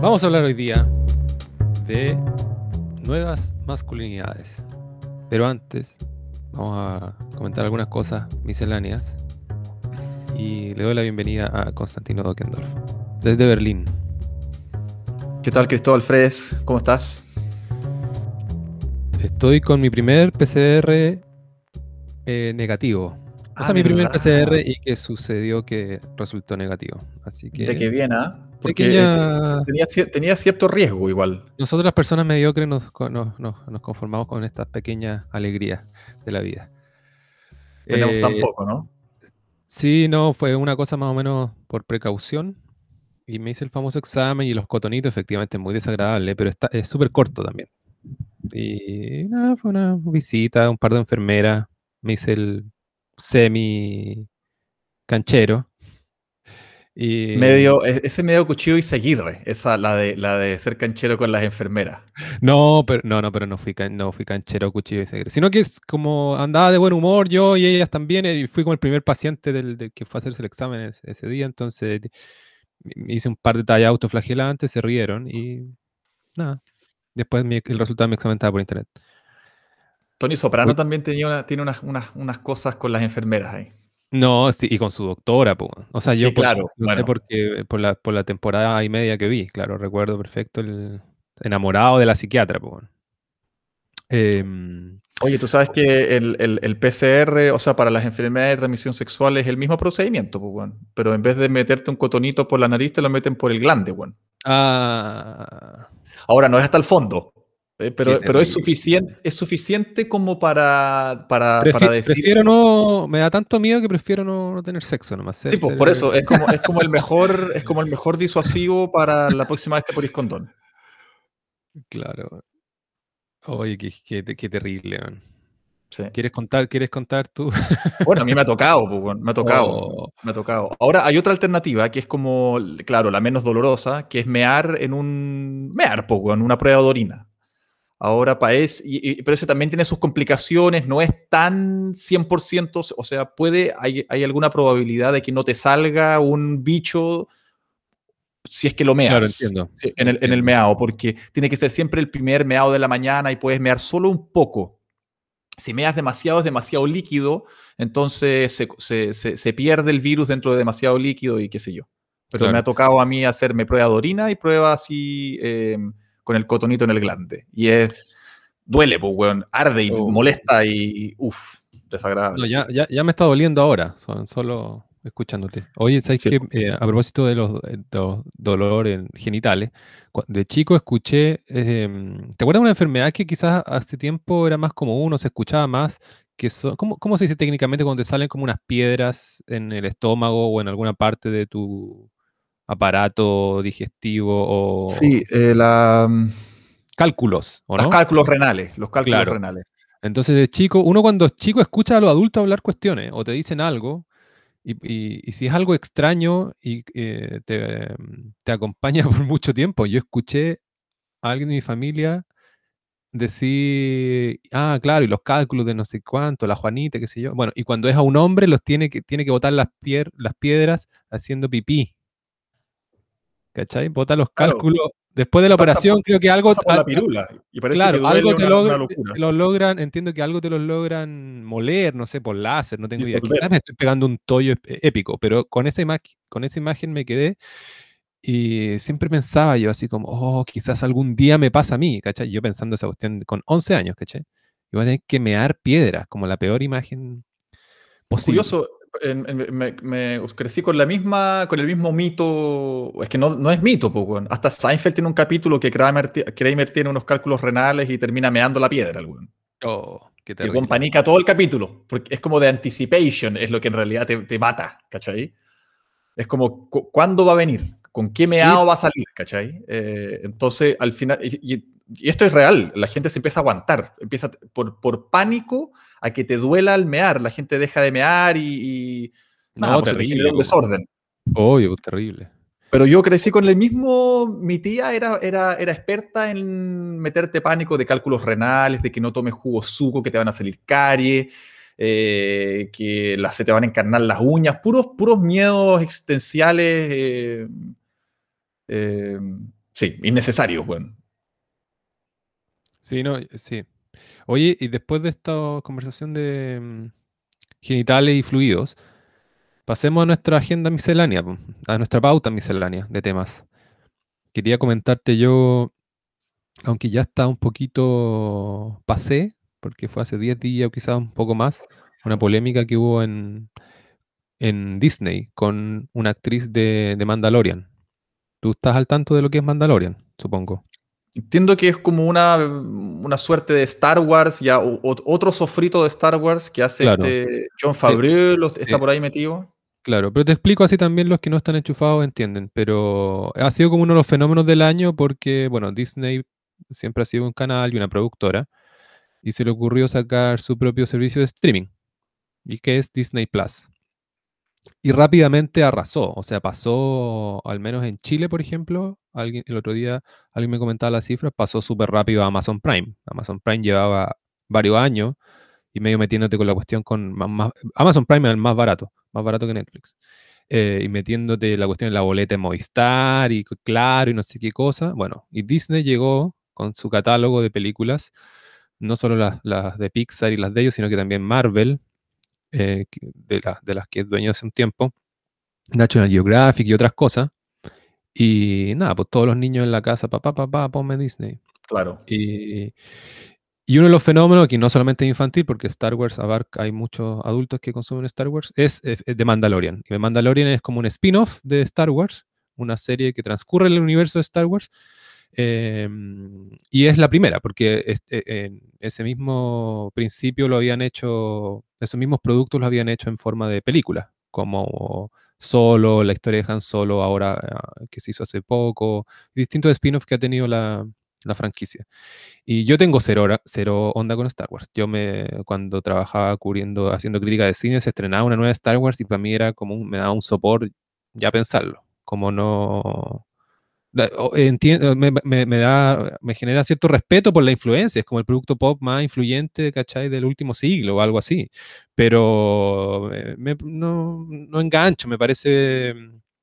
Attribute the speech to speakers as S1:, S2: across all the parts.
S1: Vamos a hablar hoy día de nuevas masculinidades. Pero antes, vamos a comentar algunas cosas misceláneas. Y le doy la bienvenida a Constantino Dockendorf, desde Berlín.
S2: ¿Qué tal, Cristóbal Fredes? ¿Cómo estás?
S1: Estoy con mi primer PCR eh, negativo. O sea,
S2: Ah,
S1: mi primer
S2: ¿verdad?
S1: PCR y que sucedió que resultó negativo. Así que
S2: De que bien, ¿ah? Porque eh, tenía, cier- tenía cierto riesgo igual.
S1: nosotros las personas mediocres nos, co- nos- nos- nos conformamos con estas pequeñas alegrías de la vida.
S2: Tenemos
S1: Eh,
S2: tan poco, ¿no?
S1: Sí, no, fue una cosa más o menos por precaución. Y me hice el famoso examen y los cotonitos, efectivamente, es muy desagradable, pero está, es súper corto también. Y nada, fue una visita, un par de enfermeras. Me hice el semi canchero. Y
S2: Medio, e- ese medio cuchillo y seguirre, esa, la de, la de ser canchero con las enfermeras.
S1: No, pero no, no, pero no fui, can- no fui canchero, cuchillo y segre, Sino que es como andaba de buen humor yo y ellas también, y fui como el primer paciente del, del que fue a hacerse el examen ese, ese día, entonces hice un par de tallas autoflagelantes, se rieron y nada. Después mi- el resultado de mi examen estaba por internet.
S2: Tony Soprano
S1: Uy.
S2: también tenía una- tiene unas, unas, unas cosas con las enfermeras ahí.
S1: No, sí, y con su doctora, po. O sea, yo
S2: Sí,
S1: por-
S2: claro,
S1: no sé
S2: bueno.
S1: porque por la, por la temporada y media que vi, claro, recuerdo perfecto el enamorado de la psiquiatra, po. Em,
S2: Oye, tú sabes que el, el- el PCR, o sea, para las enfermedades de transmisión sexual es el mismo procedimiento, pues. Pero en vez de meterte un cotonito por la nariz, te lo meten por el glande, weón.
S1: ah,
S2: Ahora, no es hasta el fondo, eh, pero, pero es, suficiente, es suficiente como para, para,
S1: Prefi-
S2: para decir...
S1: Prefiero no. Me da tanto miedo que prefiero no, no tener sexo nomás.
S2: Sí, pues por eso, es como, es como el mejor, es como el mejor disuasivo para la próxima vez que ponís condón.
S1: Claro. Oye, qué, qué- qué terrible, man.
S2: Sí.
S1: ¿Quieres contar, ¿Quieres contar tú?
S2: Bueno, a mí me ha tocado, pues, me ha tocado,
S1: Oh.
S2: me ha tocado. Ahora hay otra alternativa que es como, claro, la menos dolorosa, que es mear en un, mear, pues, weón, una prueba de orina. Ahora, y- y- pero eso también tiene sus complicaciones, no es tan 100%, o sea, puede, hay, hay alguna probabilidad de que no te salga un bicho si es que lo meas.
S1: Claro, entiendo.
S2: En, el, en el meado, porque tiene que ser siempre el primer meado de la mañana y puedes mear solo un poco. Si meas demasiado, es demasiado líquido, entonces se, se- se- se pierde el virus dentro de demasiado líquido y qué sé yo. Pero
S1: Claro.
S2: me ha tocado a mí hacerme prueba de orina y prueba así eh, con el cotonito en el glande. Y es. Duele, pues, weón. Arde y
S1: Oh.
S2: molesta y. Uff, desagradable.
S1: No, ya, ya, ya me está doliendo ahora, son- solo escuchándote. Oye, ¿sabes
S2: Sí,
S1: qué? Eh, a propósito de los, eh, los dolores genitales, de chico escuché, em, ¿te acuerdas de una enfermedad que quizás hace tiempo era más común o se escuchaba más? Que son, ¿cómo, cómo se dice técnicamente cuando te salen como unas piedras en el estómago o en alguna parte de tu aparato digestivo o
S2: Sí, eh, la,
S1: cálculos, ¿o
S2: los
S1: no?
S2: cálculos renales. Los cálculos
S1: Claro.
S2: renales.
S1: Entonces, de chico, uno cuando es chico escucha a los adultos hablar cuestiones o te dicen algo, y, y- y si es algo extraño y eh, te, mm, te acompaña por mucho tiempo, yo escuché a alguien de mi familia decir, ah, claro, y los cálculos de no sé cuánto, la Juanita, qué sé yo. Bueno, y cuando es a un hombre, los tiene que, tiene que botar las, pier- las piedras haciendo pipí. ¿Cachai? Bota los
S2: Claro.
S1: cálculos. Después de la
S2: Pasa
S1: operación,
S2: por-
S1: creo que algo,
S2: por la pirula. Y parece
S1: Claro,
S2: que
S1: algo te,
S2: una,
S1: logra-
S2: una
S1: te lo logran, entiendo que algo te lo logran moler, no sé, por láser, no tengo idea. Quizás me estoy pegando un tollo ép- épico, pero con esa, con esa imagen me quedé y siempre pensaba yo así como, oh, quizás algún día me pasa a mí, ¿cachai? Yo pensando esa cuestión con 11 años, ¿cachai? Y voy a tener que mear piedras, como la peor imagen posible.
S2: Curioso, en- en- me, me crecí con la misma, con el mismo mito. Es que no, no es mito, po, weón. Hasta Seinfeld tiene un capítulo que Kramer, Kramer tiene unos cálculos renales y termina meando la piedra, weón.
S1: Oh, qué
S2: Y
S1: terrible.
S2: weón panica todo el capítulo, porque es como de anticipation, es lo que en realidad te, te mata, ¿cachai? Es como, cu- ¿cuándo va a venir? ¿Con qué
S1: Sí.
S2: meado va a salir, ¿cachai? Eh, entonces, al final, y, y- y esto es real, la gente se empieza a aguantar, empieza por, por pánico a que te duela al mear, la gente deja de mear y, y nada,
S1: No,
S2: pues se te
S1: terrible,
S2: genera un desorden.
S1: Obvio, terrible.
S2: Pero yo crecí con el mismo, mi tía era, era, era experta en meterte pánico de cálculos renales, de que no tomes jugo suco, que te van a salir caries, eh, que las, se te van a encarnar las uñas, puros, puros miedos existenciales. eh, eh, sí, innecesarios, bueno.
S1: Sí, no, sí. Oye, y después de esta conversación de mm, genitales y fluidos, pasemos a nuestra agenda miscelánea, a nuestra pauta miscelánea de temas. Quería comentarte yo, aunque ya está un poquito pasé, porque fue hace 10 días o quizás un poco más, una polémica que hubo en, en Disney con una actriz de, de Mandalorian. ¿Tú estás al tanto de lo que es Mandalorian, supongo?
S2: Entiendo que es como una, una suerte de Star Wars, ya o- otro sofrito de Star Wars que hace
S1: Claro,
S2: este John Favreau, los- está por ahí metido.
S1: claro, pero te explico así también los que no están enchufados entienden, pero ha sido como uno de los fenómenos del año porque, bueno, Disney siempre ha sido un canal y una productora y se le ocurrió sacar su propio servicio de streaming y que es Disney Plus. Y rápidamente arrasó, o sea, pasó, al menos en Chile, por ejemplo, alguien, el otro día alguien me comentaba las cifras, pasó súper rápido a Amazon Prime. Amazon Prime llevaba varios años y medio metiéndote con la cuestión con Amazon Prime es el más barato, más barato que Netflix. eh, y metiéndote la cuestión en la boleta de Movistar y Claro y no sé qué cosa. Bueno, y Disney llegó con su catálogo de películas, no solo las de Pixar y las de ellos, sino que también Marvel, eh, de, las de las que es dueño hace un tiempo, National Geographic y otras cosas. Y nada, pues todos los niños en la casa, papá, papá, ponme Disney.
S2: Claro,
S1: Y, y uno de los fenómenos, que no solamente es infantil, porque Star Wars abarca, hay muchos adultos que consumen Star Wars, es, The Mandalorian. Y The Mandalorian es como un spin-off de Star Wars, una serie que transcurre en el universo de Star Wars. Eh, y es la primera, porque este, en ese mismo principio lo habían hecho, esos mismos productos lo habían hecho en forma de película, como Solo, la historia de Han Solo, ahora ah, que se hizo hace poco, distintos spin-offs que ha tenido la, la franquicia. Y yo tengo cero, hora- cero onda con Star Wars. Yo me, cuando trabajaba cubriendo, haciendo crítica de cine, se estrenaba una nueva Star Wars y para mí era como un- me daba un sopor ya pensarlo. Como no. Entiendo, me, me- me da, me genera cierto respeto por la influencia, es como el producto pop más influyente, ¿cachai? Del último siglo o algo así. Pero eh, me- no, no engancho, me parece.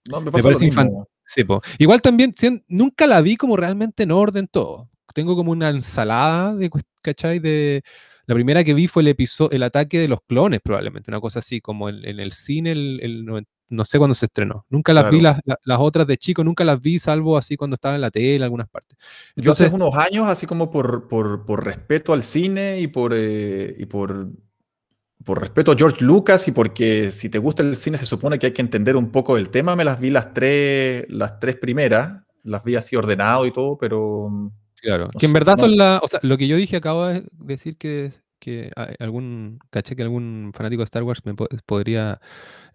S2: no, me
S1: parece infantil. Sí. Igual también sien- nunca la vi como realmente en orden todo. Tengo como una ensalada de, ¿cachai? De, la primera que vi fue el episodio, el ataque de los clones, probablemente, una cosa así, como en, en el cine, el, el no sé cuándo se estrenó. Nunca las vi, las, la- las otras de chico, nunca las vi, salvo así cuando estaba en la tele, en algunas partes.
S2: Yo hace
S1: Entonces,
S2: unos años, así como por, por, por respeto al cine y por, eh, y por, por respeto a George Lucas y porque si te gusta el cine se supone que hay que entender un poco del tema, me las vi las tres, las tres primeras, las vi así ordenado y todo, pero mm,
S1: Claro,
S2: no
S1: que en verdad
S2: no-
S1: son las, o sea, lo que yo dije acabo de decir que, que algún, caché que algún fanático de Star Wars me po- podría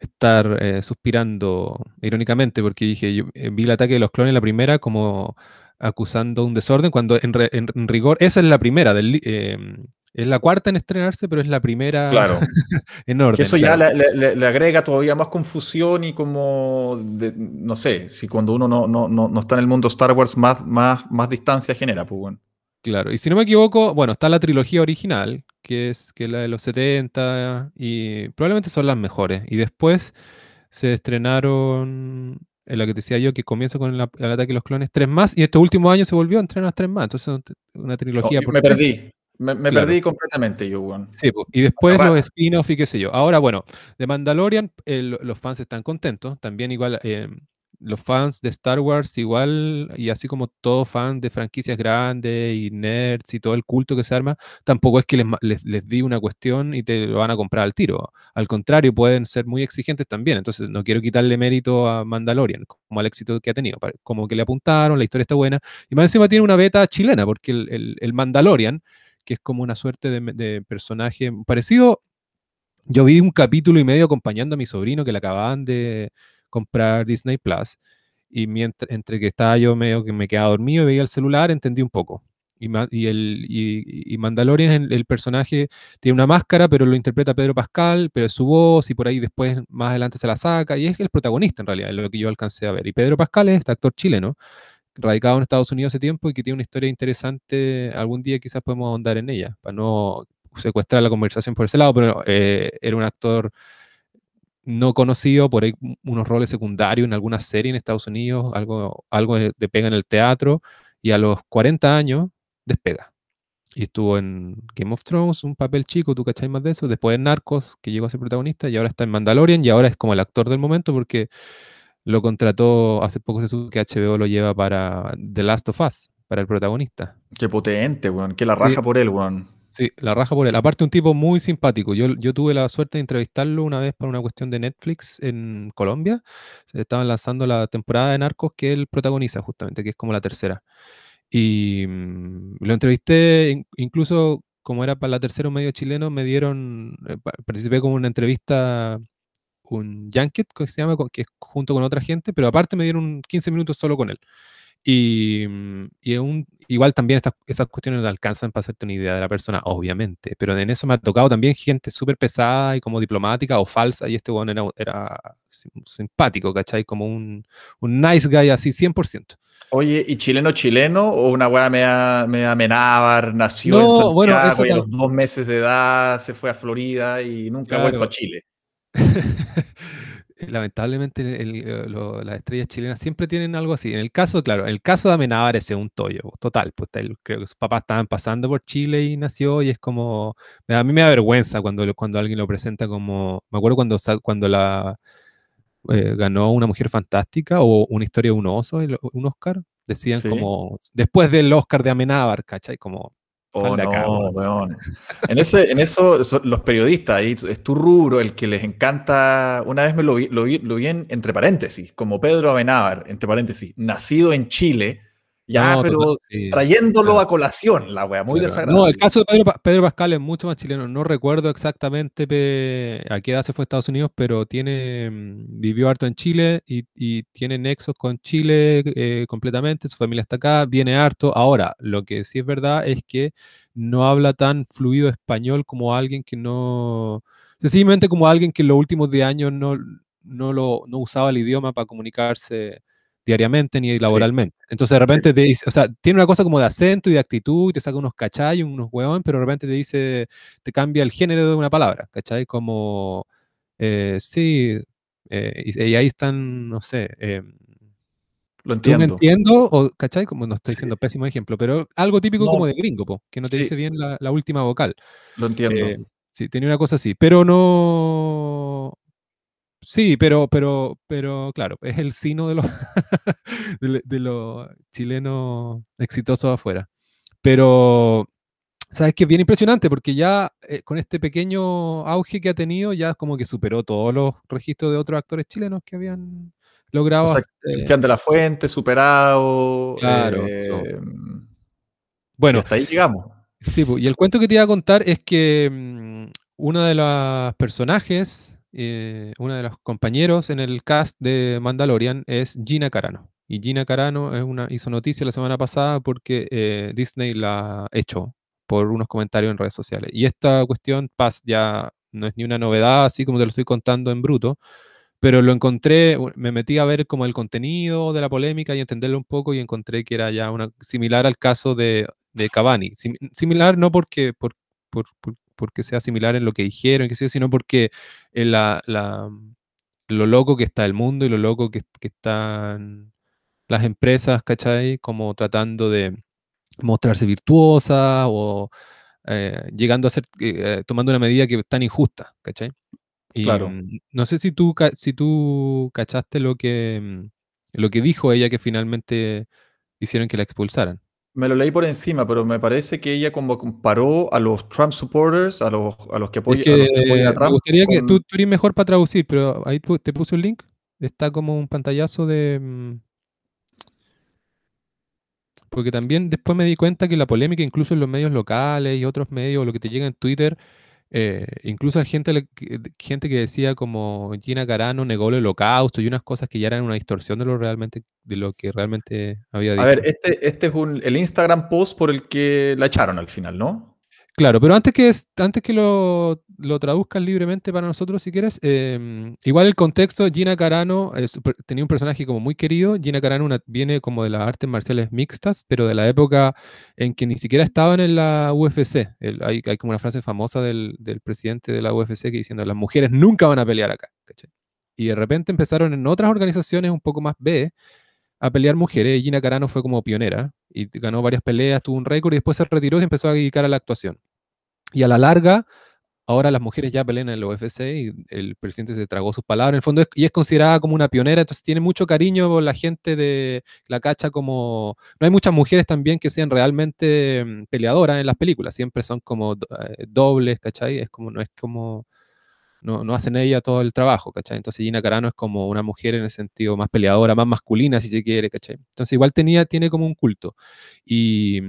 S1: estar eh, suspirando irónicamente porque dije, yo eh, vi el ataque de los clones la primera como acusando un desorden, cuando en, re- en- en rigor esa es la primera, del, eh, es la cuarta en estrenarse, pero es la primera
S2: claro.
S1: en
S2: Que
S1: orden.
S2: eso ya
S1: claro.
S2: le, le- le agrega todavía más confusión y como, de- no sé, si cuando uno no, no, no, no está en el mundo Star Wars más, más, más distancia genera, pues bueno.
S1: Claro, y si no me equivoco, bueno, está la trilogía original, que es, que es la de los 70, y probablemente son las mejores. Y después se estrenaron, en la que te decía yo, que comienza con el ataque de los clones, tres más, y estos últimos años se volvió a estrenar tres más. Entonces, una trilogía
S2: yo
S1: por
S2: me
S1: tres.
S2: perdí, me, me
S1: Claro.
S2: perdí completamente yo.
S1: Sí, y después los spin-off y qué sé yo. Ahora, bueno, de Mandalorian, eh, lo- los fans están contentos. También igual, eh, los fans de Star Wars igual, y así como todo fan de franquicias grandes y nerds y todo el culto que se arma, tampoco es que les, les, les di una cuestión y te lo van a comprar al tiro. Al contrario, pueden ser muy exigentes también. Entonces, no quiero quitarle mérito a Mandalorian, como al éxito que ha tenido. Como que le apuntaron, la historia está buena. Y más encima tiene una beta chilena, porque el, el- el Mandalorian que es como una suerte de, de personaje parecido. Yo vi un capítulo y medio acompañando a mi sobrino que le acababan de comprar Disney Plus. Y mientras, entre que estaba yo medio que me quedaba dormido y veía el celular, entendí un poco. Y, y el, y, y Mandalorian, el, el personaje, tiene una máscara, pero lo interpreta Pedro Pascal, pero es su voz, y por ahí después, más adelante, se la saca, y es el protagonista en realidad, es lo que yo alcancé a ver. Y Pedro Pascal es este actor chileno, radicado en Estados Unidos hace tiempo y que tiene una historia interesante. Algún día quizás podemos ahondar en ella, para no secuestrar la conversación por ese lado, pero eh, era un actor no conocido por ahí unos roles secundarios en alguna serie en Estados Unidos, algo, algo de pega en el teatro, y a los 40 años despega. Y estuvo en Game of Thrones, un papel chico, tú cacháis más de eso. Después en Narcos, que llegó a ser protagonista, y ahora está en Mandalorian, y ahora es como el actor del momento porque lo contrató hace poco, se supo que HBO lo lleva para The Last of Us, para el protagonista.
S2: Qué potente, weón. Que la raja por él, weón.
S1: Sí, la raja por él. Aparte, un tipo muy simpático. Yo, yo tuve la suerte de entrevistarlo una vez para una cuestión de Netflix en Colombia. Se estaban lanzando la temporada de Narcos que él protagoniza, justamente, que es como la tercera. Y mm, lo entrevisté, incluso como era para la tercera medio chileno, me dieron, eh, participé como una entrevista, un junket, que se llama, que es junto con otra gente, pero aparte me dieron 15 minutos solo con él. Y, mm, y un, igual también estas, esas cuestiones no alcanzan para hacerte una idea de la persona, obviamente, pero en eso me ha tocado también gente súper pesada y como diplomática o falsa, y este bueno era, era simpático, ¿cachai? Como un, un nice guy así, 100%.
S2: Oye, ¿y chileno chileno o una weá media Menábar, nació en Santiago bueno, y a los dos meses de edad se fue a Florida y nunca ha vuelto a Chile?
S1: Lamentablemente las estrellas chilenas siempre tienen algo así. En el caso, claro, en el caso de Amenábar es un tollo, total. Pues creo que sus papás estaban pasando por Chile y nació y es como... A mí me da vergüenza cuando, cuando alguien lo presenta como... Me acuerdo cuando, cuando la eh, ganó una mujer fantástica o una historia de un oso, un Oscar. Decían como, después del Oscar de Amenábar, ¿cachai? Como,
S2: Oh, no, En, ese, en eso, los periodistas, es tu rubro el que les encanta. Una vez me lo vi, lo vi, entre paréntesis, como Pedro Amenábar, entre paréntesis, nacido en Chile, ya, pero trayéndolo a colación, la wea, muy desagradable.
S1: No, el caso de Pedro, Pedro, Pascal es mucho más chileno. No recuerdo exactamente a qué edad se fue a Estados Unidos, pero tiene mm, vivió harto en Chile y, tiene nexos con Chile eh, completamente. Su familia está acá, viene harto. Ahora, lo que sí es verdad es que no habla tan fluido español como alguien que no. Sencillamente como alguien que en los últimos 10 años no, no, lo, no usaba el idioma para comunicarse diariamente ni laboralmente. Entonces de repente te dice, o sea, tiene una cosa como de acento y de actitud, y te saca unos cachai, unos huevón, pero de repente te dice, te cambia el género de una palabra, ¿cachai? Como, eh, sí, eh, y, ahí están, no sé, eh,
S2: lo entiendo.
S1: entiendo, o, ¿cachai? Como no estoy diciendo pésimo ejemplo, pero algo típico como de gringo, po, que no te dice bien la, la, última vocal.
S2: Lo entiendo.
S1: sí, tiene una cosa así, pero no, Sí, pero, pero, pero claro, es el sino de los, de, los chilenos exitosos afuera. Pero, ¿sabes qué? Es bien impresionante porque ya eh, con este pequeño auge que ha tenido, ya como que superó todos los registros de otros actores chilenos que habían logrado. O
S2: Cristian de la Fuente, superado.
S1: Claro. Em, bueno.
S2: hasta ahí llegamos.
S1: Sí, y el cuento que te iba a contar es que mm, uno de los personajes eh, uno de los compañeros en el cast de Mandalorian es Gina Carano. Y Gina Carano una, hizo noticia la semana pasada porque eh, Disney la echó por unos comentarios en redes sociales. Y esta cuestión, Paz, ya no es ni una novedad, así como te lo estoy contando en bruto, pero lo encontré, me metí a ver como el contenido de la polémica y entenderlo un poco y encontré que era ya una, similar al caso de, de Cavani. similar no porque, por, por, porque sea similar en lo que dijeron, que sea, sino porque eh, la, lo loco que está el mundo y lo loco que, están las empresas, ¿cachai? Como tratando de mostrarse virtuosas o eh, llegando a ser, eh, tomando una medida que es tan injusta, ¿cachai? Y claro. Mm, no sé si tú, si tú cachaste lo que, mm, lo que dijo ella que finalmente hicieron que la expulsaran.
S2: Me lo leí por encima, pero me parece que ella como comparó a los Trump supporters, a los, a los que, apoyan, a, Trump.
S1: Me gustaría que tú, tú, eres mejor para traducir, pero ahí te puse un link. Está como un pantallazo de. Mm, porque también después me di cuenta que la polémica, incluso en los medios locales y otros medios, lo que te llega en Twitter, eh, incluso hay gente, gente que decía como Gina Carano negó el holocausto y unas cosas que ya eran una distorsión de lo, realmente, de lo que realmente había dicho.
S2: A ver, este, este es un, el Instagram post por el que la echaron al final, ¿no?
S1: Claro, pero antes que, antes que lo, lo traduzcas libremente para nosotros, si quieres, em, igual el contexto, Gina Carano tenía un personaje como muy querido. Gina Carano viene como de las artes marciales mixtas, pero de la época en que ni siquiera estaban en la UFC. hay, hay, como una frase famosa del, del, presidente de la UFC que diciendo, las mujeres nunca van a pelear acá. Y de repente empezaron en otras organizaciones un poco más B a pelear mujeres. Gina Carano fue como pionera y ganó varias peleas, tuvo un récord y después se retiró y empezó a dedicar a la actuación. Y a la larga, ahora las mujeres ya pelean en el UFC y el presidente se tragó sus palabras. En el fondo, y es considerada como una pionera, entonces tiene mucho cariño la gente de la cacha como... No hay muchas mujeres también que sean realmente mm, peleadoras en las películas, siempre son como eh, dobles, ¿cachai? Es como, no es como no, no hacen ella todo el trabajo, ¿cachai? Entonces Gina Carano es como una mujer en el sentido más peleadora, más masculina, si se quiere, ¿cachai? Entonces igual tenía, tiene como un culto. Y,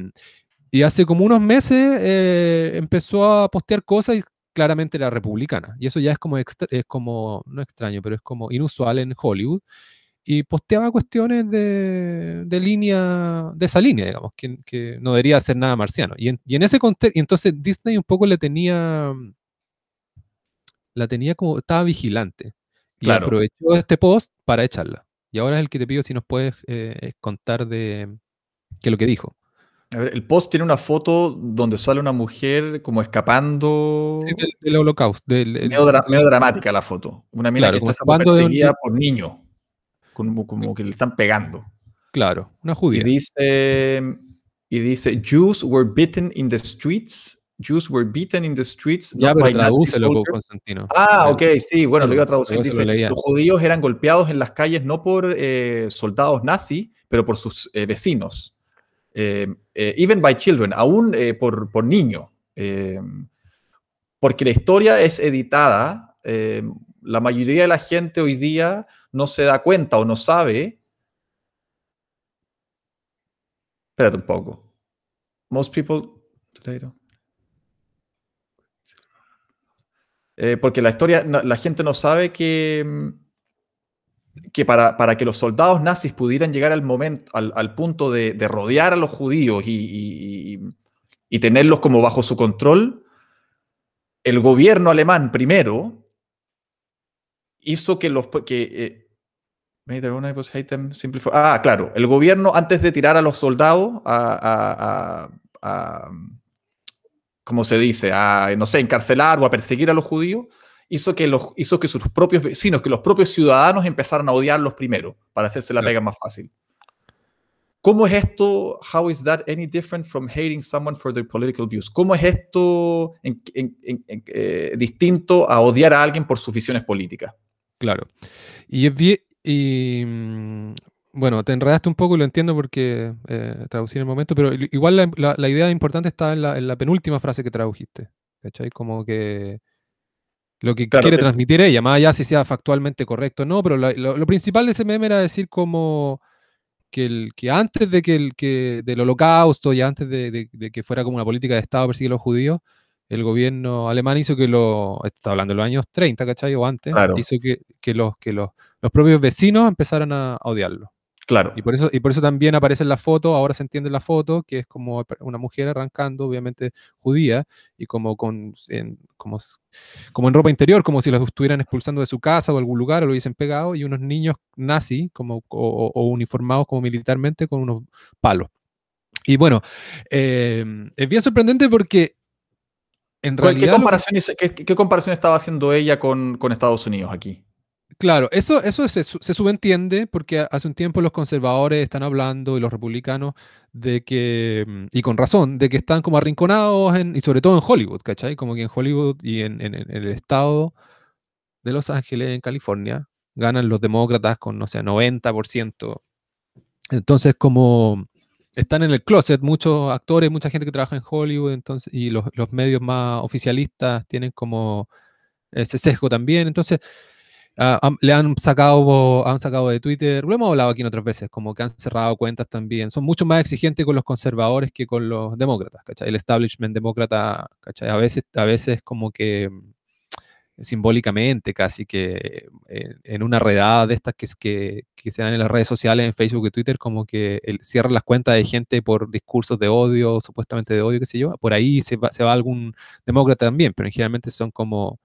S1: y hace como unos meses eh, empezó a postear cosas y claramente era republicana. Y eso ya es como, es como, no extraño, pero es como inusual en Hollywood. Y posteaba cuestiones de, de línea, de esa línea, digamos, que, que no debería ser nada marciano. Y en, y en ese contexto, y entonces Disney un poco le tenía la tenía como, estaba vigilante. Y aprovechó este post para echarla. Y ahora es el que te pido si nos puedes eh, contar de qué lo que dijo.
S2: A ver, el post tiene una foto donde sale una mujer como escapando.
S1: del, holocausto.
S2: medio, dramática la foto. Una mina que está siendo perseguida por niños. Como, como, que le están pegando.
S1: Claro, una judía.
S2: Y dice, y dice, Jews were bitten in the streets Jews were beaten in the streets.
S1: Ya, pero tradúcelo, Constantino.
S2: Ah, ok, sí, bueno, lo iba a traducir. Dice, los judíos eran golpeados en las calles no por eh, soldados nazis, pero por sus eh, vecinos. Eh, even by children, aún por, por niños. porque la historia es editada. la mayoría de la gente hoy día no se da cuenta o no sabe. Espérate un poco. Most people. Eh, porque la historia, la gente no sabe que, que para, para, que los soldados nazis pudieran llegar al, momento, al, punto de, rodear a los judíos y, y, tenerlos como bajo su control, el gobierno alemán primero hizo que los... Que, eh, ah, claro, el gobierno antes de tirar a los soldados a como se dice, a, no sé, encarcelar o a perseguir a los judíos, hizo que, los, hizo que sus propios vecinos, que los propios ciudadanos empezaran a odiarlos primero, para hacerse la pega más fácil. ¿Cómo es esto? How is that any different from hating someone for their political views? ¿Cómo es esto eh, distinto a odiar a alguien por sus visiones políticas?
S1: Claro. Y, y mm, bueno, te enredaste un poco y lo entiendo porque eh, traducí en el momento, pero igual la, idea importante está en la, penúltima frase que tradujiste. ¿Cachai? Como que lo que quiere transmitir ella, más allá si sea factualmente correcto o no, pero lo, principal de ese meme era decir como que, el, que antes de que, el, que del holocausto y antes de, que fuera como una política de Estado perseguir a los judíos, el gobierno alemán hizo que lo, está hablando de los años 30, ¿cachai? O antes, hizo que, los, que los, los propios vecinos empezaran a odiarlo.
S2: Claro.
S1: Y por eso, y por eso también aparece en la foto, ahora se entiende la foto, que es como una mujer arrancando, obviamente judía, y como, con, en, como, como en ropa interior, como si la estuvieran expulsando de su casa o algún lugar o lo hubiesen pegado, y unos niños nazis, como, o, uniformados como militarmente, con unos palos. Y bueno, em, es bien sorprendente porque en realidad...
S2: ¿Qué comparación, qué, comparación estaba haciendo ella con, con Estados Unidos aquí?
S1: Claro, eso, eso se, se, subentiende porque hace un tiempo los conservadores están hablando y los republicanos de que, mm, y con razón, de que están como arrinconados en, y sobre todo en Hollywood, ¿cachai? Como que en Hollywood y en, el estado de Los Ángeles, en California, ganan los demócratas con, no sé, 90%. Entonces, como están en el closet muchos actores, mucha gente que trabaja en Hollywood, entonces, y los, los medios más oficialistas tienen como ese sesgo también. Entonces, Ah, le han sacado, han sacado de Twitter, lo hemos hablado aquí en otras veces, como que han cerrado cuentas también. Son mucho más exigentes con los conservadores que con los demócratas, ¿cachai? El establishment demócrata, ¿cachai? A veces, a veces como que simbólicamente casi que eh, en una redada de estas que, que, que, se dan en las redes sociales, en Facebook y Twitter, como que cierran las cuentas de gente por discursos de odio, supuestamente de odio, qué sé yo, por ahí se va, se va algún demócrata también, pero generalmente son como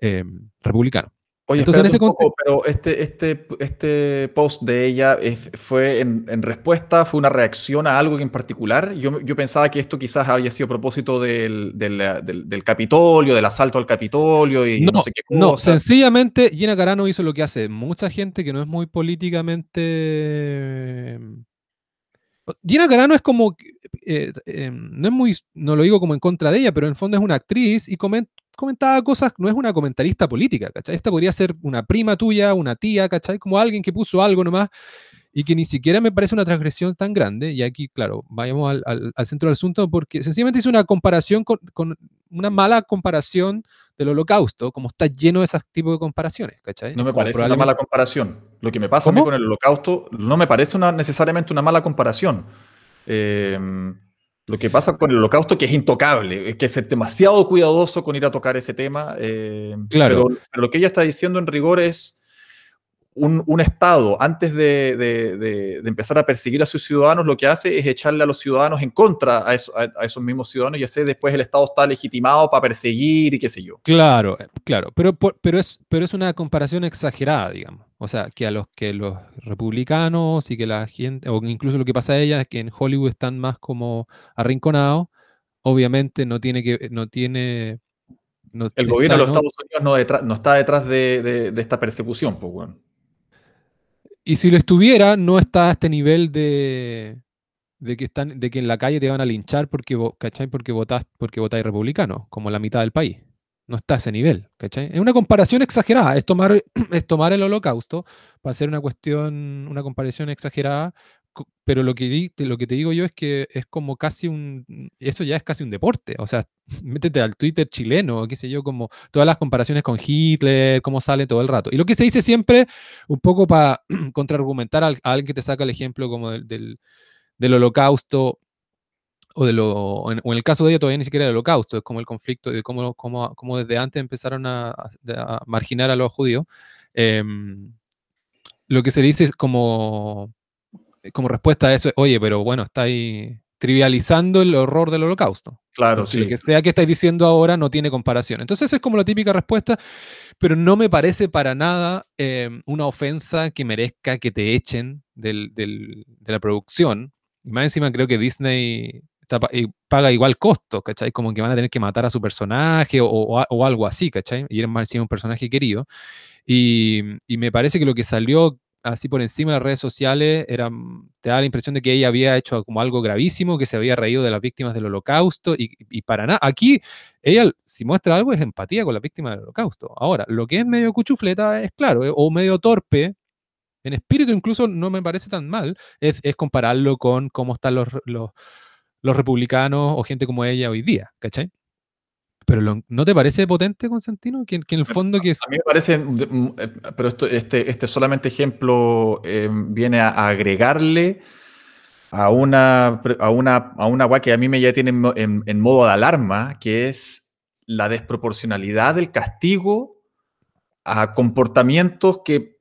S1: eh, republicanos.
S2: Oye, Entonces, en ese un poco, pero este, este, este post de ella fue en, en, respuesta, fue una reacción a algo en particular. Yo, yo pensaba que esto quizás había sido a propósito del, del, del, del Capitolio, del asalto al Capitolio y no, no, sé qué cosa.
S1: No, sencillamente Gina Carano hizo lo que hace mucha gente que no es muy políticamente Gina Carano es como, eh, eh, no es muy, no lo digo como en contra de ella, pero en el fondo es una actriz y comenta, comentaba cosas, no es una comentarista política, ¿cachai? Esta podría ser una prima tuya, una tía, ¿cachai? Como alguien que puso algo nomás y que ni siquiera me parece una transgresión tan grande. Y aquí, claro, vayamos al, al, centro del asunto porque sencillamente hizo una comparación con, con, una mala comparación del holocausto, como está lleno de ese tipo de comparaciones, ¿cachai?
S2: No me parece una mala comparación. Lo que me pasa a mí con el holocausto no me parece una, necesariamente una mala comparación. Eh, lo que pasa con el holocausto que es intocable, es que ser demasiado cuidadoso con ir a tocar ese tema. Eh,
S1: claro.
S2: Pero, lo que ella está diciendo en rigor es un, un Estado, antes de, de, de, empezar a perseguir a sus ciudadanos, lo que hace es echarle a los ciudadanos en contra a, eso, a, a esos mismos ciudadanos y así después el Estado está legitimado para perseguir y qué sé yo.
S1: Claro, eh, claro, pero, pero, es, pero es una comparación exagerada, digamos. O sea, que a los que los republicanos y que la gente, o incluso lo que pasa a ella es que en Hollywood están más como arrinconados, obviamente no tiene que, no tiene...
S2: No, el gobierno de los Estados Unidos no, detrás, no está detrás de, de, de, esta persecución, pues bueno.
S1: Y si lo estuviera, no está a este nivel de, de que están, de que en la calle te van a linchar porque, ¿cachai? porque votás, porque votáis republicano, como la mitad del país no está a ese nivel, ¿cachai? Es una comparación exagerada, es tomar, es tomar el holocausto para hacer una cuestión, una comparación exagerada, pero lo que, di, lo que te digo yo es que es como casi un, eso ya es casi un deporte, o sea, métete al Twitter chileno, qué sé yo, como todas las comparaciones con Hitler, cómo sale todo el rato. Y lo que se dice siempre, un poco para contraargumentar a alguien que te saca el ejemplo como del, del, del holocausto, o, de lo, o en, el caso de ella todavía ni siquiera el holocausto, es como el conflicto de cómo, cómo, cómo desde antes empezaron a, a, marginar a los judíos. Eh, lo que se dice es como, como respuesta a eso, oye, pero bueno, estáis trivializando el horror del holocausto.
S2: Claro, sí.
S1: Lo que sea que estáis diciendo ahora no tiene comparación. Entonces es como la típica respuesta, pero no me parece para nada eh, una ofensa que merezca que te echen del, del, de la producción. Y más encima creo que Disney paga igual costo, ¿cachai? Como que van a tener que matar a su personaje o, algo así, ¿cachai? Y eres más un personaje querido. Y, me parece que lo que salió así por encima de las redes sociales era, mm, te da la impresión de que ella había hecho como algo gravísimo, que se había reído de las víctimas del holocausto y, para nada. Aquí ella, si muestra algo, es empatía con las víctimas del holocausto. Ahora, lo que es medio cuchufleta es claro, eh, o medio torpe, en espíritu incluso no me parece tan mal, es, es compararlo con cómo están los los republicanos o gente como ella hoy día, ¿cachai? Pero lo, ¿no te parece potente, Constantino? Que, que, en el fondo que es...
S2: A mí me parece, eh, pero esto, este, este solamente ejemplo eh, viene a, agregarle a una, a una, a una agua que a mí me ya tiene en, en, modo de alarma, que es la desproporcionalidad del castigo a comportamientos que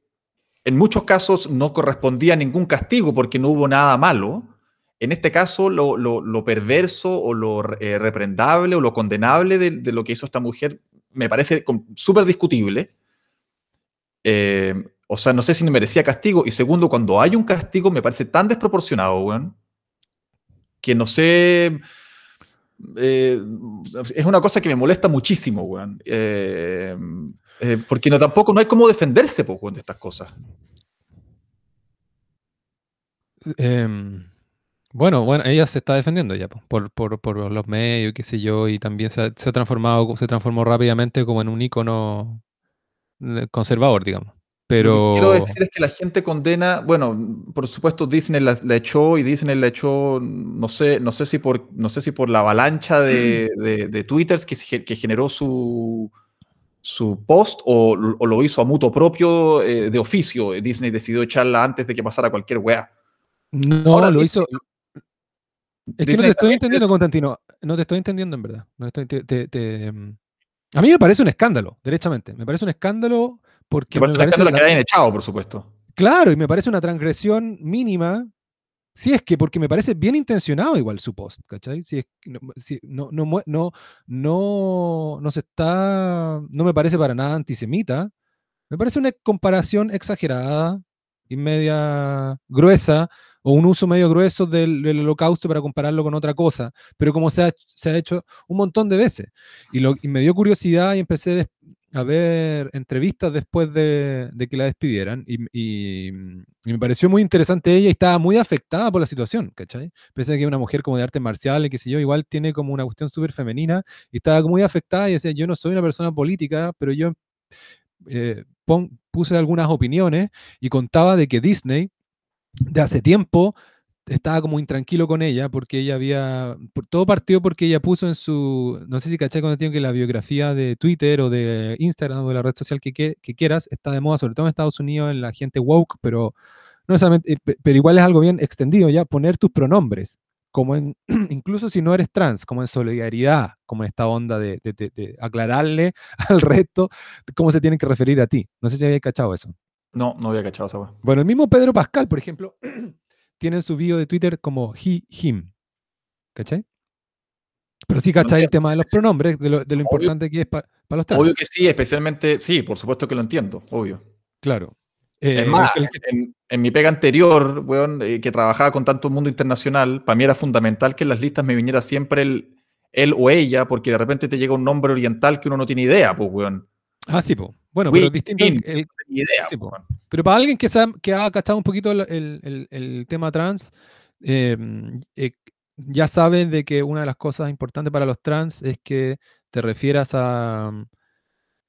S2: en muchos casos no correspondía a ningún castigo porque no hubo nada malo, en este caso, lo, perverso o lo eh, reprendable o lo condenable de, lo que hizo esta mujer me parece súper discutible. Eh, o sea, no sé si merecía castigo. Y segundo, cuando hay un castigo, me parece tan desproporcionado, weón, que no sé. Eh, es una cosa que me molesta muchísimo, weón. Eh, porque no, tampoco no hay cómo defenderse, po, de estas cosas.
S1: Eh, bueno, bueno, ella se está defendiendo ya por, por, por los medios, qué sé yo, y también se ha, se ha, transformado, se transformó rápidamente como en un icono conservador, digamos. Pero...
S2: Lo que quiero decir es que la gente condena, bueno, por supuesto Disney la, la, echó y Disney la echó, no sé, no sé si por, no sé si por la avalancha de, de, de twitters que, que generó su, su post o, o, lo hizo a mutuo propio eh, de oficio. Disney decidió echarla antes de que pasara cualquier weá.
S1: No, Ahora, lo Disney, hizo, es que no te estoy entendiendo, Constantino. No te estoy entendiendo, en verdad. No estoy, te, te, te, mm, A mí me parece un escándalo, derechamente. Me parece un escándalo porque.
S2: Te parece
S1: me
S2: un escándalo
S1: la-
S2: que hayan echado, por supuesto.
S1: Claro, y me parece una transgresión mínima. Si es que, porque me parece bien intencionado igual su post, ¿cachai? Si es que no, si no, no, no, no, no se está, no me parece para nada antisemita. Me parece una comparación exagerada y media gruesa, o un uso medio grueso del, holocausto para compararlo con otra cosa, pero como se ha, se ha hecho un montón de veces. Y, lo, y me dio curiosidad y empecé a ver entrevistas después de, que la despidieran y, y- y me pareció muy interesante ella y estaba muy afectada por la situación, ¿cachai? Pensé que una mujer como de artes marciales, qué sé yo, igual tiene como una cuestión súper femenina y estaba muy afectada y decía, yo no soy una persona política, pero yo eh, puse algunas opiniones y contaba de que Disney de hace tiempo estaba como intranquilo con ella porque ella había, por- todo partió porque ella puso en su, no sé si caché cuando tiene que la biografía de Twitter o de Instagram o de la red social que, quieras, está de moda, sobre todo en Estados Unidos, en la gente woke, pero no eh, pe- pero igual es algo bien extendido ya, poner tus pronombres, como en, incluso si no eres trans, como en solidaridad, como esta onda de aclararle al resto cómo se tienen que referir a ti. No sé si habéis cachado eso.
S2: No, no había cachado esa weá.
S1: Bueno, el mismo Pedro Pascal, por ejemplo, tiene en su bio de Twitter como he, him. ¿Cachai? Pero sí, ¿cachai? El tema de los pronombres, de lo, de lo
S2: Obvio.
S1: importante que es para los trans.
S2: Obvio que sí, especialmente, sí, por supuesto que lo entiendo, obvio.
S1: Claro.
S2: Es
S1: Eh,
S2: más,
S1: el que-
S2: en, en mi pega anterior, weón, eh, que trabajaba con tanto mundo internacional, para mí era fundamental que en las listas me viniera siempre el, él o ella, porque de repente te llega un nombre oriental que uno no tiene idea, pues, weón.
S1: Ah, sí, po. Bueno, pero distinto. el-
S2: win.
S1: el-
S2: No tenía idea,
S1: Sí, po.
S2: weón.
S1: pero para alguien que, ha cachado un poquito el, tema trans, eh, eh, ya sabe de que una de las cosas importantes para los trans es que te refieras a,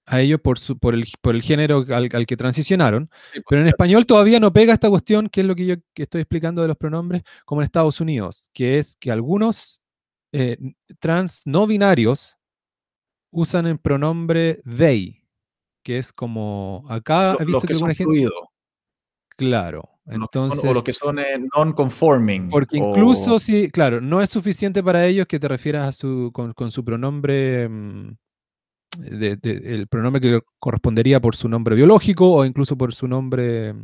S1: a ellos por, su, por, el, por el género al, al que transicionaron.
S2: Sí,
S1: Pero en español todavía no pega esta cuestión, que es lo que yo que estoy explicando de los pronombres, como en Estados Unidos, que es que algunos eh, trans no binarios usan el pronombre they, que es como acá
S2: lo-
S1: he visto
S2: los
S1: que
S2: que son
S1: gente. Claro.
S2: los son-
S1: Entonces.
S2: o los que son eh, non-conforming.
S1: Porque
S2: o-
S1: incluso si, claro, no es suficiente para ellos que te refieras a su, con, con su pronombre, mm, de- de- el pronombre que correspondería por su nombre biológico o incluso por su nombre,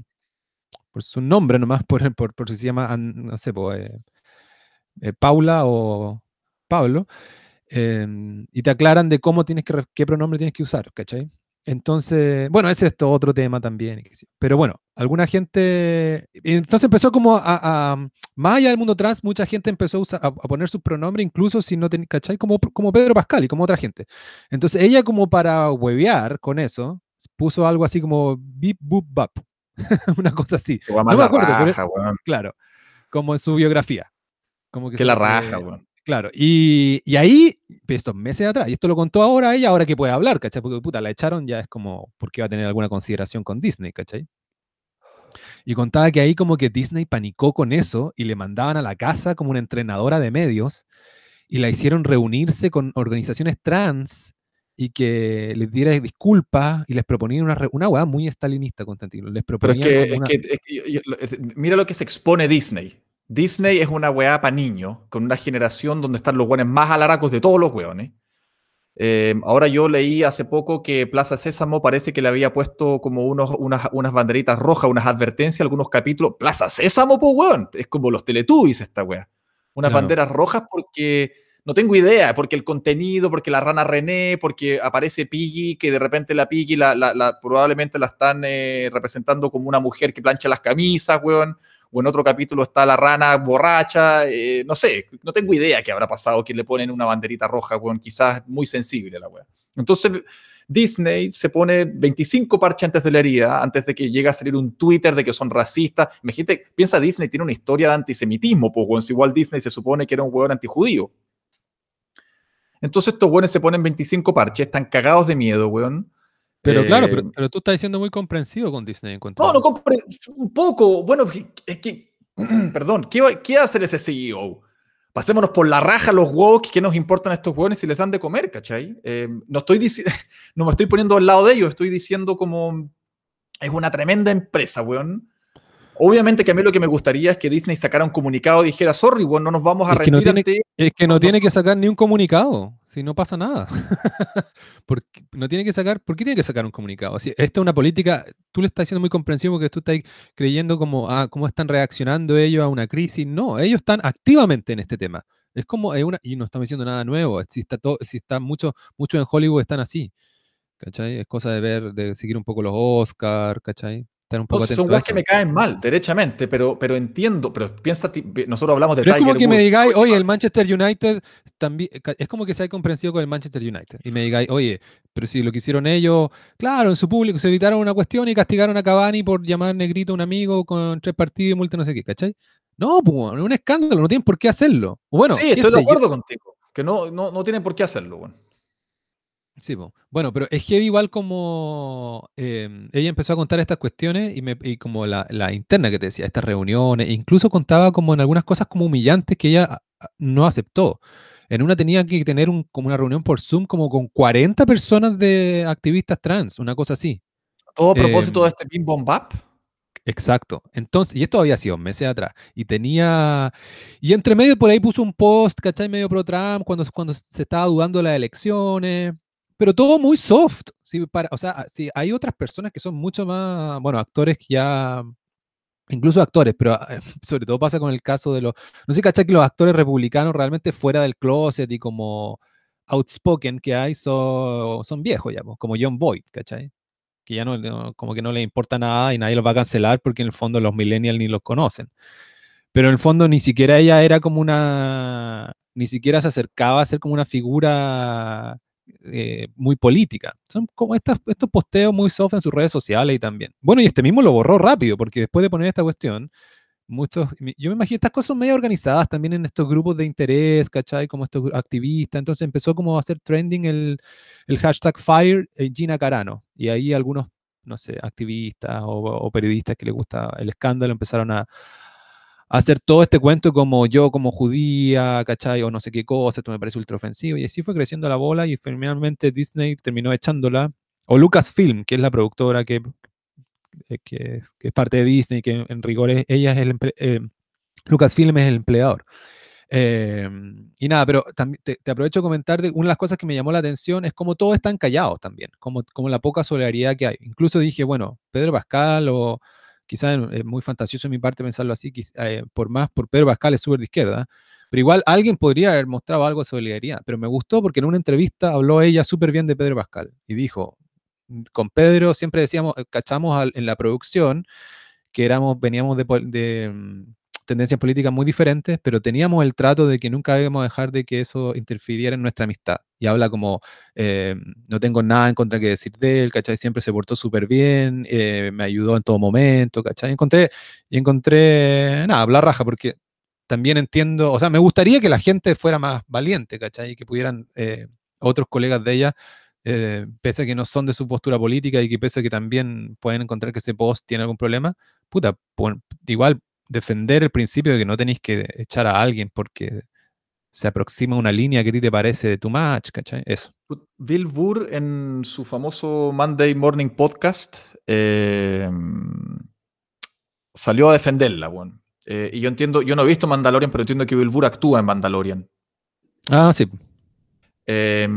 S1: por su nombre nomás, por, por, por si se llama, no sé, eh, eh, Paula o Pablo, em, y te aclaran de cómo tienes que, qué pronombre tienes que usar, ¿cachai? Entonces, bueno, ese es esto otro tema también. Pero bueno, alguna gente. Entonces empezó como a, a- Más allá del mundo trans, mucha gente empezó a, usar- a- a poner sus pronombres, incluso si no tenía, ¿cachai? Como, como Pedro Pascal y como otra gente. Entonces ella, como para huevear con eso, puso algo así como bip, boop, bap. Una cosa así.
S2: que
S1: No me acuerdo,
S2: raja.
S1: Claro. Como en su biografía. Como
S2: Que
S1: se-
S2: la raja, weón.
S1: Claro, y, y ahí, estos meses atrás, y esto lo contó ahora ella, ahora que puede hablar, ¿cachai? Porque puta, la echaron ya es como, porque va a tener alguna consideración con Disney, ¿cachai? Y contaba que ahí como que Disney panicó con eso y le mandaban a la casa como una entrenadora de medios y la hicieron reunirse con organizaciones trans y que les diera disculpas y les proponían una, una hueá muy estalinista, Constantino. Les
S2: Pero es
S1: proponían
S2: que,
S1: como
S2: es
S1: una-
S2: que- es que yo- yo- es- mira lo que se expone Disney. Disney es una weá para niños, con una generación donde están los weones más alaracos de todos los weones. Eh, ahora yo leí hace poco que Plaza Sésamo parece que le había puesto como unos, unas, unas banderitas rojas, unas advertencias, algunos capítulos. Plaza Sésamo, pues weón. Es como los Teletubbies esta weá. Unas
S1: Claro.
S2: banderas rojas porque no tengo idea, porque el contenido, porque la rana René, porque aparece Piggy, que de repente la Piggy la, la- la- probablemente la están eh, representando como una mujer que plancha las camisas, weón. O en otro capítulo está la rana borracha, eh, no sé, no tengo idea qué habrá pasado, que le ponen una banderita roja, weón, quizás muy sensible la weá. Entonces, Disney se pone 25 parches antes de la herida, antes de que llegue a salir un Twitter de que son racistas. Imagínate, piensa Disney tiene una historia de antisemitismo, pues, igual Disney se supone que era un weón antijudío. Entonces estos weones se ponen 25 parches, están cagados de miedo, weón.
S1: Pero claro,
S2: Eh,
S1: pero, pero tú estás siendo muy comprensivo con Disney, encuentro.
S2: no, no compre un poco. Bueno, es que, perdón, ¿qué, va- qué va a hacer ese CEO? Pasémonos por la raja los woke, ¿qué nos importan estos hueones si les dan de comer, cachai? Eh, no, estoy no me estoy poniendo al lado de ellos, estoy diciendo como es una tremenda empresa, weón. Obviamente que a mí lo que me gustaría es que Disney sacara un comunicado y dijera, sorry, bueno, no nos vamos a
S1: es que no tiene,
S2: ante-
S1: es que no
S2: no-
S1: tiene que sacar ni un comunicado, si no pasa nada. Porque no tiene que sacar, ¿por qué tiene que sacar un comunicado? Si esta es una política, tú le estás siendo muy comprensivo porque tú estás creyendo como, ah, cómo están reaccionando ellos a una crisis. No, ellos están activamente en este tema. Es como, es una, y no estamos diciendo nada nuevo, si está, todo, si está mucho, mucho en Hollywood están así. ¿Cachai? Es cosa de ver, de seguir un poco los Oscars, ¿cachai? Un poco
S2: si son weas que me caen mal, derechamente, pero, pero entiendo, pero piensa, nosotros hablamos de
S1: Pero es como
S2: Tiger
S1: que me digáis, oye, el Manchester United también, es como que sea comprensivo con el Manchester United. Y me digáis, oye, pero si lo que hicieron ellos, claro, en su público se evitaron una cuestión y castigaron a Cavani por llamar negrito a un amigo con tres partidos y multa no sé qué, ¿cachai? No, pues, es un escándalo, no tienen por qué hacerlo. O Bueno,
S2: sí, estoy de
S1: yo.
S2: acuerdo contigo, que no, no, no tienen por qué hacerlo. Bueno.
S1: Sí, po. bueno, pero es que igual como em, ella empezó a contar estas cuestiones y, me, y como la, la interna que te decía, estas reuniones, incluso contaba como en algunas cosas como humillantes que ella a- a- no aceptó. En una tenía que tener un- como una reunión por Zoom como con 40 personas de activistas trans, una cosa así.
S2: Todo a propósito
S1: Em,
S2: de este Bim Bom Bap.
S1: Exacto. Entonces, y esto había sido meses atrás. Y tenía. Y entre medio por ahí puso un post, ¿cachai? Medio pro Trump, cuando, cuando se estaba dudando de las elecciones. Pero todo muy soft. Sí, para, o sea, sí, hay otras personas que son mucho más. Bueno, actores que ya. Incluso actores, pero eh, sobre todo pasa con el caso de los. No sé, ¿cachai? Que los actores republicanos realmente fuera del closet y como outspoken que hay son, son viejos ya, po, como John Boyd, ¿cachai? que ya no, no- como que no le importa nada y nadie los va a cancelar porque en el fondo los millennials ni los conocen. Pero en el fondo ni siquiera ella era como una, ni siquiera se acercaba a ser como una figura eh, muy política. Son como estas, estos posteos muy soft en sus redes sociales y también. Bueno, y este mismo lo borró rápido porque después de poner esta cuestión, muchos, yo me imagino estas cosas son medio organizadas también en estos grupos de interés, ¿cachai? Como estos activistas. Entonces empezó como a hacer trending el, el hashtag Fire eh, Gina Carano. Y ahí algunos, no sé, activistas o, o periodistas que les gusta el escándalo empezaron a hacer todo este cuento como yo como judía, ¿cachai? O no sé qué cosa, esto me parece ultra ofensivo. Y así fue creciendo la bola y finalmente Disney terminó echándola. O Lucasfilm, que es la productora que, eh, que, que es parte de Disney, que en rigor es- ella es el... eh, Lucasfilm es el empleador. Eh, y nada, pero te, te aprovecho de comentar de una de las cosas que me llamó la atención es como todos están callados también, como, como la poca solidaridad que hay. Incluso dije, bueno, Pedro Pascal o quizás es muy fantasioso en mi parte pensarlo así, eh, por más, por Pedro Pascal es súper de izquierda, pero igual alguien podría haber mostrado algo de solidaridad, pero me gustó porque en una entrevista habló ella súper bien de Pedro Pascal y dijo, con Pedro siempre decíamos, eh, cachamos al- en la producción que éramos, veníamos de, de, mm, tendencias políticas muy diferentes, pero teníamos el trato de que nunca debíamos dejar de que eso interfiriera en nuestra amistad. Y habla como, eh, no tengo nada en contra que decir de él, ¿cachai? Siempre se portó súper bien, eh, me ayudó en todo momento, ¿cachai? Encontré, y encontré, nada, hablar raja, porque también entiendo, o sea, me gustaría que la gente fuera más valiente, ¿cachai? Y que pudieran eh, otros colegas de ella, pese a que no son de su postura política y que pese a que también pueden encontrar que ese post tiene algún problema, puta, igual defender el principio de que no tenéis que echar a alguien porque se aproxima una línea que a ti te parece de too much, ¿cachai? Eso.
S2: Bill Burr en su famoso Monday Morning Podcast eh, salió a defenderla, bueno. Eh, y yo entiendo, yo no he visto Mandalorian, pero entiendo que Bill Burr actúa en Mandalorian.
S1: Ah, sí.
S2: Eh,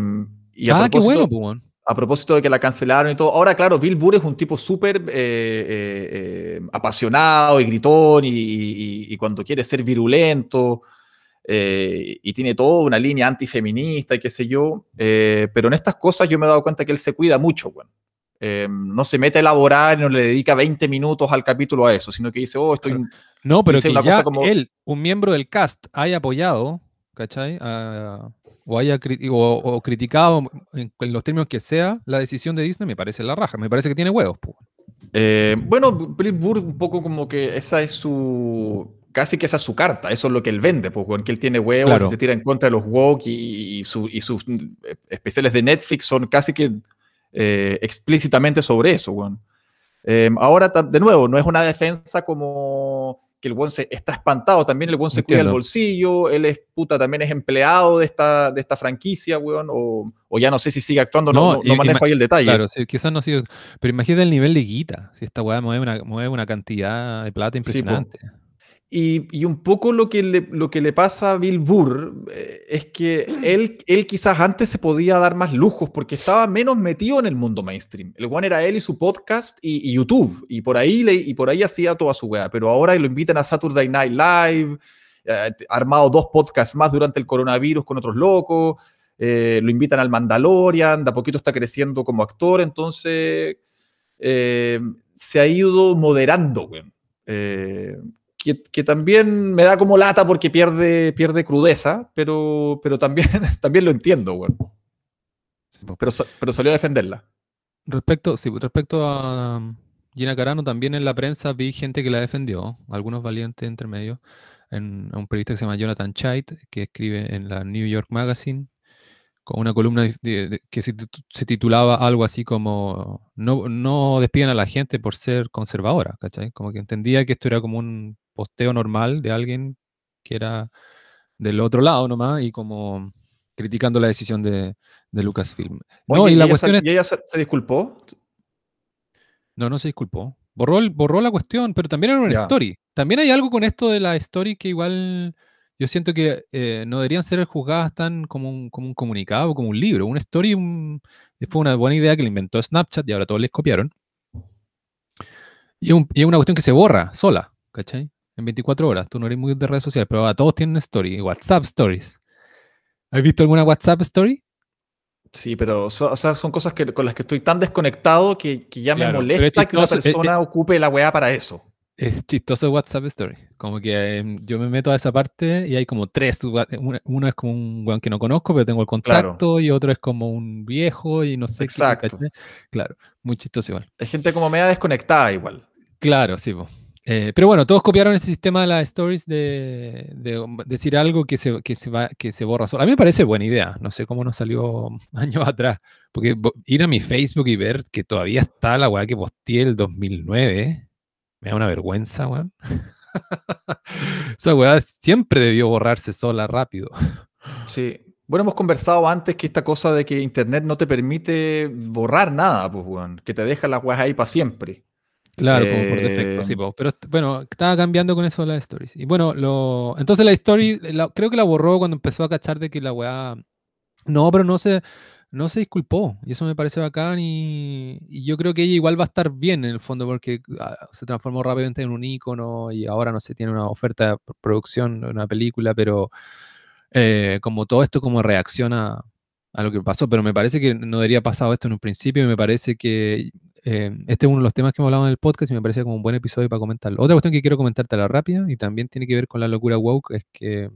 S2: y a
S1: Ah, qué bueno, pues, weón.
S2: a propósito de que la cancelaron y todo. Ahora, claro, Bill Burr es un tipo súper eh, eh, eh, apasionado y gritón y, y- y cuando quiere ser virulento eh, y tiene toda una línea antifeminista y qué sé yo. eh, pero en estas cosas yo me he dado cuenta que él se cuida mucho, weón. Eh, no se mete a elaborar y no le dedica 20 minutos al capítulo a eso, sino que dice, oh, estoy...
S1: No, pero que
S2: una
S1: ya
S2: cosa como-
S1: él, un miembro del cast, haya apoyado, ¿cachai? O haya cri- o, o criticado en, en los términos que sea la decisión de Disney, me parece la raja. Me parece que tiene huevos, pues.
S2: Bueno, Bill Burr un poco como que esa es su... Casi que esa es su carta, eso es lo que él vende, pues, weón, que él tiene huevos,
S1: Claro.
S2: y se tira en contra de los woke y, y su- y sus eh, especiales de Netflix son casi que eh, explícitamente sobre eso, weón. Eh, ahora, de nuevo, no es una defensa como que el buen se, está espantado, también el buen se cuida el bolsillo, él es puta, también es empleado de esta, de esta franquicia, weón, o, o ya no sé si sigue actuando, no,
S1: No,
S2: manejo ahí el detalle.
S1: Claro, sí, quizás no ha sido. Pero imagínate el nivel de guita. Si esta weá mueve una, mueve una cantidad de plata
S2: Sí,
S1: impresionante.
S2: Y, y un poco lo que le, lo que le pasa a Bill Burr eh, es que él, él quizás antes se podía dar más lujos porque estaba menos metido en el mundo mainstream. El one era él y su podcast y, y YouTube. Y por, ahí le, y por ahí hacía toda su weá. Pero ahora lo invitan a Saturday Night Live. eh, armado dos podcasts más durante el coronavirus con otros locos. eh, lo invitan al Mandalorian. De a poquito está creciendo como actor. Entonces se ha ido moderando, weón. Eh, que, que también me da como lata porque pierde, pierde crudeza, pero, pero también, también lo entiendo,
S1: po.
S2: Pero, pero salió a defenderla.
S1: Respecto, sí, respecto a um, Gina Carano, también en la prensa vi gente que la defendió, algunos valientes entre medio, en, un periodista que se llama Jonathan Chait, que escribe en la New York Magazine, con una columna que se, titu- se titulaba algo así como no, no despidan a la gente por ser conservadora, ¿cachai? Como que entendía que esto era como un posteo normal de alguien que era del otro lado nomás y como criticando la decisión de, de Lucasfilm. No,
S2: Oye,
S1: y
S2: ¿y
S1: la
S2: ella,
S1: cuestión
S2: sa-
S1: es...
S2: y ella se, se disculpó?
S1: No, no se disculpó. Borró, borró la cuestión, pero también era una
S2: Ya.
S1: story. También hay algo con esto de la story que igual yo siento que eh, no deberían ser juzgadas tan como un, como un comunicado, como un libro. Una story un- fue una buena idea que le inventó Snapchat y ahora todos les copiaron. Y un- y es una cuestión que se borra sola, ¿cachai? En 24 horas. Tú no eres muy de redes sociales, pero ahora todos tienen story, WhatsApp stories. ¿Has visto alguna WhatsApp story?
S2: Sí, pero so- o sea, son cosas que, con las que estoy tan desconectado que, que ya
S1: Claro,
S2: me
S1: es
S2: molesta que una persona ocupe la weá para eso.
S1: Es chistoso WhatsApp Story. Como que em, yo me meto a esa parte y hay como tres. Una, es como un weón que no conozco, pero tengo el contacto, y otro es como un viejo y no sé qué,
S2: Exacto.
S1: Claro, muy chistoso igual.
S2: Hay gente como media desconectada igual.
S1: Claro, sí. po. Eh, pero bueno, todos copiaron ese sistema de las stories de, de um, decir algo que se, que, se va, que se borra solo. A mí me parece buena idea. No sé cómo nos salió años atrás. Porque ir a mi Facebook y ver que todavía está la weá que posteé el 2009, me da una vergüenza, weón. Esa weá siempre debió borrarse sola rápido.
S2: Sí. Bueno, hemos conversado antes que esta cosa de que Internet no te permite borrar nada, pues, weón. Que te deja las weas ahí para siempre.
S1: Claro, como por defecto, sí,
S2: Eh,
S1: po. pero bueno, estaba cambiando con eso las stories. Y bueno, lo, entonces la story, la- creo que la borró cuando empezó a cachar de que la weá. No, pero no se, no se disculpó. Y eso me parece bacán. Y, y yo creo que ella igual va a estar bien en el fondo, porque ah, se transformó rápidamente en un ícono y ahora no sé, tiene una oferta de pro- producción de una película, pero eh, como todo esto como reacciona a lo que pasó, pero me parece que no debería pasado esto en un principio y me parece que eh, este es uno de los temas que hemos hablado en el podcast y me parece como un buen episodio para comentarlo. Otra cuestión que quiero comentarte a la rápida y también tiene que ver con la locura woke es que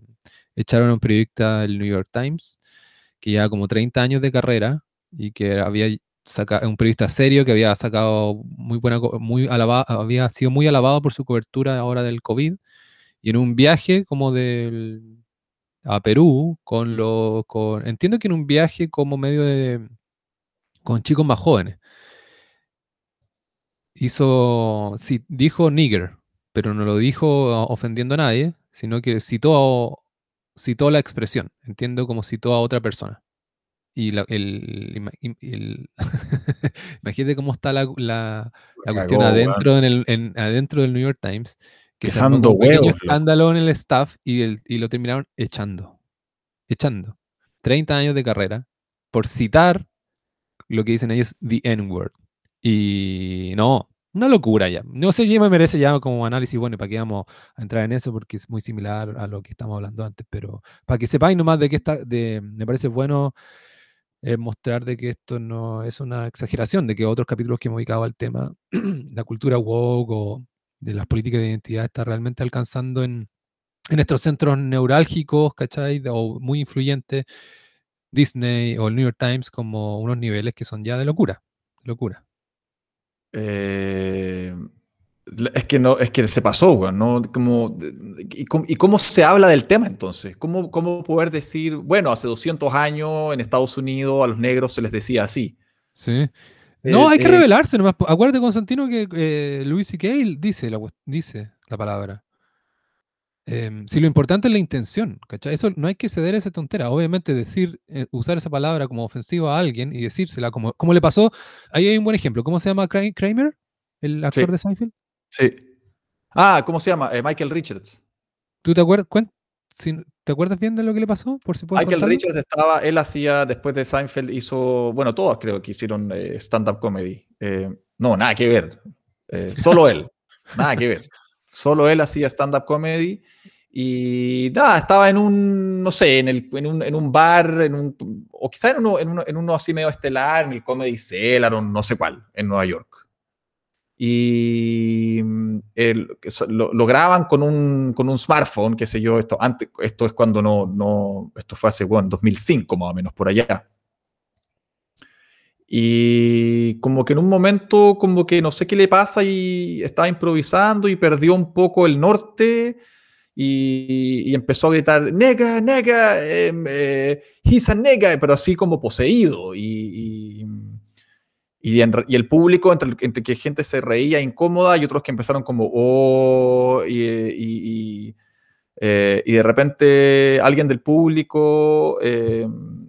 S1: echaron a un periodista del New York Times que lleva como 30 años de carrera y que había sacado, un periodista serio que había sacado muy buena, muy alabado, había sido muy alabado por su cobertura ahora del COVID y en un viaje como del a Perú con los con entiendo que en un viaje como medio de con chicos más jóvenes hizo sí, dijo nigger pero no lo dijo ofendiendo a nadie sino que citó citó la expresión entiendo como citó a otra persona y la- el, ima- im- el- imagínate cómo está la, la- la cuestión
S2: cagó,
S1: adentro, en el, en- adentro del New York Times, que se un
S2: huevos,
S1: escándalo en el staff y, el- y lo terminaron echando. Echando. 30 años de carrera por citar lo que dicen ellos, the N-word. Y no, una locura ya. No sé si me merece ya como análisis, bueno, para qué vamos a entrar en eso, porque es muy similar a lo que estamos hablando antes, pero para que sepáis nomás de qué está, de, me parece bueno eh, mostrar de que esto no es una exageración, de que otros capítulos que hemos dedicado al tema, la cultura woke o de las políticas de identidad está realmente alcanzando en, en estos centros neurálgicos, ¿cachai? O muy influyentes, Disney o el New York Times, como unos niveles que son ya de locura. Locura.
S2: Eh, es que no, es que se pasó, weón, ¿no? Como, y, cómo, y cómo se habla del tema entonces? ¿Cómo, ¿Cómo poder decir, bueno, hace 200 años en Estados Unidos a los negros se les decía así?
S1: Sí. No,
S2: Eh,
S1: hay que
S2: eh,
S1: revelarse nomás. Acuérdate, Constantino, que eh, Luis C.K. dice la, dice la palabra. Em, si lo importante es la intención, ¿cachai? Eso no hay que ceder a esa tontera. Obviamente decir, eh, usar esa palabra como ofensiva a alguien y decírsela como, como le pasó, ahí hay un buen ejemplo. ¿Cómo se llama Kramer? El actor de Seinfeld.
S2: Sí. Ah, ¿cómo se llama? Eh, Michael Richards.
S1: ¿Tú te acuerdas? ¿Te acuerdas bien de lo que le pasó? Por si
S2: Michael Richards estaba, él hacía, después de Seinfeld, hizo, bueno, todos creo que hicieron eh, stand-up comedy. no, nada que ver. solo él. nada que ver. Solo él hacía stand-up comedy. Y nada, estaba en un, no sé, en, el, en, un, en un bar, en un, o quizá en uno, en, uno, en uno así medio estelar, en el Comedy Cellar o no sé cuál, en Nueva York. Y mm, lo, graban con un, con un smartphone, qué sé yo, esto, antes, esto es cuando no, no, esto fue hace, bueno, 2005 más o menos, por allá. Y como que en un momento, como que no sé qué le pasa y estaba improvisando y perdió un poco el norte y, empezó a gritar, nega, nega, em, eh, a nega, pero así como poseído. Y, y, el público, entre, entre, que gente se reía incómoda y otros que empezaron como, oh, y, eh, de repente alguien del público em,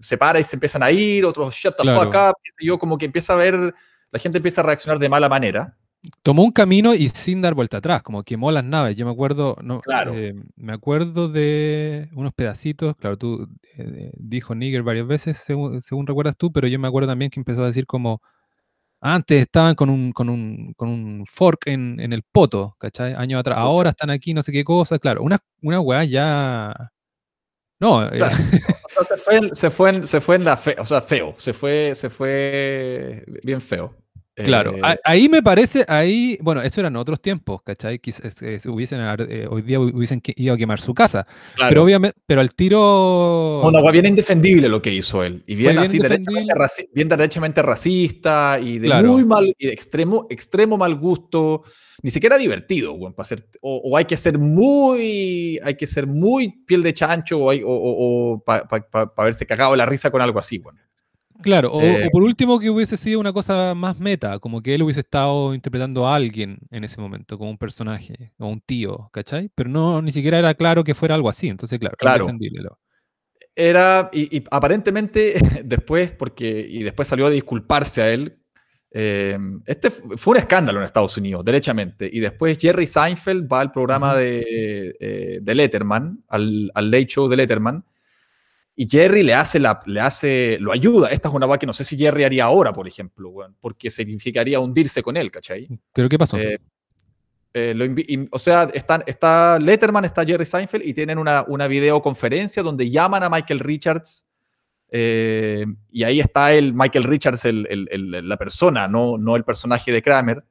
S2: se para y se empiezan a ir, otros shut the fuck up, yo como que empieza a ver, la gente empieza a reaccionar de mala manera
S1: tomó un camino y sin dar vuelta atrás, como quemó las naves. Yo me acuerdo, no,
S2: claro.
S1: Eh, me acuerdo de unos pedacitos, claro, tú eh, dijo Nigger varias veces, según, recuerdas tú, pero yo me acuerdo también que empezó a decir como, antes estaban con un, con un, con un fork en, en, el poto, ¿cachai? Años atrás, ahora están aquí, no sé qué cosa, claro, una, una weá ya... No,
S2: eh, se, fue, se, fue se fue en la fe, o sea, feo, se fue, se fue bien feo.
S1: Claro, eh, ahí me parece, ahí, bueno, eso eran otros tiempos, ¿cachai? hubiesen, eh, hoy día hubiesen ido a quemar su casa. Pero obviamente, pero al tiro.
S2: Bueno, bien indefendible lo que hizo él. Y bien, así, bien derechamente racista y de muy mal, y de extremo, extremo mal gusto. Ni siquiera divertido, para o, hay que ser muy, hay que ser muy piel de chancho o, o, para haberse cagado la risa con algo así.
S1: Claro, eh, o, por último que hubiese sido una cosa más meta, como que él hubiese estado interpretando a alguien en ese momento, como un personaje, o un tío, ¿cachai? Pero no, ni siquiera era claro que fuera algo así, entonces claro,
S2: claro. Era, y, aparentemente después, porque, y después salió a disculparse a él, eh, este fue un escándalo en Estados Unidos, derechamente, y después Jerry Seinfeld va al programa de, eh, de Letterman, al, al Late Show de Letterman, y Jerry le hace, la, le hace, lo ayuda. Esta es una va que no sé si Jerry haría ahora, por ejemplo, porque significaría hundirse con él, ¿cachai?
S1: ¿Pero qué pasó?
S2: Eh, eh, o sea, está, está Letterman, está Jerry Seinfeld y tienen una, una videoconferencia donde llaman a Michael Richards eh, y ahí está el Michael Richards, el, el, la persona, no, no el personaje de Kramer.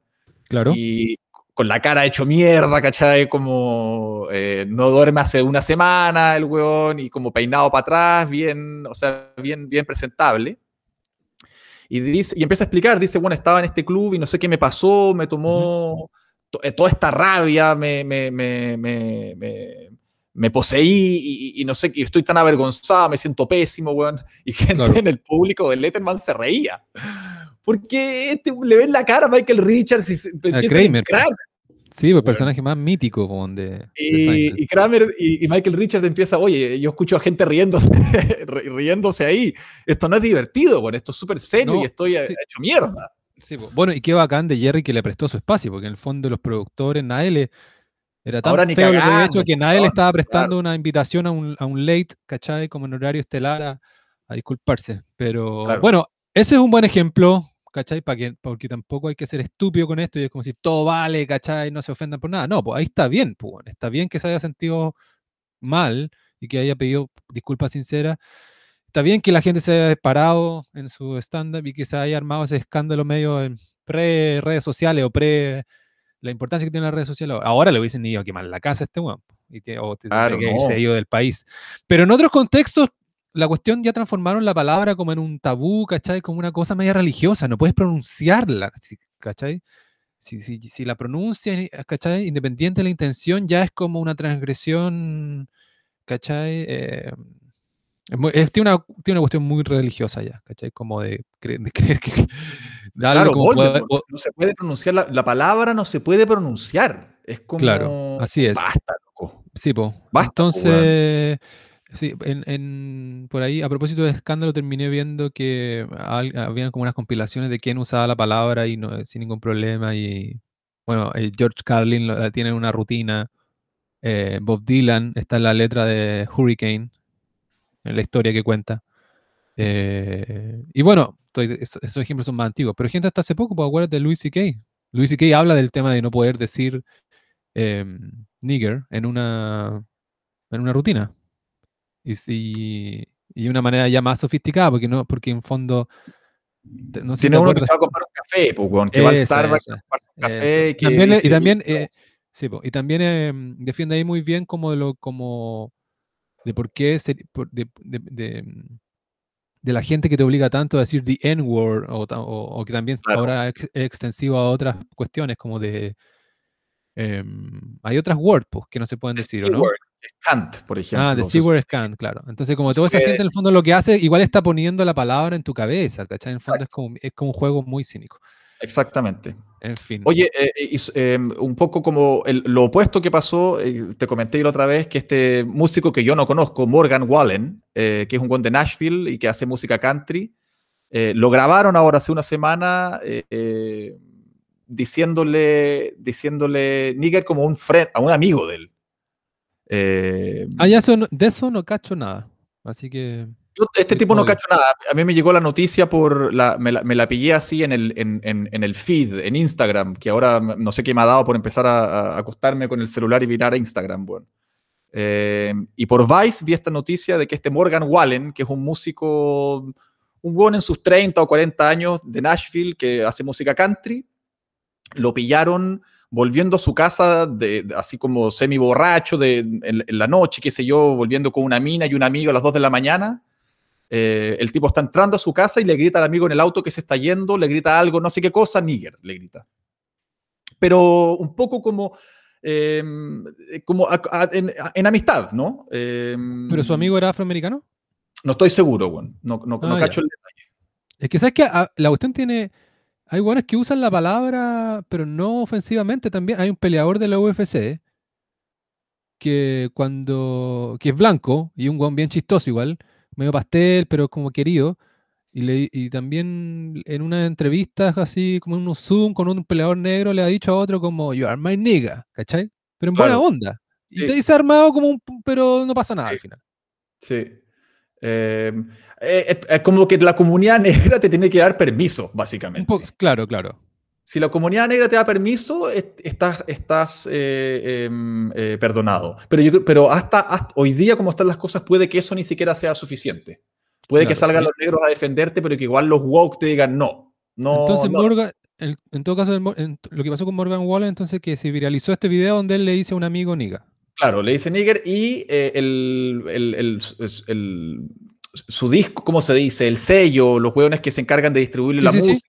S1: Claro.
S2: Y con la cara hecho mierda, ¿cachai? Como eh, no duerme hace una semana el weón y como peinado para atrás, bien, o sea, bien, bien presentable. Y, dice, y empieza a explicar, dice, bueno, estaba en este club y no sé qué me pasó, me tomó eh, toda esta rabia, me, me, me, me poseí y, no sé, y estoy tan avergonzada, me siento pésimo, weón. Y gente en el público del Letterman se reía. Porque este, le ven la cara a Michael Richards y
S1: empieza Kramer. Kramer. Sí, el personaje más mítico
S2: de, y, Kramer y, Michael Richards empieza, oye, yo escucho a gente riéndose, riéndose ahí. Esto no es divertido, bueno, esto es súper serio y estoy hecho mierda.
S1: Sí, bueno, y qué bacán de Jerry que le prestó su espacio, porque en el fondo los productores, nadie le... Era tan Ahora feo lo que hecho que nadie le estaba prestando una invitación a un, a un, late, ¿cachai? Como en horario estelar a, a disculparse. Pero bueno, ese es un buen ejemplo ¿cachai? Para que, porque tampoco hay que ser estúpido con esto y es como si todo vale, ¿cachai? No se ofendan por nada. No, pues ahí está bien, pues, está bien que se haya sentido mal y que haya pedido disculpas sinceras. Está bien que la gente se haya parado en su stand-up y que se haya armado ese escándalo medio en pre-redes sociales o pre la importancia que tiene las redes sociales. Ahora le hubiesen ido a quemar la casa a este weón. Y que, o que irse ido del país. Pero en otros contextos la cuestión ya transformaron la palabra como en un tabú, ¿cachai? Como una cosa media religiosa, no puedes pronunciarla, ¿cachai? Si, si, si la pronuncias, ¿cachai? Independiente de la intención, ya es como una transgresión, ¿cachai? Eh, tiene, una, tiene una cuestión muy religiosa ya, ¿cachai? Como de, creer que...
S2: Claro, no se puede pronunciar, la, palabra no se puede pronunciar. Es como...
S1: Claro, así es.
S2: Basta,
S1: Sí, po.
S2: Basta, po.
S1: Entonces, sí, en, en- por ahí, a propósito de escándalo, terminé viendo que al- habían como unas compilaciones de quién usaba la palabra y no, sin ningún problema. Y bueno, eh, George Carlin lo- tiene una rutina. eh, Bob Dylan está en la letra de Hurricane, en la historia que cuenta. Eh, y bueno, estoy- eso- esos ejemplos son más antiguos, pero gente hasta hace poco, pues acuérdate de Louis C.K. Louis C.K. habla del tema de no poder decir em, nigger en una, en una rutina. Y, si, y una manera ya más sofisticada, porque no, porque en fondo, no sé si
S2: Tiene
S1: te
S2: uno que se va a comprar un café, weón, que va al Starbucks a
S1: esa,
S2: comprarse un café que
S1: También, le- y
S2: dice,
S1: también, eh, sí, po, y también em, defiende ahí muy bien como de lo, como de por qué de, de- de, de la gente que te obliga tanto a decir the N-word o, ta- o- o que también
S2: Claro.
S1: ahora es extensivo a otras cuestiones como de em, hay otras words pues, que no se pueden decir, ¿o no?
S2: Kant, por ejemplo.
S1: Ah, de
S2: se
S1: C-word
S2: supone.
S1: is Kant, claro. Entonces, como toda esa gente en el fondo lo que hace, igual está poniendo la palabra en tu cabeza, ¿cachai? En el fondo es como, es como un juego muy cínico.
S2: Exactamente.
S1: En fin.
S2: Oye, eh, eh, eh, un poco como el- lo opuesto que pasó, eh, te comenté la otra vez que este músico que yo no conozco, Morgan Wallen, que es un guan de Nashville y que hace música country, lo grabaron ahora hace una semana diciéndole, diciéndole nigger como un friend, a un amigo de él.
S1: Ah, ya eso no- de eso no cacho nada. Así que.
S2: Yo, este tipo no cacho nada. A mí me llegó la noticia por la, me la, me la pillé así en el, en, en- en el feed, en Instagram, que ahora no sé qué me ha dado por empezar a, a acostarme con el celular y mirar a Instagram, bueno. Eh, y por Vice vi esta noticia de que este Morgan Wallen, que es un músico, un buen en sus 30 o 40 años de Nashville, que hace música country, lo pillaron volviendo a su casa, de, de- así como semi borracho de, en, en la noche, qué sé yo, volviendo con una mina y un amigo a las 2 de la mañana. Eh, el tipo está entrando a su casa y le grita al amigo en el auto que se está yendo, le grita algo, no sé qué cosa, nigger, le grita. Pero un poco como, eh, como a- a- en, en amistad, ¿no? Eh,
S1: ¿Pero su amigo era afroamericano?
S2: No estoy seguro, bueno. no, no, no
S1: Ah,
S2: cacho el detalle.
S1: Es que sabes que ah, la cuestión tiene. Hay buenos que usan la palabra, pero no ofensivamente también. Hay un peleador de la UFC que cuando. que es blanco y un guan bien chistoso igual, medio pastel, pero como querido. Y, le, y también en una entrevista así como en un Zoom con un peleador negro le ha dicho a otro como You are my nigga, ¿cachai? Pero en buena
S2: Claro.
S1: onda. Y
S2: Sí.
S1: te dice armado como un... pero no pasa nada
S2: Sí.
S1: al final.
S2: Sí. Eh, eh, es- es como que la comunidad negra te tiene que dar permiso,
S1: Un
S2: básicamente.
S1: poco, claro, claro.
S2: Si la comunidad negra te da permiso, est- estás, estás eh, em, eh, perdonado. Pero, yo, creo- pero hasta, hasta hoy día, como están las cosas, puede que eso ni siquiera sea suficiente. Puede que salgan los negros a defenderte, pero que igual los woke te digan no. no
S1: entonces
S2: no,
S1: Morgan, el- en todo caso, el Mor- en- lo que pasó con Morgan Wallen, entonces que se viralizó este video donde él le dice a un amigo niga.
S2: Claro, le dice nigger y eh, el, su disco, ¿cómo se dice? El sello, los hueones que se encargan de distribuirle
S1: Sí,
S2: la
S1: sí,
S2: música,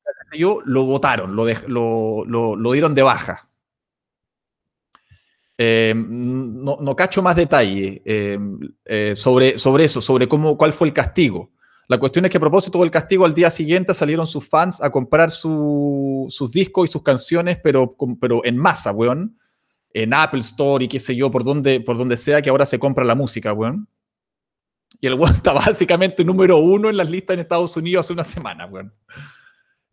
S2: lo votaron, lo, dieron de baja. Eh, no, no cacho más detalle eh, eh, sobre, sobre eso, sobre cómo, cuál fue el castigo. La cuestión es que a propósito del castigo, al día siguiente salieron sus fans a comprar su- sus discos y sus canciones, pero, pero en masa, weón. En Apple Store y qué sé yo, por donde, por donde sea que ahora se compra la música, weón. Y el weón está básicamente número uno en las listas en Estados Unidos hace una semana, weón.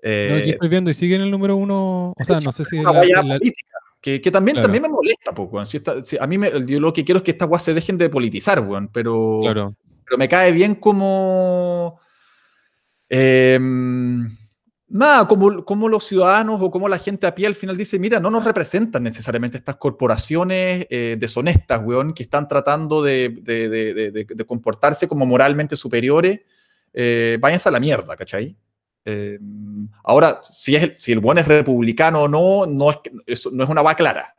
S1: No, aquí
S2: Eh,
S1: estoy viendo y sigue en el número uno. O sea, no sé si.
S2: una
S1: la-
S2: guaya
S1: la-
S2: política. Que, que también,
S1: Claro.
S2: también me molesta, pues, weón. Si esta- si a mí me- yo lo que quiero es que estas weas se dejen de politizar, weón. Pero,
S1: claro.
S2: pero me cae bien como. em, nada, como, como los ciudadanos o como la gente a pie al final dice: Mira, no nos representan necesariamente estas corporaciones eh, deshonestas, weón, que están tratando de- de comportarse como moralmente superiores. Eh, váyanse a la mierda, ¿cachai? Eh, ahora, si, es el, si el buen es republicano o no, no es, eso no es una va clara.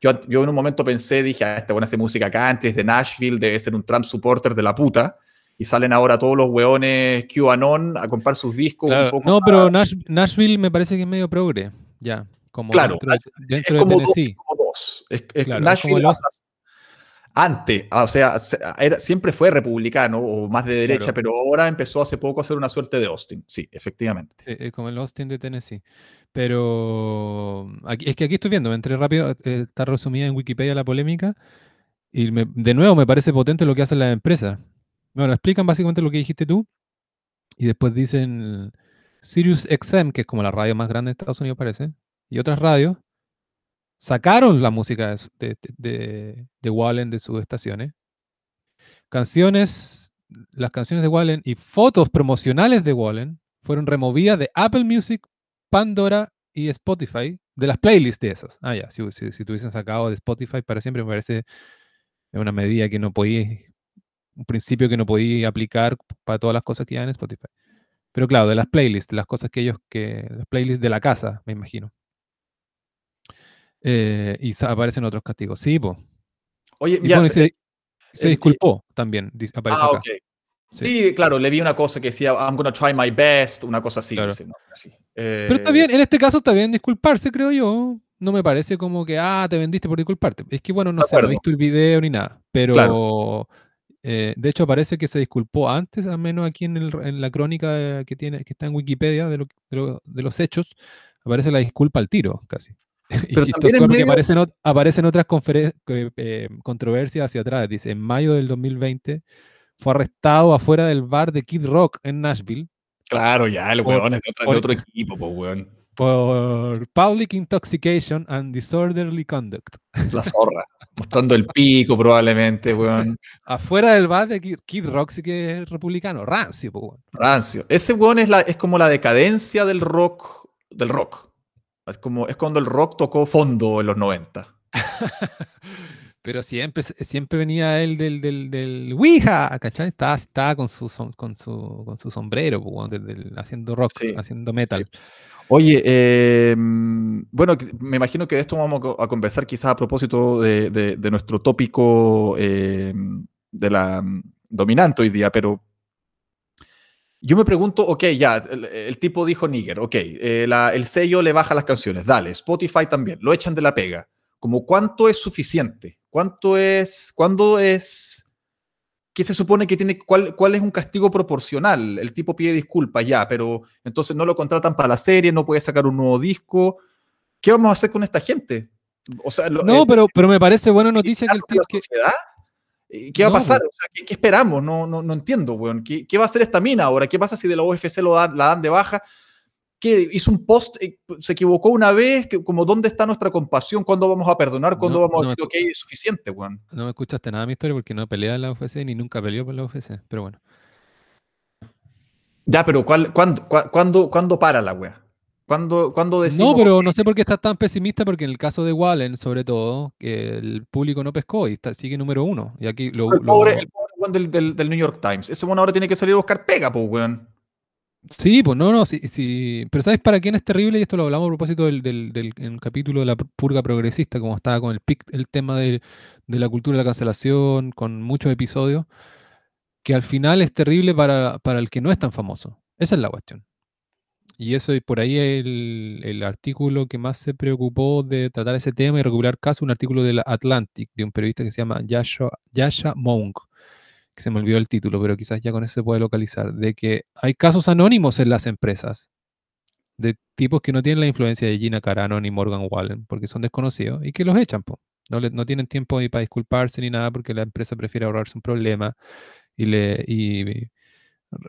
S2: Yo, yo en un momento pensé, dije, ah, este buen hace música country, es de Nashville, debe ser un Trump supporter de la puta. Y salen ahora todos los weones QAnon a comprar sus discos
S1: Claro.
S2: un poco
S1: No,
S2: más-
S1: pero Nash- Nashville me parece que es medio progre. Ya. Como
S2: Claro,
S1: dentro, de-
S2: es
S1: dentro de
S2: como dos,
S1: Tennessee.
S2: como dos. Es, es-
S1: Claro, es
S2: Nashville
S1: como los-
S2: hasta- antes, o sea, se- era- siempre fue republicano o más de derecha,
S1: Claro.
S2: pero ahora empezó hace poco a ser una suerte de Austin. Sí, efectivamente.
S1: Es como el Austin de Tennessee. Pero aquí- es que aquí estoy viendo, me entré rápido, eh, está resumida en Wikipedia la polémica. Y de nuevo me parece potente lo que hacen las empresas. Bueno, explican básicamente lo que dijiste tú y después dicen Sirius XM, que es como la radio más grande de Estados Unidos parece, y otras radios, sacaron la música de, de, Wallen de sus estaciones. Canciones, las canciones de Wallen y fotos promocionales de Wallen fueron removidas de Apple Music, Pandora y Spotify, de las playlists de esas. Ah, ya, si, si, sacado de Spotify para siempre, me parece una medida que no podía, un principio que no podía aplicar para todas las cosas que hay en Spotify. Pero claro, de las playlists, las cosas que ellos, que, las playlists de la casa, me imagino. Eh, y aparecen otros castigos. Sí, pues.
S2: Oye, ya,
S1: se, eh, disculpó también, aparece ah,
S2: acá. Sí. claro, le vi una cosa que decía, I'm gonna try my best, una cosa así.
S1: Pero está bien, en este caso está bien disculparse, creo yo. No me parece como que, ah, te vendiste por disculparte. Es que, bueno, no sé, no he visto el video ni nada. Pero, eh, de hecho, parece que se disculpó antes, al menos aquí en, la crónica que, tiene, que está en Wikipedia de, de, los hechos, aparece la disculpa al tiro, casi.
S2: Pero y porque
S1: aparecen, aparecen otras eh, controversias hacia atrás. Dice, en mayo del 2020 fue arrestado afuera del bar de Kid Rock en Nashville.
S2: Claro, ya, el weón es de, otro equipo, pues, weón.
S1: Por public intoxication and disorderly conduct.
S2: La zorra. mostrando el pico, probablemente, weón.
S1: Afuera del bar de Kid, Rock sí que es republicano. Rancio, pues, weón.
S2: Rancio. Ese weón es, la, es como la decadencia del rock. Del rock. Es como es cuando el rock tocó fondo en los 90.
S1: Pero siempre, siempre venía él del, del, del Ouija, ¿cachai? Estaba, estaba con, su, con, su, con su sombrero, haciendo rock, haciendo metal.
S2: Oye, em, bueno, me imagino que de esto vamos a conversar quizás a propósito de, nuestro tópico em, de la mm, dominante hoy día, pero yo me pregunto, ok, ya, el, tipo dijo nigger, ok, eh, el sello le baja las canciones, dale, Spotify también, lo echan de la pega. Como cuánto es suficiente, cuánto es, cuándo es ¿qué se supone que tiene, cuál, cuál es un castigo proporcional? El tipo pide disculpas ya, pero entonces no lo contratan para la serie, no puede sacar un nuevo disco. ¿Qué vamos a hacer con esta gente?
S1: O sea, no, eh, pero, pero me parece buena noticia que el tipo...
S2: ¿Qué va a pasar? ¿qué, esperamos? No, no, no entiendo, weón. ¿Qué, ¿Qué, va a hacer esta mina ahora? ¿Qué pasa si de la UFC lo la dan de baja? ¿Qué? Hizo un post, eh, se equivocó una vez, como ¿dónde está nuestra compasión? ¿Cuándo vamos a perdonar? ¿Cuándo vamos a decir, ok, es suficiente, weón?
S1: No me escuchaste nada de mi historia porque no pelea en la UFC ni nunca peleó por la UFC, pero bueno.
S2: Ya, pero ¿cuál, cuándo, cuándo, cuándo para la weá? ¿Cuándo, ¿Cuándo decimos
S1: No, pero no sé por qué estás tan pesimista, porque en el caso de Wallen, sobre todo, el público no pescó y está, sigue número uno. Y aquí lo,
S2: el, pobre, el pobre del, del, New York Times. Ese bueno ahora tiene que salir a buscar pega, pues, weón.
S1: Sí, pues no, no, sí, sí. Pero ¿sabes para quién es terrible? Y esto lo hablamos a propósito del, del, capítulo de la purga progresista, como estaba con el, el tema de, la cultura de la cancelación, con muchos episodios, que al final es terrible para, el que no es tan famoso. Esa es la cuestión. Y eso, y por ahí el, el artículo que más se preocupó de tratar ese tema y recuperar casos, un artículo de la Atlantic, de un periodista que se llama Yasha, Yasha Monk que se me olvidó el título, pero quizás ya con eso se puede localizar, de que hay casos anónimos en las empresas, de tipos que no tienen la influencia de Gina Carano ni Morgan Wallen, porque son desconocidos, y que los echan, No, le, no tienen tiempo ni para disculparse ni nada, porque la empresa prefiere ahorrarse un problema, y, le, y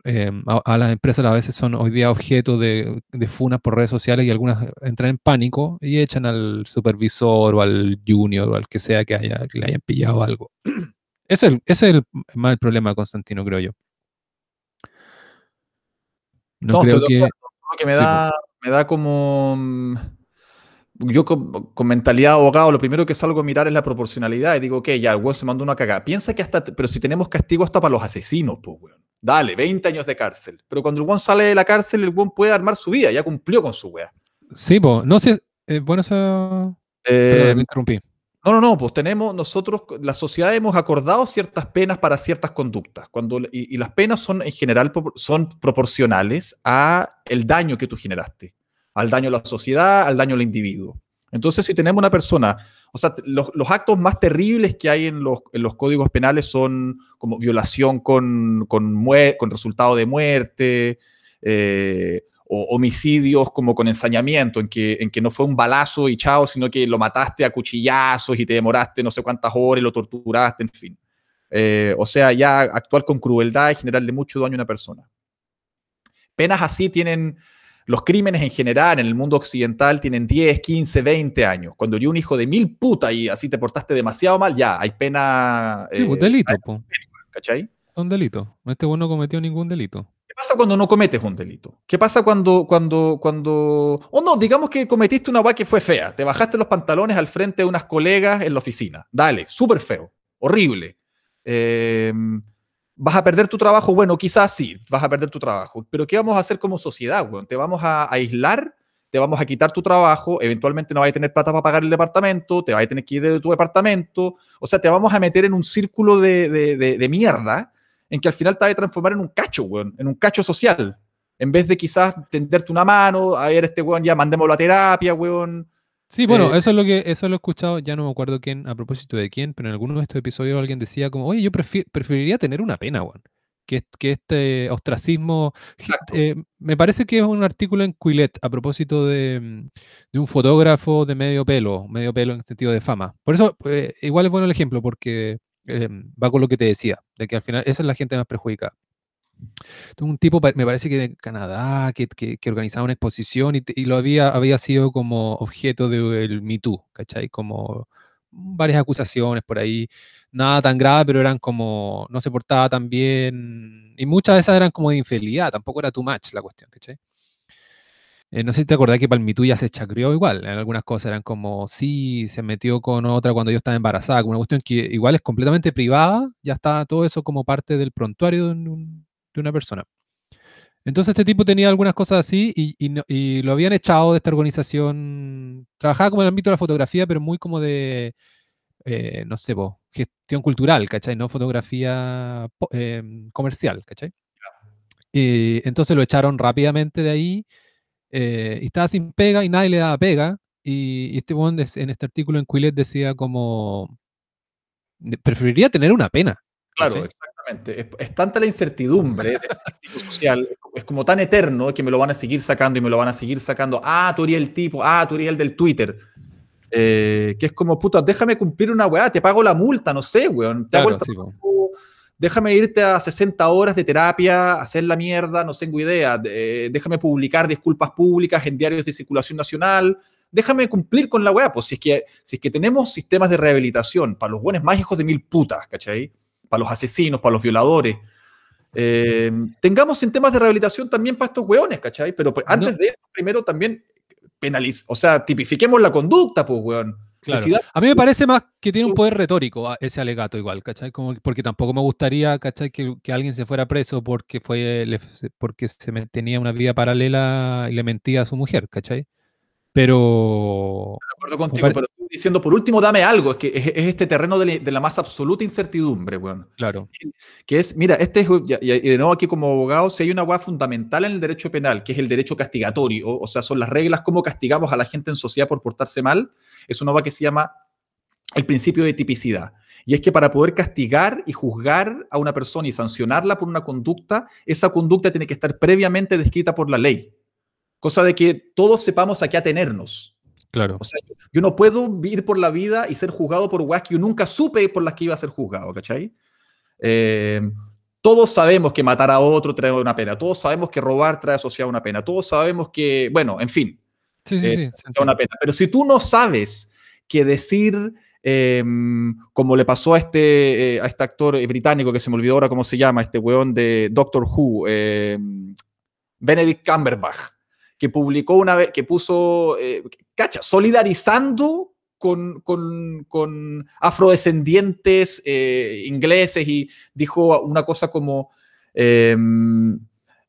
S1: em, a, las empresas a veces son hoy día objeto de, de, funas por redes sociales y algunas entran en pánico y echan al supervisor o al junior o al que sea que, haya, que le hayan pillado algo. Ese es el, más el problema de Constantino, creo yo.
S2: No, creo que, que me, da, me da como... Yo con, mentalidad abogado, lo primero que salgo a mirar es la proporcionalidad y digo, ok, ya, el weón se mandó una cagada. Piensa que hasta, pero si tenemos castigo hasta para los asesinos, pues, weón. Dale, 20 años de cárcel. Pero cuando el weón sale de la cárcel, el weón puede armar su vida, ya cumplió con su weá.
S1: Sí, pues, no sé, eh, bueno, eso...
S2: Eh, me interrumpí. No, no, no, pues tenemos nosotros, la sociedad hemos acordado ciertas penas para ciertas conductas, cuando, y, las penas son en general son proporcionales a el daño que tú generaste, al daño a la sociedad, al daño al individuo. Entonces, si tenemos una persona, o sea, los, actos más terribles que hay en los, en los códigos penales son como violación con, con, con resultado de muerte, eh, homicidios como con ensañamiento, en que, en que no fue un balazo y chao, sino que lo mataste a cuchillazos y te demoraste no sé cuántas horas y lo torturaste, en fin. Eh, o sea, ya actuar con crueldad y generarle mucho daño a una persona. Penas así tienen, los crímenes en general en el mundo occidental tienen 10, 15, 20 años. Cuando yo un hijo de mil puta y así te portaste demasiado mal, ya hay pena.
S1: Sí, pues, delito,
S2: ¿cachai?
S1: Un delito. Este bueno no cometió ningún delito.
S2: ¿Qué pasa cuando no cometes un delito? ¿Qué pasa cuando, cuando, cuando, o no, digamos que cometiste una guay que fue fea, te bajaste los pantalones al frente de unas colegas en la oficina, dale, súper feo, horrible. Em, ¿Vas a perder tu trabajo? Bueno, quizás sí, vas a perder tu trabajo, pero ¿qué vamos a hacer como sociedad? Te vamos a, aislar, te vamos a quitar tu trabajo, eventualmente no vas a tener plata para pagar el departamento, te vas a tener que ir de tu departamento, o sea, te vamos a meter en un círculo de, de, mierda en que al final te vas a transformar en un cacho, en un cacho social. En vez de quizás tenderte una mano, a ver, este weón, ya mandémoslo a terapia, weón.
S1: Sí, bueno, eh, eso es lo que eso lo he escuchado, ya no me acuerdo quién, a propósito de quién, pero en alguno de estos episodios alguien decía como, oye, yo preferiría tener una pena, weón, que, que este ostracismo. Eh, me parece que es un artículo en Quillet a propósito de, mm, de, un fotógrafo de medio pelo, medio pelo en sentido de fama. Por eso, eh, igual es bueno el ejemplo, porque va con lo que te decía, de que al final esa es la gente más perjudicada un tipo, me parece que de Canadá, que, que, organizaba una exposición y, lo había, había sido como objeto del Me Too, ¿cachai? Como varias acusaciones por ahí, nada tan grave, pero eran como, no se portaba tan bien, y muchas de esas eran como de infidelidad, tampoco era too much la cuestión, ¿cachai? Eh, no sé si te acordás que para el Me Too ya se chacreó igual, en algunas cosas eran como, sí, se metió con otra cuando yo estaba embarazada, una cuestión que igual es completamente privada, ya está todo eso como parte del prontuario de un, una persona. Entonces este tipo tenía algunas cosas así y, lo habían echado de esta organización. Trabajaba como en el ámbito de la fotografía, pero muy como de, eh, no sé, gestión cultural, ¿cachai? No fotografía em, comercial, ¿cachai? Y entonces lo echaron rápidamente de ahí eh, y estaba sin pega y nadie le daba pega. Y, este en este artículo en Quillet decía como, preferiría tener una pena.
S2: Claro, exactamente. Es, tanta la incertidumbre de este social, es como tan eterno que me lo van a seguir sacando y me lo van a seguir sacando. Ah, tú eres el tipo, ah, tú eres el del Twitter. Eh, que es como, puta, déjame cumplir una weá, te pago la multa, no sé, weón. déjame irte a 60 horas de terapia, hacer la mierda, no tengo idea. déjame publicar disculpas públicas en diarios de circulación nacional. Déjame cumplir con la weá, pues si es que, si es que tenemos sistemas de rehabilitación para los buenos más hijos de mil putas, ¿cachai? Para los asesinos, para los violadores. Eh, tengamos en temas de rehabilitación también para estos hueones, ¿cachai? Pero pues, antes de eso, primero también penaliz, o sea, tipifiquemos la conducta, pues, weón.
S1: A mí me parece más que tiene un poder retórico ese alegato igual, ¿cachai? Como, porque tampoco me gustaría, ¿cachai? Que, que, alguien se fuera preso porque, fue, porque se tenía una vida paralela y le mentía a su mujer, ¿cachai? Pero...
S2: De acuerdo contigo, pero estoy diciendo, por último, dame algo, es que es, este terreno de, la más absoluta incertidumbre, weón.
S1: Claro.
S2: Que es, mira, este es, y de nuevo aquí como abogado, si hay una weá fundamental en el derecho penal, que es el derecho castigatorio, o, sea, son las reglas, cómo castigamos a la gente en sociedad por portarse mal, es una weá que se llama el principio de tipicidad. Y es que para poder castigar y juzgar a una persona y sancionarla por una conducta, esa conducta tiene que estar previamente descrita por la ley. Cosa de que todos sepamos a qué atenernos.
S1: Claro.
S2: O sea, yo no puedo ir por la vida y ser juzgado por weas que yo nunca supe por las que iba a ser juzgado, ¿cachai? Eh, todos sabemos que matar a otro trae una pena. Todos sabemos que robar trae asociada una pena. Todos sabemos que, bueno, en fin.
S1: Sí, sí, eh, sí,
S2: una pena. Pero si tú no sabes que decir, em, como le pasó a este, eh, a este actor británico que se me olvidó ahora cómo se llama, este weón de Doctor Who, em, Benedict Cumberbatch que publicó una vez, que puso, eh, cacha, solidarizando con, con, afrodescendientes eh, ingleses y dijo una cosa como em,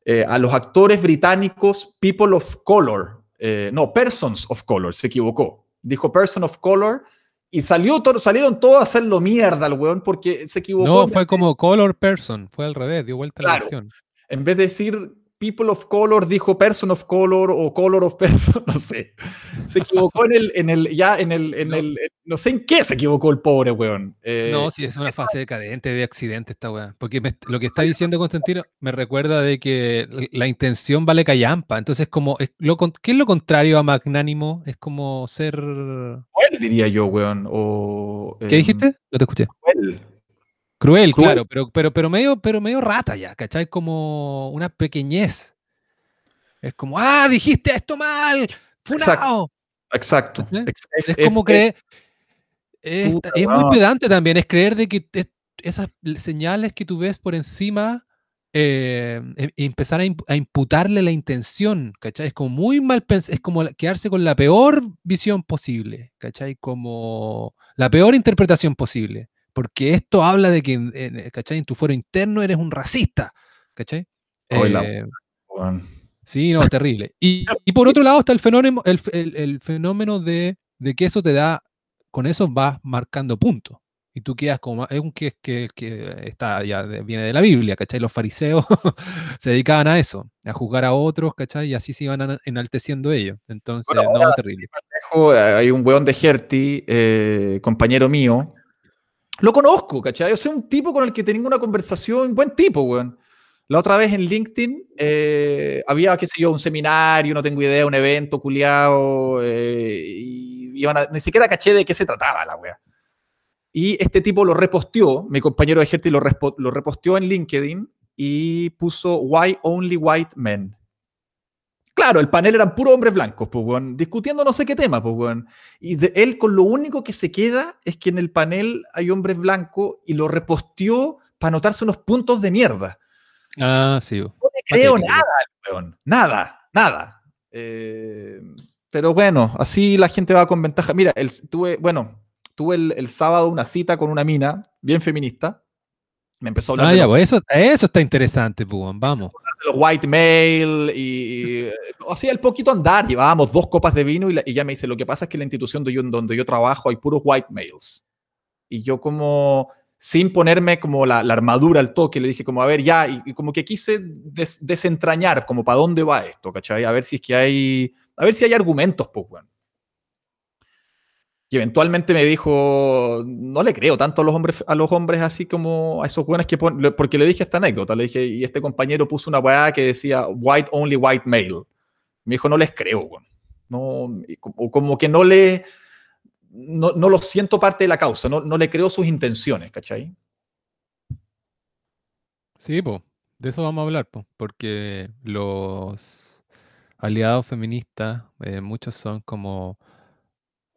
S2: eh, a los actores británicos, people of color, no, persons of color, se equivocó. Dijo person of color y salió salieron todos a hacerlo mierda al weón porque se equivocó.
S1: No, fue como color person, fue al revés, dio vuelta la cuestión.
S2: En vez de decir People of Color dijo Person of Color o Color of Person, no sé. Se equivocó en el, en el, ya en el, en
S1: No.
S2: el, no sé en qué se equivocó el pobre weón. Eh,
S1: No, sí, es una fase decadente de accidente esta weá. Porque me- lo que está diciendo Constantino me recuerda de que la intención vale callampa. Entonces, como, es lo, ¿qué es lo contrario a magnánimo? Es como ser...
S2: cruel, diría yo, weón. O,
S1: ¿Qué
S2: em,
S1: dijiste? No te escuché.
S2: Cruel,
S1: Cruel. claro, pero, pero, pero, medio, pero medio rata ya, ¿cachai? Como una pequeñez. Es como, ah, dijiste esto mal, funao.
S2: Exacto.
S1: ¿Cachai?
S2: Ex-
S1: Es, como creer. Es, es muy pedante también, es creer de que es- esas señales que tú ves por encima, eh, em- empezar a, imp- a imputarle la intención, ¿cachai? Es como muy mal pensado, es como quedarse con la peor visión posible, ¿cachai? Como la peor interpretación posible, porque esto habla de que, en- en- ¿cachai? En tu fuero interno eres un racista, ¿cachai?
S2: Ay, la
S1: Eh. Sí, no, terrible. Y, y por otro lado está el fenómeno, el, f- el- el fenómeno de, de que eso te da, con eso vas marcando puntos. Y tú quedas como, es un que, que, que está, ya viene de la Biblia, ¿cachai? Los fariseos se dedicaban a eso, a juzgar a otros, ¿cachai? Y así se iban enalteciendo ellos. Entonces,
S2: Bueno,
S1: no,
S2: ahora,
S1: terrible.
S2: Eh, Hay un weón de eh, compañero mío. Lo conozco, ¿cachai? Yo soy un tipo con el que tengo una conversación, buen tipo, weón. La otra vez en LinkedIn eh, había, qué sé yo, un seminario, no tengo idea, un evento culiado, eh, y iban a- ni siquiera caché de qué se trataba la wea. Y este tipo lo reposteó, mi compañero de Herty lo, lo reposteó en LinkedIn y puso Why Only White Men. Claro, el panel eran puros hombres blancos, pues, weón, discutiendo no sé qué tema, pues, weón. Y de él con lo único que se queda es que en el panel hay hombres blancos y lo reposteó para anotarse unos puntos de mierda.
S1: Ah, sí.
S2: No le creo nada, weón. Nada, nada. Eh, pero bueno, así la gente va con ventaja. Mira, el, tuve, bueno, tuve el, el sábado una cita con una mina bien feminista. Me empezó a hablar
S1: Ah, ya,
S2: los-
S1: pues eso, eso está interesante, pues, weón, vamos.
S2: los white male y, y, hacía el poquito andar, llevábamos dos copas de vino y, la- y ella me dice, lo que pasa es que en la institución donde yo, donde yo trabajo hay puros white males. Y yo como, sin ponerme como la, la armadura al toque, le dije como, a ver, ya, y, y como que quise des- desentrañar como para dónde va esto, ¿cachai? A ver si es que hay, a ver si hay argumentos, pues, Y eventualmente me dijo, no le creo tanto a los hombres, a los hombres así como a esos buenos que ponen, porque le dije esta anécdota, le dije, y este compañero puso una weá que decía, white only white male. Me dijo, no les creo, weón. No, como, que no le, no, no lo siento parte de la causa, no, no le creo sus intenciones, ¿cachai?
S1: Sí, pues, de eso vamos a hablar, pues, porque los aliados feministas, eh, muchos son como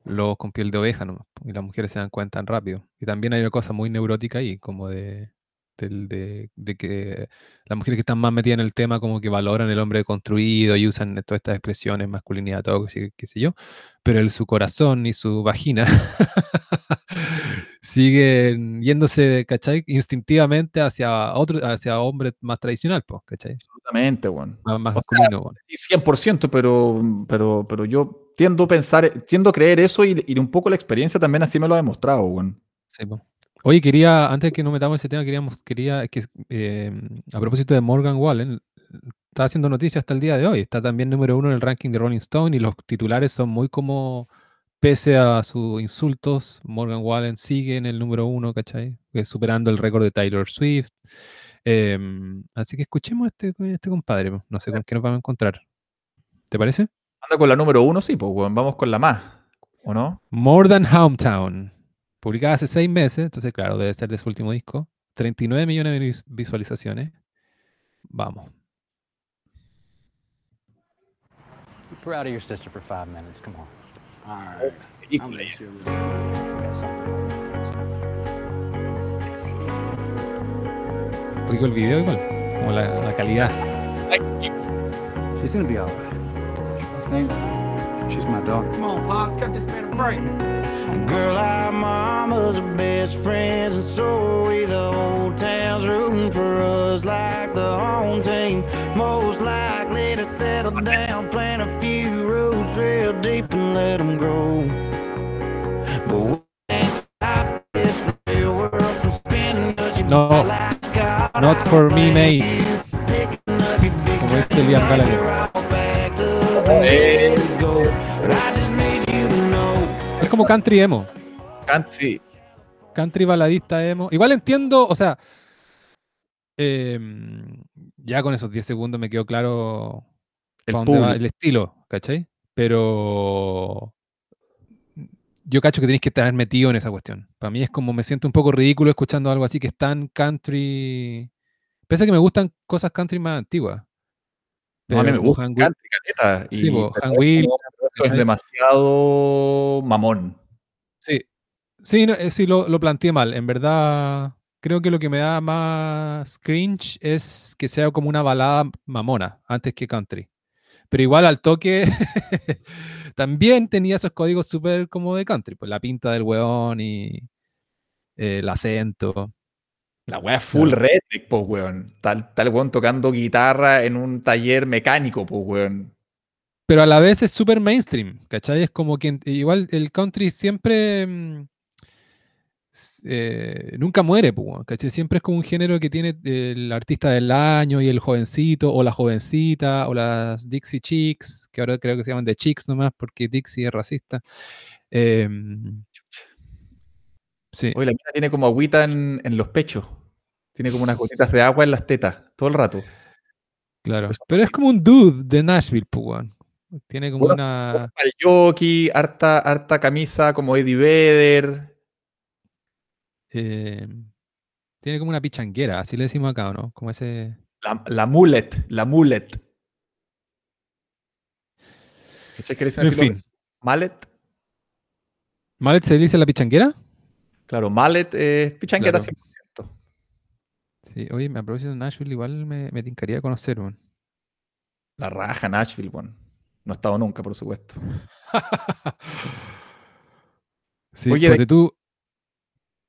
S1: lobos con piel de oveja nomás, y las mujeres se dan cuenta tan rápido. Y también hay una cosa muy neurótica ahí, como de, de, de que las mujeres que están más metidas en el tema como que valoran el hombre construido y usan todas estas expresiones, masculinidad, todo, qué, qué sé yo, pero el, su corazón y su vagina siguen yéndose, ¿cachai? Instintivamente hacia otro, hacia hombre más tradicional, pues, ¿cachai?
S2: Absolutamente, weón.
S1: Más,
S2: sea,
S1: masculino, weón.
S2: Sí, 100%, pero, pero, pero yo tiendo a pensar, tiendo a creer eso y, y un poco la experiencia también así me lo ha demostrado, weón.
S1: Sí, po. Oye, quería, antes que nos metamos en ese tema, queríamos, quería que, eh, a propósito de Morgan Wallen, está haciendo noticias hasta el día de hoy, está también número uno en el ranking de Rolling Stone y los titulares son muy como, pese a sus insultos, Morgan Wallen sigue en el número uno, ¿cachai? Eh, Superando el récord de Taylor Swift. Em, así que escuchemos a este, este compadre, no sé con qué nos vamos a encontrar. ¿Te parece?
S2: Anda con la número uno, sí, pues. Vamos con la más, ¿o no?
S1: More Than Hometown, publicada hace seis meses, entonces claro, debe ser de su último disco. 39 millones de vis- visualizaciones. Vamos.
S3: Be proud of your sister for five minutes. Come on. All right. I'm gonna see you later. Uh, got something.
S1: Rico el video igual, como la, la calidad.
S3: She's gonna be all right. I think she's my daughter.
S4: Come on, Pop, cut this man a break.
S5: Girl, our mama's are best friends, and so we the whole town's rooting for us like the home team. Most likely to settle down, plant a and let them grow. But we can't stop this real world from spinning, 'cause you
S1: No, not for me, mate. Como este Liam Gallagher.
S2: Eh.
S1: Es como country emo.
S2: country.
S1: Country baladista emo. Igual entiendo, o sea, em, ya con esos 10 segundos me quedó claro
S2: El
S1: dónde va el estilo, ¿cachai? Pero yo cacho que tenéis que estar metido en esa cuestión. Para mí es como me siento un poco ridículo escuchando algo así que es tan country. Pese a que me gustan cosas country más antiguas.
S2: No, a mí me gusta
S1: Han
S2: country, caleta.
S1: Sí, po, Han Will,
S2: es demasiado mamón.
S1: Sí, sí, no, eh, sí lo, lo planteé mal. En verdad, creo que lo que me da más cringe es que sea como una balada mamona antes que country. Pero igual al toque también tenía esos códigos súper como de country, pues la pinta del weón y eh, el acento.
S2: La weá es full
S1: Claro.
S2: redneck, po, weón. Tal, tal weón tocando guitarra en un taller mecánico, po, weón.
S1: Pero a la vez es súper mainstream, ¿cachai? Es como que igual el country siempre mm, eh, nunca muere, weón, ¿cachai? Siempre es como un género que tiene el artista del año y el jovencito o la jovencita o las Dixie Chicks, que ahora creo que se llaman de Chicks nomás porque Dixie es racista. Em, sí,
S2: Oye, la mina tiene como agüita en, en los pechos. Tiene como unas gotitas de agua en las tetas, todo el rato.
S1: claro. Pero es como un dude de Nashville. Tiene como
S2: Bueno,
S1: una...
S2: Al jockey, harta, harta camisa como Eddie Vedder.
S1: Em, tiene como una pichanguera, así le decimos acá, ¿o no? Como ese...
S2: La, la mullet, la mullet. ¿Cachai que le dicen
S1: En fin.
S2: Mallet.
S1: ¿Mallet se dice la pichanguera?
S2: Claro, mallet es pichanguera
S1: Claro.
S2: 100%.
S1: Sí, oye, me aprovecho de Nashville, igual me, me tincaría conocer, weón.
S2: La raja Nashville, bueno. No he estado nunca, por supuesto.
S1: sí,
S2: Oye, de-
S1: tú.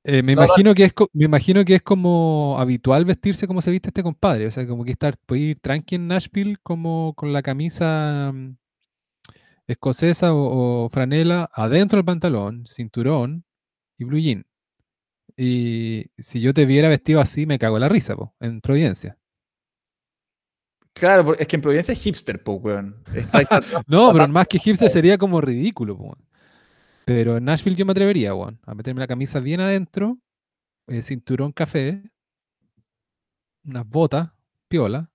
S1: Eh, me
S2: No,
S1: imagino que es me imagino que es como habitual vestirse como se viste este compadre. O sea, como que estar, puede ir tranqui en Nashville como con la camisa mm, escocesa o, o franela adentro del pantalón, cinturón y blue jean. Y si yo te viera vestido así, me cago en la risa, po, en Providencia.
S2: Claro, es que en Providencia es hipster, po, weón. Está, está-
S1: No, pero más que hipster sería como ridículo, po, weón. Pero en Nashville yo me atrevería, weón, a meterme la camisa bien adentro, el cinturón café, unas botas, piola.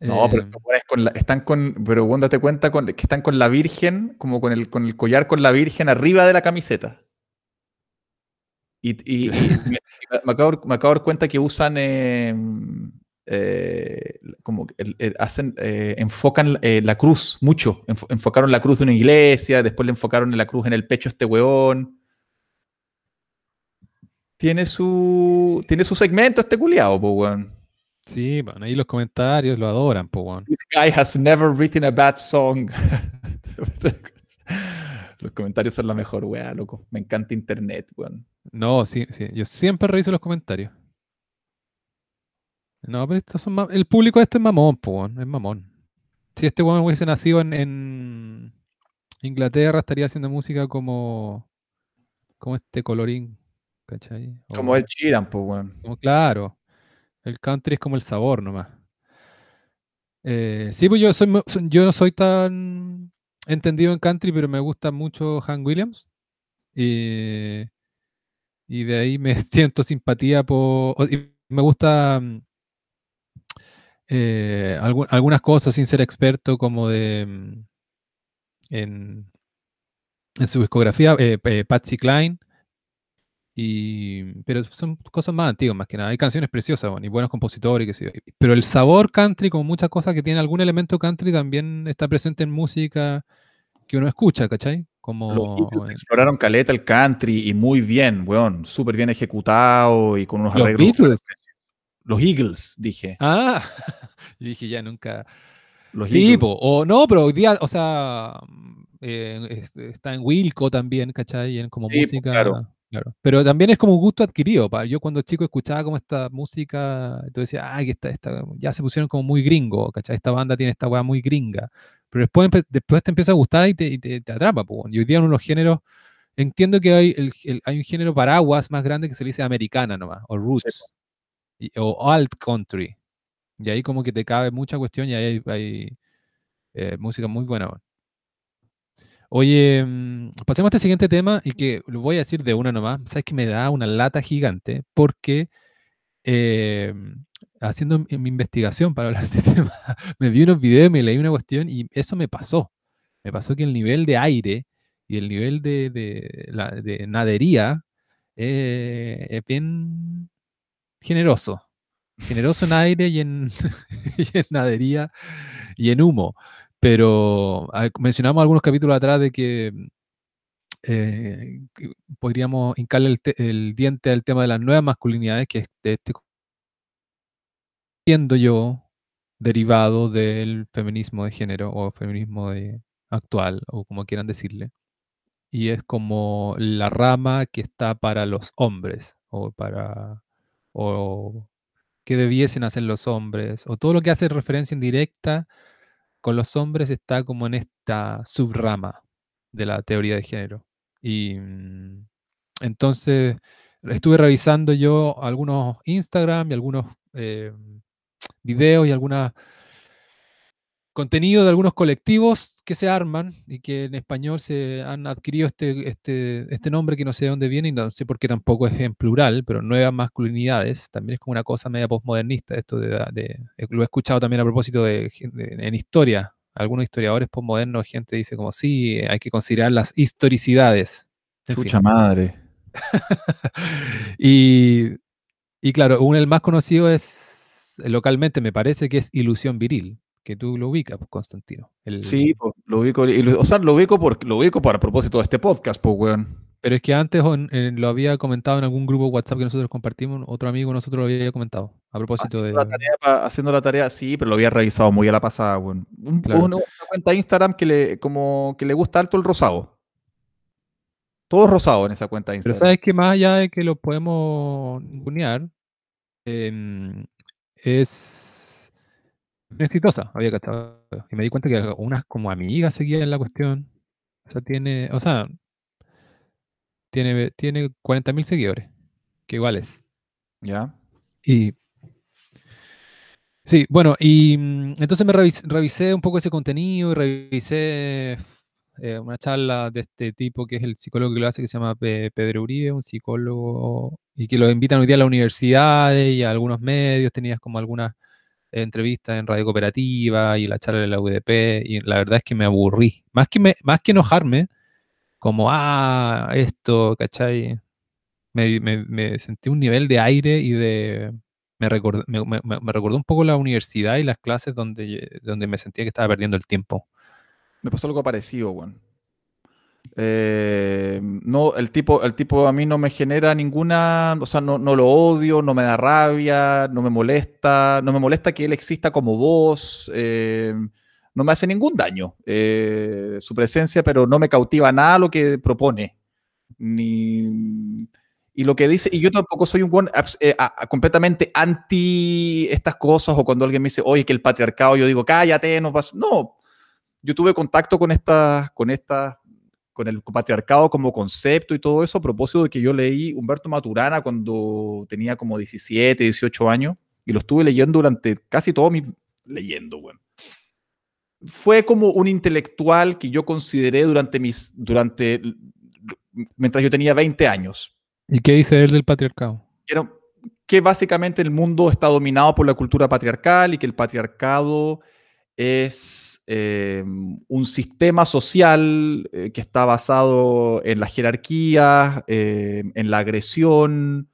S2: No, pero
S1: eh,
S2: weones con la- están con. Pero weón, date cuenta con, que están con la Virgen, como con el, con el collar con la Virgen arriba de la camiseta. Y, y- y me, me acabo, me acabo de dar cuenta que usan. eh, eh, como hacen, eh, enfocan eh, la cruz mucho. Enfo- enfocaron la cruz de una iglesia, después le enfocaron la cruz en el pecho a este weón. Tiene su, tiene su segmento este culiao, po, weón.
S1: sí, bueno, ahí los comentarios lo adoran, po, weón.
S2: This guy has never written a bad song. Los comentarios son la mejor, weá, loco. Me encanta internet, weón.
S1: No, sí, sí, yo siempre reviso los comentarios. No, pero estos son el público de esto es mamón, po, es mamón. Si este weón hubiese nacido en, en Inglaterra, estaría haciendo música como, como este colorín, ¿cachai?
S2: Como el Chiran, pues, weón.
S1: como claro, el country es como el sabor nomás. Eh, sí, pues yo, soy, yo no soy tan entendido en country, pero me gusta mucho Han Williams. Y, y de ahí me siento simpatía por... y me gusta mm, eh, algu- algunas cosas sin ser experto, como de... mm, En, en su discografía, eh, eh, Patsy Cline. Y, pero son cosas más antiguas, más que nada. Hay canciones preciosas bueno, y buenos compositores. qué sé yo. Pero el sabor country, como muchas cosas que tiene algún elemento country, también está presente en música que uno escucha, ¿cachai?
S2: Los
S1: Como.
S2: Beatles
S1: eh,
S2: exploraron caleta el country y muy bien, weón. Súper bien ejecutado y con unos
S1: Los
S2: arreglos.
S1: Beatles.
S2: Los Eagles, dije.
S1: Ah, yo dije ya nunca.
S2: Los
S1: Sí, po, o no, pero hoy día, o sea, mm, eh, es- está en Wilco también, ¿cachai? En como
S2: Sí,
S1: música.
S2: claro.
S1: claro. Pero también es como un gusto adquirido. pa. Yo cuando chico escuchaba como esta música, entonces decía, ah, que esta, esta, ya se pusieron como muy gringo, ¿cachai? Esta banda tiene esta weá muy gringa. Pero después, después te empieza a gustar y te, y te- te atrapa, po. Y hoy día uno de los géneros, entiendo que hay, el- el- hay un género paraguas más grande que se le dice americana nomás, o roots, y- o alt country. Y ahí como que te cabe mucha cuestión y ahí hay, hay, eh, música muy buena. Oye, mm, pasemos a este siguiente tema y que lo voy a decir de una nomás. Sabes que me da una lata gigante porque eh, haciendo mi, investigación para hablar de este tema, me vi unos videos, me leí una cuestión y eso me pasó. Me pasó que el nivel de aire y el nivel de, de nadería eh, es bien generoso. Generoso en aire y en, y nadería y en humo. Pero ah, mencionamos algunos capítulos atrás de que eh, podríamos hincarle el diente al tema de las nuevas masculinidades, que es de este siendo yo derivado del feminismo de género o feminismo de- actual o como quieran decirle. Y es como la rama que está para los hombres o para o que debiesen hacer los hombres o todo lo que hace referencia indirecta con los hombres está como en esta subrama de la teoría de género. Y mm, entonces estuve revisando yo algunos Instagram y algunos eh, videos y algunos contenido de algunos colectivos que se arman y que en español se han adquirido este, este, este nombre que no sé de dónde viene y no sé por qué tampoco es en plural, pero nuevas masculinidades, también es como una cosa media postmodernista, esto de, de- eh, lo he escuchado también a propósito de, en historia, algunos historiadores postmodernos, gente dice como sí, hay que considerar las historicidades. En fin.
S2: Chucha madre.
S1: y, y claro, un el más conocido es localmente, me parece que es Ilusión Viril, que tú lo ubicas, pues, Constantino. El-
S2: Sí, lo ubico, y lo- o sea, lo ubico, por, lo ubico para propósito de este podcast, pues, weón.
S1: Pero es que antes on- lo había comentado en algún grupo WhatsApp que nosotros compartimos, otro amigo nosotros lo había comentado, a propósito de...
S2: Haciendo la, tarea, pa- haciendo la tarea, sí, pero lo había revisado muy a la pasada, weón. Un-
S1: Claro.
S2: una, una cuenta de Instagram que le, como, que le gusta alto el rosado. Todo rosado en esa cuenta de
S1: Pero
S2: Instagram.
S1: sabes que más allá de que lo podemos ningunear, em, es exitosa, había cachado. Y me di cuenta que unas como amigas seguían la cuestión. O sea, tiene, o sea, tiene, tiene 40.000 seguidores, que igual es.
S2: ¿Ya?
S1: Y sí, bueno, y mm, entonces me revis- revisé un poco ese contenido y revisé eh, una charla de este tipo que es el psicólogo que lo hace, que se llama Pe- Pedro Uribe, un psicólogo, y que lo invitan hoy día a las universidades y a algunos medios, tenías como algunas entrevistas en Radio Cooperativa y la charla de la UDP, y la verdad es que me aburrí. Más que, me, más que enojarme, como, ah, esto, ¿cachai? me, me- sentí un nivel de aire y de... Me recordó, me, recordó un poco la universidad y las clases donde, donde me sentía que estaba perdiendo el tiempo.
S2: Me pasó algo parecido, weón. Eh, no, el tipo, el tipo a mí no me genera ninguna, o sea, no, no lo odio, no me da rabia, no me molesta, no me molesta que él exista como voz, eh, no me hace ningún daño eh, su presencia, pero no me cautiva nada lo que propone. Ni, y lo que dice, y yo tampoco soy un buen completamente anti estas cosas, o cuando alguien me dice, oye, que el patriarcado, yo digo, cállate, no pasa. No, yo tuve contacto con estas, con estas, con el patriarcado como concepto y todo eso a propósito de que yo leí Humberto Maturana cuando tenía como 17, 18 años y lo estuve leyendo durante casi todo mi leyendo, bueno. Fue como un intelectual que yo consideré durante mis durante mientras yo tenía 20 años.
S1: ¿Y qué dice él del patriarcado?
S2: Era, que básicamente el mundo está dominado por la cultura patriarcal y que el patriarcado es eh, un sistema social eh, que está basado en la jerarquía, eh, en la agresión,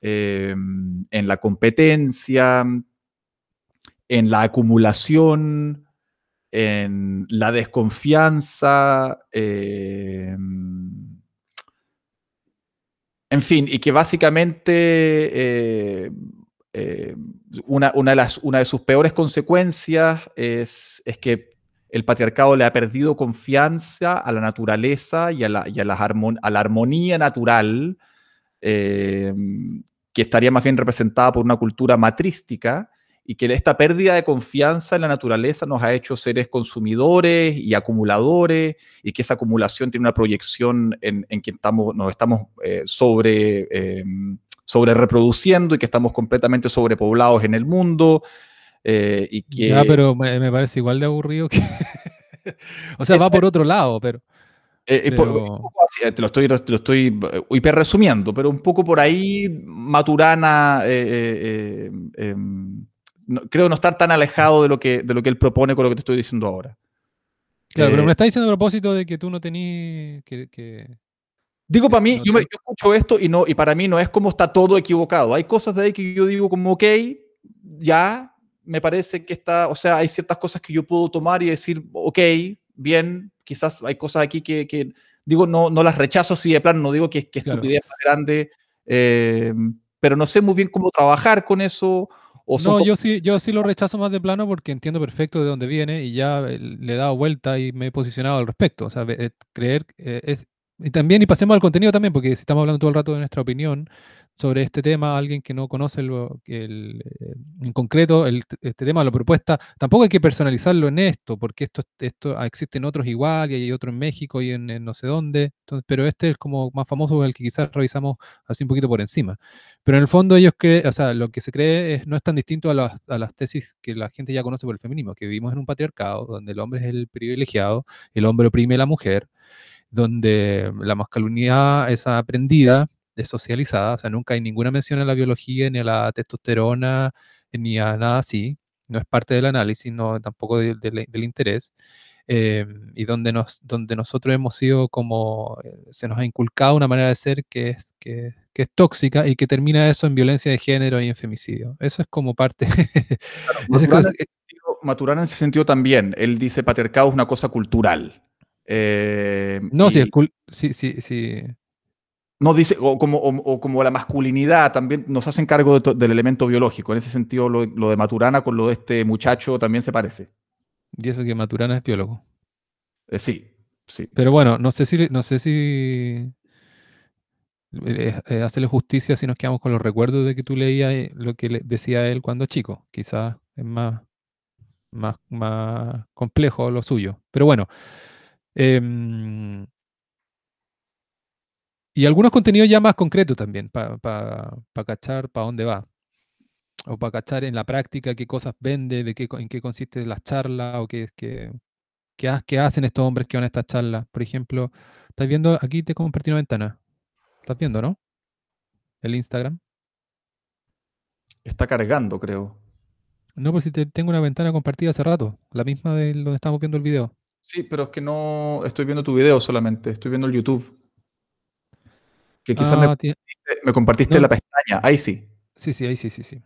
S2: en la competencia, en la acumulación, en la desconfianza. en fin, y que básicamente una, una, de sus peores consecuencias es, es, que el patriarcado le ha perdido confianza a la naturaleza y a la, y a la, armonía natural, eh, que estaría más bien representada por una cultura matrística, y que esta pérdida de confianza en la naturaleza nos ha hecho seres consumidores y acumuladores, y que esa acumulación tiene una proyección en, en que estamos, nos estamos eh, sobre, eh, sobre reproduciendo y que estamos completamente sobrepoblados en el mundo. eh, y que...
S1: Ya, pero me, me parece igual de aburrido que... o sea,
S2: Es-
S1: va por otro lado, pero...
S2: Eh, eh, por- eh, te lo estoy, te lo estoy hiper resumiendo, pero un poco por ahí Maturana eh, em, no- creo no estar tan alejado de lo, que, de lo que él propone con lo que te estoy diciendo ahora.
S1: Claro, pero me está diciendo a propósito de que tú no tenías... Que, que-
S2: Digo, para mí, yo, me- yo escucho esto y, no, y para mí no es como está todo equivocado. Hay cosas de ahí que yo digo como, ok, ya, me parece que está, o sea, hay ciertas cosas que yo puedo tomar y decir, ok, bien, quizás hay cosas aquí que, que digo, no, no las rechazo así de plano, no digo que, que
S1: Claro.
S2: estupidez más grande, eh, pero no sé muy bien cómo trabajar con eso. O
S1: No, yo sí, yo sí lo rechazo más de plano porque entiendo perfecto de dónde viene y ya eh, le he dado vuelta y me he posicionado al respecto. O sea, eh, creer eh, es... Y también, y pasemos al contenido también, porque si estamos hablando todo el rato de nuestra opinión sobre este tema, alguien que no conoce que el, eh, en concreto el, este tema, la propuesta, tampoco hay que personalizarlo en esto, porque esto, esto ah, existen otros igual y hay otro en México y en, en no sé dónde, entonces, pero este es como más famoso, el que quizás revisamos así un poquito por encima. Pero en el fondo ellos creen, o sea, lo que se cree es, no es tan distinto a las, a las tesis que la gente ya conoce por el feminismo, que vivimos en un patriarcado donde el hombre es el privilegiado, el hombre oprime a la mujer, donde la masculinidad es aprendida, es socializada, o sea, nunca hay ninguna mención a la biología, ni a la testosterona, ni a nada así, no es parte del análisis, no, tampoco de- de la- del interés, eh, y donde, nos, donde nosotros hemos sido como, eh, se nos ha inculcado una manera de ser que es, que, que es tóxica y que termina eso en violencia de género y en femicidio. Eso es como parte...
S2: Maturana, en sentido- Maturana en ese sentido también. Él dice patriarcado es una cosa cultural. Eh,
S1: no,
S2: y-
S1: es cool, sí, sí, sí.
S2: No dice, o como, o, o como la masculinidad también nos hacen cargo de del elemento biológico. En ese sentido, lo, lo de Maturana con lo de este muchacho también se parece.
S1: Y eso que Maturana es biólogo.
S2: Eh, sí, sí.
S1: Pero bueno, no sé si, no sé si eh, hacerle justicia si nos quedamos con los recuerdos de que tú leías eh, lo que le- decía él cuando chico. Quizás es más, más, más complejo lo suyo. Pero bueno. Em, y algunos contenidos ya más concretos también, para cachar para dónde va. O para cachar en la práctica qué cosas vende, de qué, en qué consiste las charlas, o qué, qué, qué, qué hacen estos hombres que van a estas charlas. Por ejemplo, ¿estás viendo? Aquí te compartí una ventana. ¿Estás viendo, no? El Instagram.
S2: Está cargando, creo.
S1: No, pues si te tengo una ventana compartida hace rato, la misma de donde estamos viendo el video.
S2: Sí, pero es que no estoy viendo tu video solamente. Estoy viendo el YouTube. Que quizás me,
S1: Ah,
S2: me compartiste
S1: no.
S2: la pestaña. Ahí sí.
S1: Sí, sí, ahí sí, sí, sí.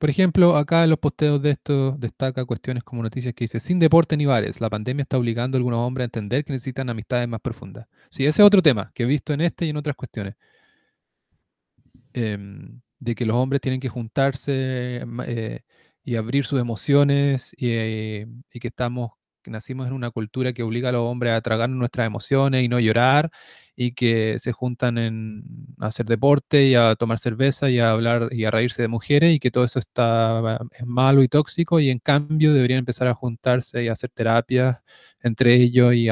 S1: Por ejemplo, acá en los posteos de esto destaca cuestiones como noticias que dice, sin deporte ni bares, la pandemia está obligando a algunos hombres a entender que necesitan amistades más profundas. Sí, ese es otro tema que he visto en este y en otras cuestiones. Em, de que los hombres tienen que juntarse eh, y abrir sus emociones y, eh, y que estamos, que nacimos en una cultura que obliga a los hombres a tragar nuestras emociones y no llorar y que se juntan en a hacer deporte y a tomar cerveza y a hablar y a reírse de mujeres y que todo eso está es malo y tóxico y en cambio deberían empezar a juntarse y hacer terapias entre ellos y,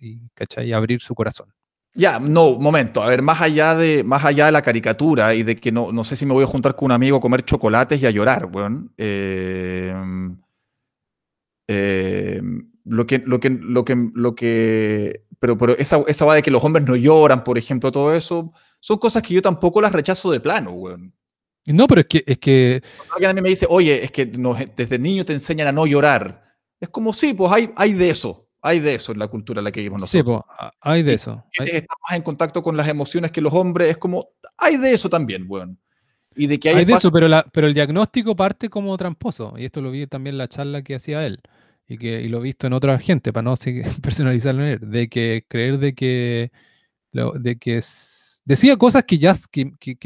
S1: y, y abrir su corazón.
S2: Ya, no, momento. A ver, más allá de, más allá de la caricatura y de que no, no sé si me voy a juntar con un amigo a comer chocolates y a llorar, weón. Eh, eh, lo que, lo que, lo que, lo que, pero, pero esa, esa va de que los hombres no lloran, por ejemplo, todo eso, son cosas que yo tampoco las rechazo de plano, weón.
S1: No, pero es que, es que
S2: alguien a mí me dice, oye, es que nos- desde niño te enseñan a no llorar. Es como, sí, pues hay, hay de eso, hay de eso en la cultura en la que vivimos
S1: sí,
S2: nosotros.
S1: po, a- hay de eso. hay-
S2: más en contacto con las emociones que los hombres, es como, hay de eso también, weón. Y de que hay,
S1: Hay de eso, pero, la, pero el diagnóstico parte como tramposo. Y esto lo vi también en la charla que hacía él. Y, que, y lo he visto en otra gente, para no personalizarlo en él. De que creer de que. de que es- decía cosas que ya. que- que-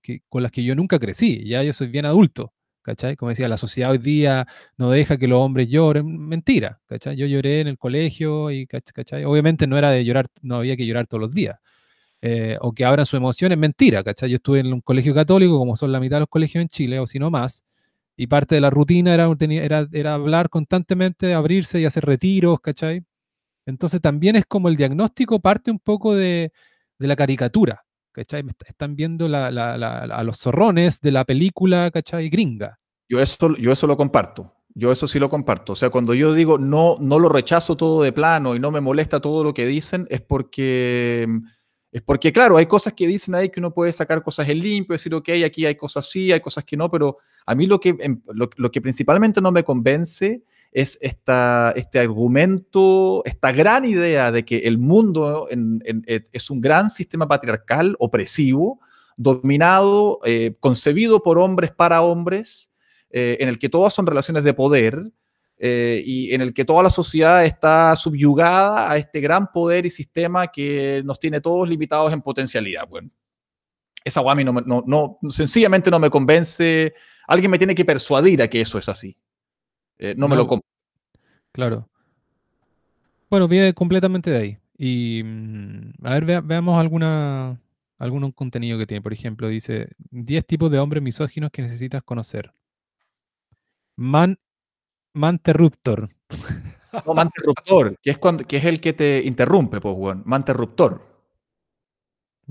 S1: que- con las que yo nunca crecí. Ya yo soy bien adulto. ¿Cachai? Como decía, la sociedad hoy día no deja que los hombres lloren. Mentira. ¿Cachai? Yo lloré en el colegio y. cach- ¿Cachai? Obviamente no era de llorar, no había que llorar todos los días eh, o que abran sus emociones, mentira, ¿cachai? Yo estuve en un colegio católico, como son la mitad de los colegios en Chile, o si no más, y parte de la rutina era, hablar constantemente, abrirse y hacer retiros, ¿cachai? Entonces también es como el diagnóstico parte un poco de la caricatura, ¿cachai? Están viendo a los zorrones de la película, ¿cachai? Gringa.
S2: Yo eso, yo eso lo comparto. Yo eso sí lo comparto. O sea, cuando yo digo no, no lo rechazo todo de plano y no me molesta todo lo que dicen, es porque, es porque, claro, hay cosas que dicen ahí que uno puede sacar cosas en limpio, decir, ok, aquí hay cosas sí, hay cosas que no, pero a mí lo que, em, lo, lo que principalmente no me convence es esta, este argumento, esta gran idea de que el mundo es un gran sistema patriarcal, opresivo, dominado, eh, concebido por hombres para hombres, eh, en el que todas son relaciones de poder eh, y en el que toda la sociedad está subyugada a este gran poder y sistema que nos tiene todos limitados en potencialidad. Bueno, esa mí no, no, no- sencillamente no me convence. Alguien me tiene que persuadir a que eso es así. Eh, no me lo compro.
S1: Claro. Bueno, viene completamente de ahí. Y mm, a ver, vea- veamos alguna, algún contenido que tiene. Por ejemplo, dice 10 tipos de hombres misóginos que necesitas conocer. Man, manterruptor.
S2: No, manterruptor, que es, cuando, que es el que te interrumpe, pues, weón. Manterruptor.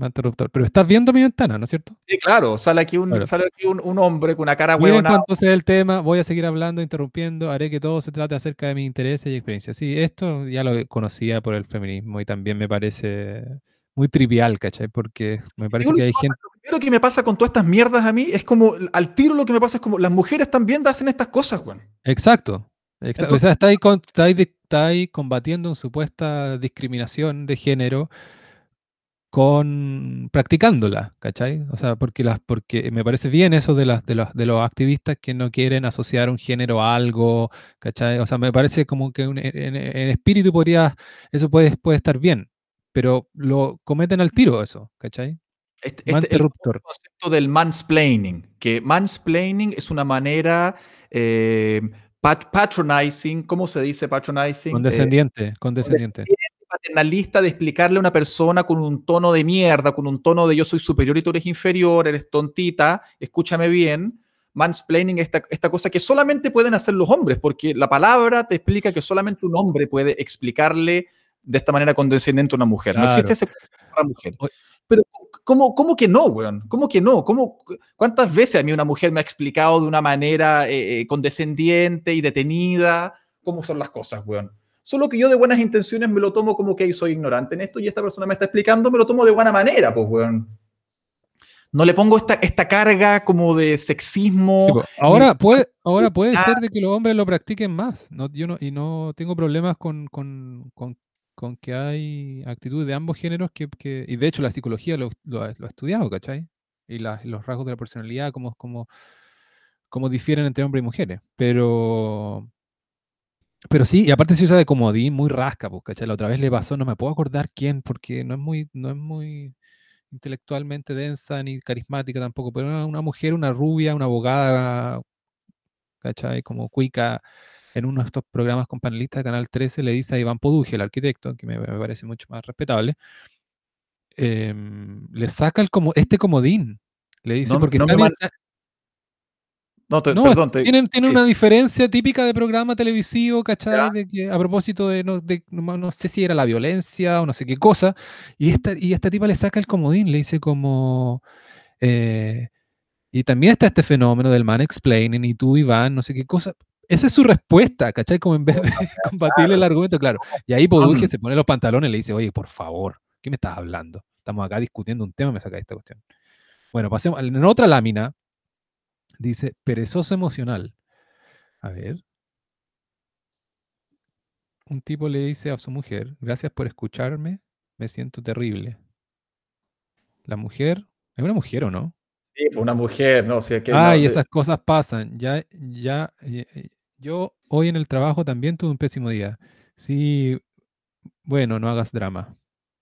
S1: Manterruptor. Pero estás viendo mi ventana, ¿no es cierto?
S2: Sí, claro, sale aquí un,
S1: Claro.
S2: sale aquí un, un hombre con una cara
S1: Miren
S2: huevona.
S1: cuánto sea el tema, voy a seguir hablando, interrumpiendo, haré que todo se trate acerca de mis intereses y experiencias. Sí, esto ya lo conocía por el feminismo y también me parece muy trivial, ¿cachai? Porque me parece que hay gente...
S2: Lo primero que me pasa con todas estas mierdas a mí es como, al tiro lo que me pasa es como, las mujeres también hacen estas cosas, weón.
S1: Exacto. exacto.
S2: Entonces-
S1: o sea, está ahí, con- está, ahí, está ahí combatiendo una supuesta discriminación de género con practicándola, ¿cachai? O sea, porque las, porque me parece bien eso de las de los de los activistas que no quieren asociar un género a algo, ¿cachai? O sea, me parece como que un- en, espíritu podría, eso puede, puede estar bien, pero lo cometen al tiro eso, ¿cachai?
S2: Este, este- el
S1: Manterruptor.
S2: concepto del mansplaining, que mansplaining es una manera eh, pat- patronizing, ¿cómo se dice patronizing? Eh,
S1: Condescendiente, condescendiente.
S2: Paternalista de explicarle a una persona con un tono de mierda, con un tono de yo soy superior y tú eres inferior, eres tontita, escúchame bien. Mansplaining, esta, esta cosa que solamente pueden hacer los hombres, porque la palabra te explica que solamente un hombre puede explicarle de esta manera condescendiente a una mujer. No existe ese para mujer. Pero, ¿cómo, ¿cómo que no, weón? ¿Cómo que no? ¿Cómo, ¿Cuántas veces a mí una mujer me ha explicado de una manera eh, eh, condescendiente y detenida cómo son las cosas, weón? Solo que yo de buenas intenciones me lo tomo como que soy ignorante en esto y esta persona me está explicando, me lo tomo de buena manera, pues, weón. No le pongo esta, esta carga como de sexismo.
S1: Sí, po. ahora puede, ahora
S2: ni
S1: puede
S2: nada.
S1: ser de que los hombres lo practiquen más. No, yo no, y no tengo problemas con, con, con- con que hay actitudes de ambos géneros que, que- y de hecho la psicología lo, lo ha, lo ha estudiado, ¿cachai? Y las- los rasgos de la personalidad, cómo, cómo, cómo difieren entre hombres y mujeres. Pero, pero sí, y aparte se usa de comodín muy rasca, pues, ¿cachai? La otra vez le pasó, no me puedo acordar quién, porque no es muy, no es muy intelectualmente densa ni carismática tampoco, pero era una mujer, una rubia, una abogada, ¿cachai? Como cuica en uno de estos programas con panelistas de Canal 13, le dice a Iván Poduje, el arquitecto, que me, me parece mucho más respetable, em, le saca el como, este comodín. Le dice,
S2: No-
S1: porque
S2: no
S1: está
S2: me No, te-
S1: no,
S2: perdón. te-
S1: tienen, tienen una diferencia típica de programa televisivo, ¿cachai? De que, a propósito de no, de- no, sé si era la violencia o no sé qué cosa, y esta, y esta tipa le saca el comodín, le dice como... eh, y también está este fenómeno del man explaining, y tú, Iván, no sé qué cosa. Esa es su respuesta, ¿cachai? Como en vez de combatirle el argumento, claro. Y ahí Poduje
S2: Mm.
S1: se pone los pantalones y le dice, oye, por favor, ¿qué me estás hablando? Estamos acá discutiendo un tema, me saca esta cuestión. Bueno, pasemos. En otra lámina, dice perezoso emocional. A ver. Un tipo le dice a su mujer, gracias por escucharme, me siento terrible. La mujer, ¿es una mujer o no?
S2: Sí, pues una mujer, no sé qué.
S1: Ay,
S2: no,
S1: esas cosas pasan. Ya, ya, eh, eh, yo hoy en el trabajo también tuve un pésimo día. Sí, bueno, no hagas drama.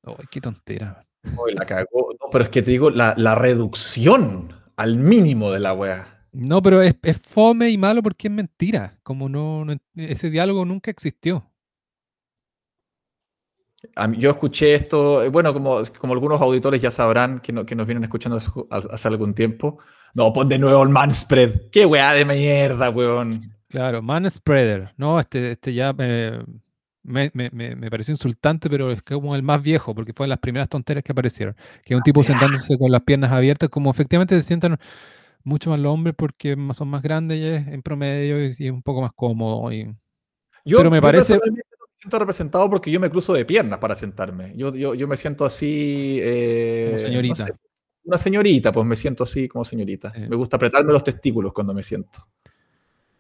S1: Ay, qué tontera.
S2: Uy, la cagó. No, pero es que te digo, la, la reducción al mínimo de la weá.
S1: No, pero es, es fome y malo porque es mentira. Como no, no ese diálogo nunca existió.
S2: Mí- yo escuché esto, eh, bueno, como, como algunos auditores ya sabrán que, no- que nos vienen escuchando hace, hace algún tiempo. No, pon de nuevo el manspread. Qué weá de mierda, weón.
S1: Claro, man spreader. No, este, este ya. Me, me- me- me pareció insultante, pero es como el más viejo, porque fue de las primeras tonteras que aparecieron. Que un tipo sentándose con las piernas abiertas, como efectivamente se sientan mucho más los hombres porque son más grandes y es en promedio y, es un poco más cómodo. y-
S2: Yo,
S1: Pero me
S2: yo
S1: parece-
S2: personalmente no me siento representado porque yo me cruzo de piernas para sentarme. Yo, yo, yo me siento así. eh,
S1: Como
S2: no
S1: señorita.
S2: sé, una señorita, pues me siento así como señorita.
S1: Sí.
S2: Me gusta apretarme los testículos cuando me siento.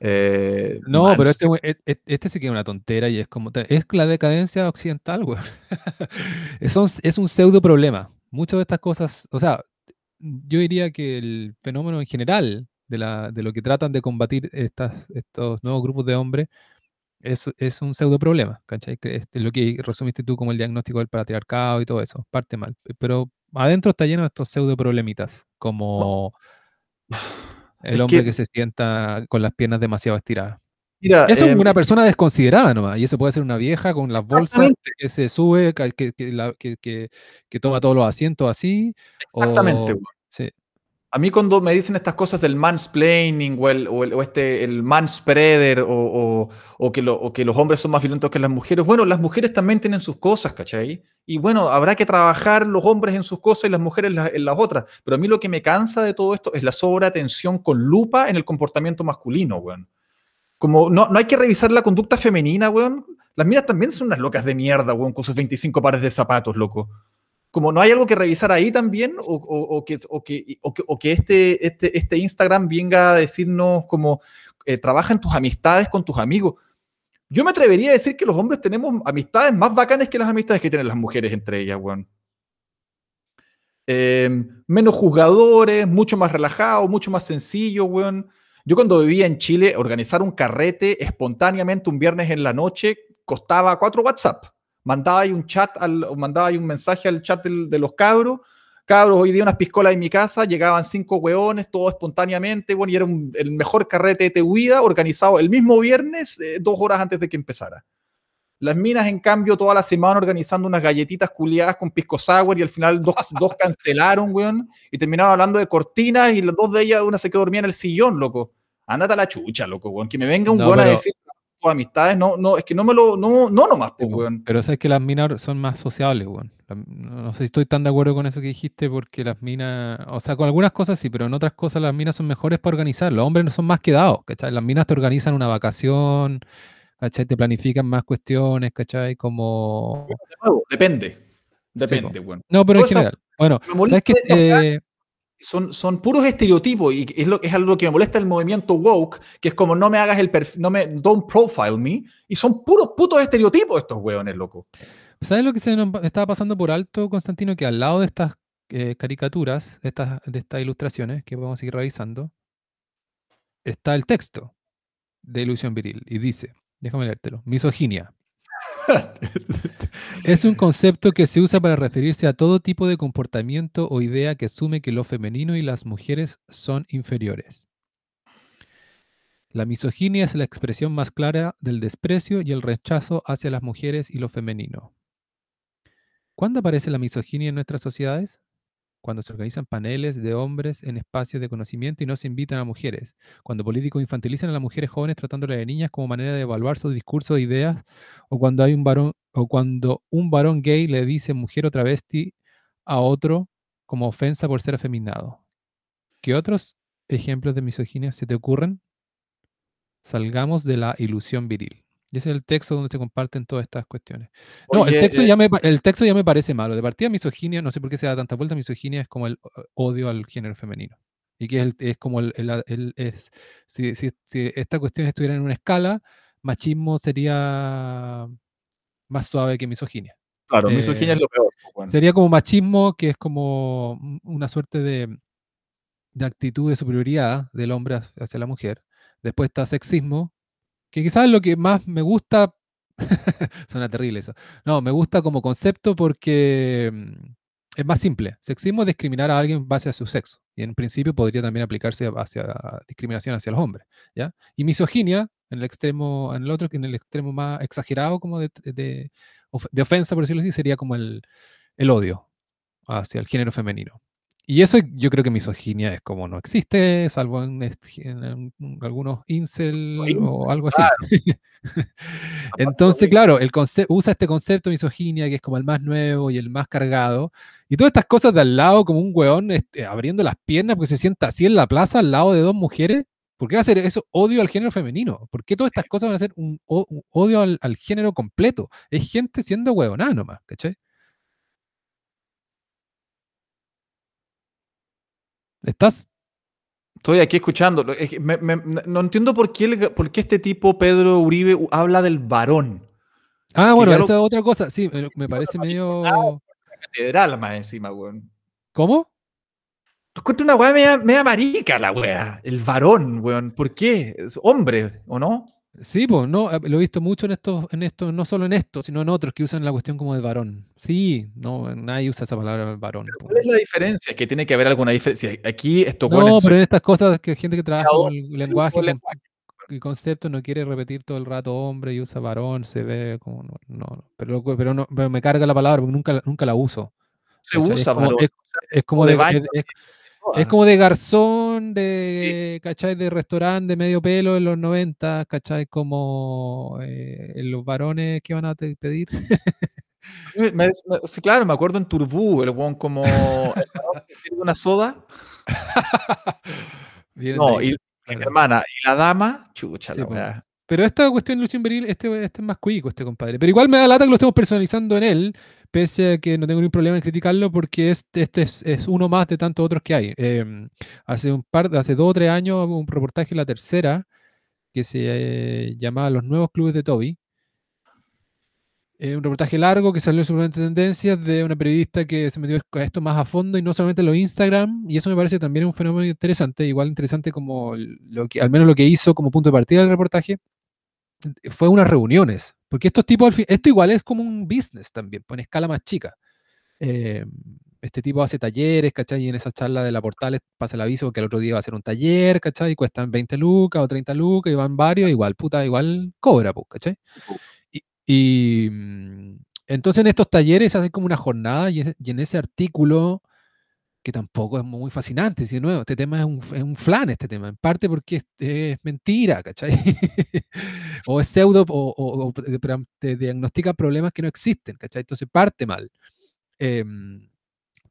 S2: Eh,
S1: No, pero este, we- e- e- este sí que es una tontera y es como, es la decadencia occidental, güey. es, un, es un pseudo problema. Muchas de estas cosas, o sea, yo diría que el fenómeno en general de, la, de lo que tratan de combatir estas, estos nuevos grupos de hombres es, es un pseudo problema, ¿cachai? Es lo que resumiste tú como el diagnóstico del patriarcado y todo eso, parte mal. Pero adentro está lleno de estos pseudo problemitas, como el
S2: Es
S1: hombre
S2: que-
S1: que se sienta con las piernas demasiado estiradas.
S2: Mira,
S1: Eso es
S2: em,
S1: una persona desconsiderada nomás, y eso puede ser una vieja con las bolsas que se sube, que, que, la- que- que- toma todos los asientos así.
S2: Exactamente,
S1: o- sí.
S2: A mí cuando me dicen estas cosas del mansplaining o, el, o, el- o este, el manspreader o, o- que lo- o que los hombres son más violentos que las mujeres, bueno, las mujeres también tienen sus cosas, ¿cachai? Y bueno, habrá que trabajar los hombres en sus cosas y las mujeres en las, en las otras. Pero a mí lo que me cansa de todo esto es la sobreatención con lupa en el comportamiento masculino, weón. Como no, no hay que revisar la conducta femenina, weón. Las minas también son unas locas de mierda, weón, con sus 25 pares de zapatos, loco como no hay algo que revisar ahí también, o, que, o que, o que, este, este, este Instagram venga a decirnos como, eh, trabaja en tus amistades con tus amigos. Yo me atrevería a decir que los hombres tenemos amistades más bacanas que las amistades que tienen las mujeres entre ellas, weón. Eh, menos juzgadores, mucho más relajados, mucho más sencillo, weón. Yo cuando vivía en Chile, organizar un carrete espontáneamente un viernes en la noche costaba cuatro WhatsApp mandaba ahí un chat, al, mandaba ahí un mensaje al chat de los cabros. Cabros, hoy día unas piscolas en mi casa, llegaban cinco hueones, todo espontáneamente, bueno, y era el mejor carrete de Tehuida organizado el mismo viernes, eh, dos horas antes de que empezara. Las minas, en cambio, toda la semana organizando unas galletitas culiadas con pisco sour y al final dos, dos cancelaron, weón, y terminaron hablando de cortinas y las dos de ellas, una se quedó dormida en el sillón, loco. Ándate a la chucha, loco, weón. Que me venga un
S1: No,
S2: weón a decir tus amistades, no, no, es que no me lo, no, no nomás, pues, weón.
S1: Pero sabes que las minas son más sociables, weón. No sé si estoy tan de acuerdo con eso que dijiste, porque las minas, o sea, con algunas cosas sí, pero en otras cosas las minas son mejores para organizar. Los hombres no son más quedados, ¿cachai? Las minas te organizan una vacación, ¿cachai? Te planifican más cuestiones, ¿cachai? Como...
S2: De nuevo, depende. Depende, weón.
S1: No, pero en general. Bueno, ¿sabes
S2: weá,
S1: Eh,
S2: son, son puros estereotipos y es, lo, es algo que me molesta el movimiento woke, que es como no me hagas el perfil, no me, don't profile me, y son puros putos estereotipos estos weones, loco.
S1: ¿Sabes lo que se nos estaba pasando por alto, Constantino? Que al lado de estas eh, caricaturas, de estas, de estas ilustraciones que vamos a seguir revisando, está el texto de Ilusión Viril y dice, déjame leértelo, misoginia. Es un concepto que se usa para referirse a todo tipo de comportamiento o idea que asume que lo femenino y las mujeres son inferiores. La misoginia es la expresión más clara del desprecio y el rechazo hacia las mujeres y lo femenino. ¿Cuándo aparece la misoginia en nuestras sociedades? Cuando se organizan paneles de hombres en espacios de conocimiento y no se invitan a mujeres. Cuando políticos infantilizan a las mujeres jóvenes tratándolas de niñas como manera de evaluar sus discursos e ideas. O cuando hay un varón, o cuando un varón gay le dice mujer o travesti a otro como ofensa por ser afeminado. ¿Qué otros ejemplos de misoginia se te ocurren? Salgamos de la ilusión viril. Y ese es el texto donde se comparten todas estas cuestiones. No, el
S2: Oye,
S1: texto,
S2: eh,
S1: ya me, el texto ya me parece malo. De partida, misoginia, no sé por qué se da tanta vuelta. Misoginia es como el odio al género femenino. Y que es, el- es como el. el- el- es, si, si- si esta cuestión estuviera en una escala, machismo sería más suave que misoginia.
S2: Claro,
S1: eh,
S2: misoginia es lo peor. pues, weón.
S1: Sería como machismo, que es como un- una suerte de, de actitud de superioridad del hombre hacia la mujer. Después está sexismo, que quizás lo que más me gusta. Suena terrible eso. No, me gusta como concepto porque mm, es más simple. Sexismo es discriminar a alguien en base a su sexo. Y en principio podría también aplicarse hacia discriminación hacia los hombres. ¿ya? Y misoginia, en el extremo, en el otro, en el extremo más exagerado como de, de, de ofensa, por decirlo así, sería como el, el odio hacia el género femenino. Y eso yo creo que misoginia es como no existe, salvo en, est- en- en algunos incel o algo así. Entonces, claro, el usa este concepto de misoginia que es como el más nuevo y el más cargado. Y todas estas cosas de al lado, como un weón este, abriendo las piernas porque se sienta así en la plaza al lado de dos mujeres. ¿Por qué va a ser eso odio al género femenino? ¿Por qué todas estas cosas van a ser un, un odio al, al género completo? Es gente siendo huevonada nomás, ¿cachai? ¿Estás?
S2: Estoy aquí escuchando. Lo- es que me- me- no entiendo por qué, el- por qué este tipo, Pedro Uribe, habla del varón.
S1: Ah, bueno, esa es otra cosa. Sí, me, parece medio...
S2: Catedral más encima, weón.
S1: ¿Cómo?
S2: Encuentro una weá media, media marica la weá. El varón, weón. ¿Por qué? Es hombre, ¿o no?
S1: Sí, pues, no, eh, lo he visto mucho en estos, en esto, no solo en esto, sino en otros que usan la cuestión como de varón. Sí, no, nadie usa esa palabra varón. po.
S2: ¿Cuál es la diferencia? Que tiene que haber alguna diferencia. Aquí estos
S1: No, pero
S2: son-
S1: en estas cosas que gente que trabaja con el lenguaje y
S2: lenguaje.
S1: con- y concepto no quiere repetir todo el rato hombre y usa varón, se ve como no, no, pero, pero no, pero me carga la palabra porque nunca, la- nunca la uso.
S2: se usa
S1: es como,
S2: varón.
S1: es, es como
S2: de
S1: de,
S2: baño,
S1: es- como de garzón, de, ¿cachai? De restaurante de medio pelo en los 90, ¿cachai? Como eh, los varones que van a pedir.
S2: Me- me- sí, claro, me acuerdo en Turbú, el weón como. el una soda. No, y mi hermana. Y la dama, chucha,
S1: Sí,
S2: la.
S1: Pero esta cuestión de Lucian Beril, este, este es más cuico, este compadre. Pero igual me da lata que lo estemos personalizando en él, pese a que no tengo ningún problema en criticarlo, porque este, este es, es uno más de tantos otros que hay. Em, hace un par, hace dos o tres años, hubo un reportaje la tercera que se eh, llamaba Los nuevos clubes de Toby. Eh, un reportaje largo que salió en Tendencias de una periodista que se metió a esto más a fondo y no solamente en los Instagram, y eso me parece también un fenómeno interesante, igual interesante como lo que, al menos lo que hizo como punto de partida del reportaje, fue unas reuniones, porque estos tipos, esto igual es como un business también, pues en escala más chica. Eh, este tipo hace talleres, ¿cachai? Y en esa charla de la Portales pasa el aviso que el otro día va a hacer un taller, ¿cachai? Y cuestan 20 lucas o 30 lucas y van varios, igual, puta, igual cobra, pues, ¿cachai? Y, y, mm, entonces en estos talleres hacen como una jornada y, es- y en ese artículo, que tampoco es muy fascinante, si de nuevo, este tema es un, es un flan, este tema, en parte porque es, es mentira, ¿cachai? o es pseudo, o, o- o te, diagnostica problemas que no existen, ¿cachai? Entonces parte mal. Em,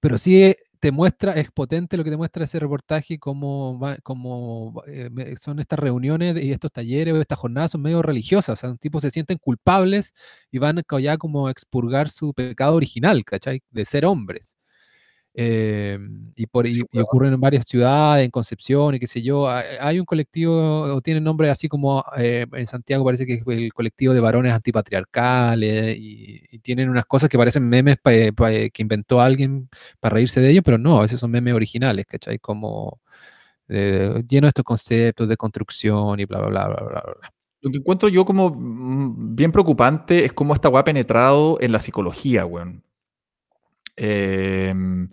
S1: pero sí eh, te muestra, es potente lo que te muestra ese reportaje, como, va- como eh, son estas reuniones y estos talleres estas jornadas son medio religiosas, o sea, un tipo se sienten culpables y van ya como a expurgar su pecado original, ¿cachai? De ser hombres. Eh, y, por, y, y ocurren en varias ciudades, en Concepción y qué sé yo. Hay, un colectivo, o tiene nombre así como eh, en Santiago parece que es el colectivo de varones antipatriarcales y, y tienen unas cosas que parecen memes pa- pa- que inventó alguien para reírse de ellos, pero no, a veces son memes originales, ¿cachai? Como eh, lleno de estos conceptos de construcción y bla, bla, bla, bla, bla, bla. bla.
S2: Lo que encuentro yo como mm, bien preocupante es cómo esta weá ha penetrado en la psicología, weón. Em,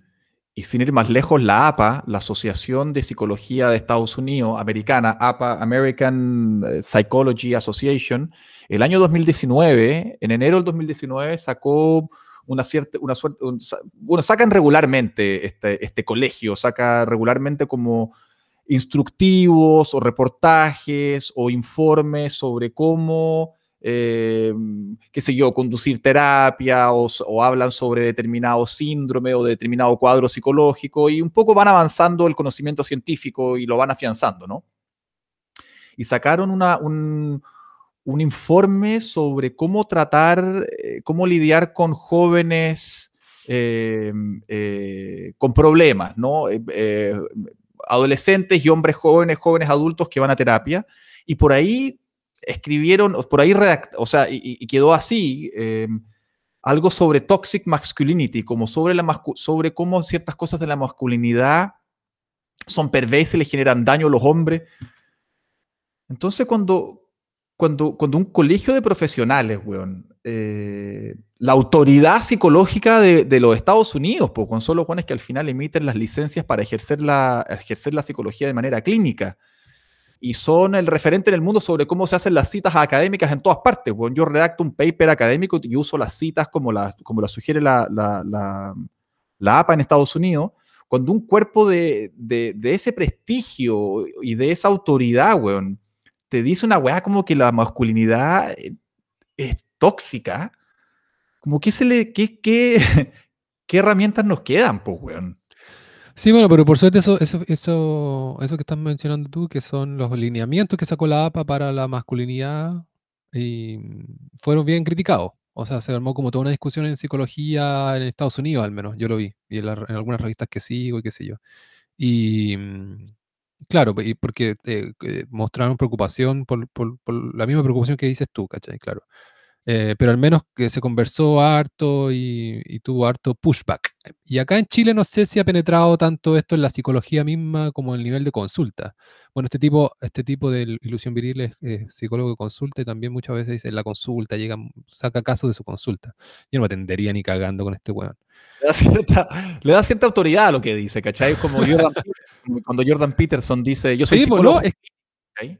S2: y sin ir más lejos, la APA, la Asociación de Psicología de Estados Unidos, americana, APA, American eh, Psychology Association, el año 2019, en enero del 2019, sacó una cierta, una suerte, bueno, sacan regularmente este, este colegio, saca regularmente como instructivos o reportajes o informes sobre cómo, eh, qué sé yo, conducir terapia o, hablan sobre determinado síndrome o determinado cuadro psicológico y un poco van avanzando el conocimiento científico y lo van afianzando, ¿no? Y sacaron un, un informe sobre cómo tratar, eh, cómo lidiar con jóvenes eh, eh, con problemas, ¿no? Adolescentes y hombres jóvenes, jóvenes adultos que van a terapia, y por ahí escribieron, por ahí redact, o sea, y, quedó así, eh, algo sobre toxic masculinity, como sobre, la mascu sobre cómo ciertas cosas de la masculinidad son perversas y le generan daño a los hombres. Entonces, cuando, cuando, cuando un colegio de profesionales, weón, eh, la autoridad psicológica de, de los Estados Unidos, pues, con solo jóvenes que al final emiten las licencias para ejercer la, ejercer la psicología de manera clínica. Y son el referente en el mundo sobre cómo se hacen las citas académicas en todas partes. weón. yo redacto un paper académico y uso las citas como las como la sugiere la, la, APA en Estados Unidos. cuando un cuerpo de, de, de ese prestigio y de esa autoridad, weón, te dice una weá como que la masculinidad eh, es tóxica, como que se le, qué, qué, qué herramientas nos quedan, pues, weón.
S1: Sí, bueno, pero por suerte eso, eso, eso, eso que estás mencionando tú, que son los lineamientos que sacó la APA para la masculinidad, y fueron bien criticados. O sea, se armó como toda una discusión en psicología en Estados Unidos, al menos, yo lo vi, y en, la- en algunas revistas que sigo y qué sé yo. Y mm, claro, y porque eh, eh, mostraron preocupación por, por- por la misma preocupación que dices tú, ¿cachai? Claro. Eh, pero al menos que se conversó harto y, y tuvo harto pushback. Y acá en Chile no sé si ha penetrado tanto esto en la psicología misma como en el nivel de consulta. Bueno, este tipo, este tipo de il- ilusión viril es, psicólogo de consulta y también muchas veces dice en la consulta, llega, saca casos de su consulta. Yo no me atendería ni cagando con este weón.
S2: Le da, cierta, le da cierta autoridad a lo que dice, ¿cachai? Como Jordan cuando Jordan Peterson dice, yo soy
S1: Sí, pues,
S2: psicólogo.
S1: no, es-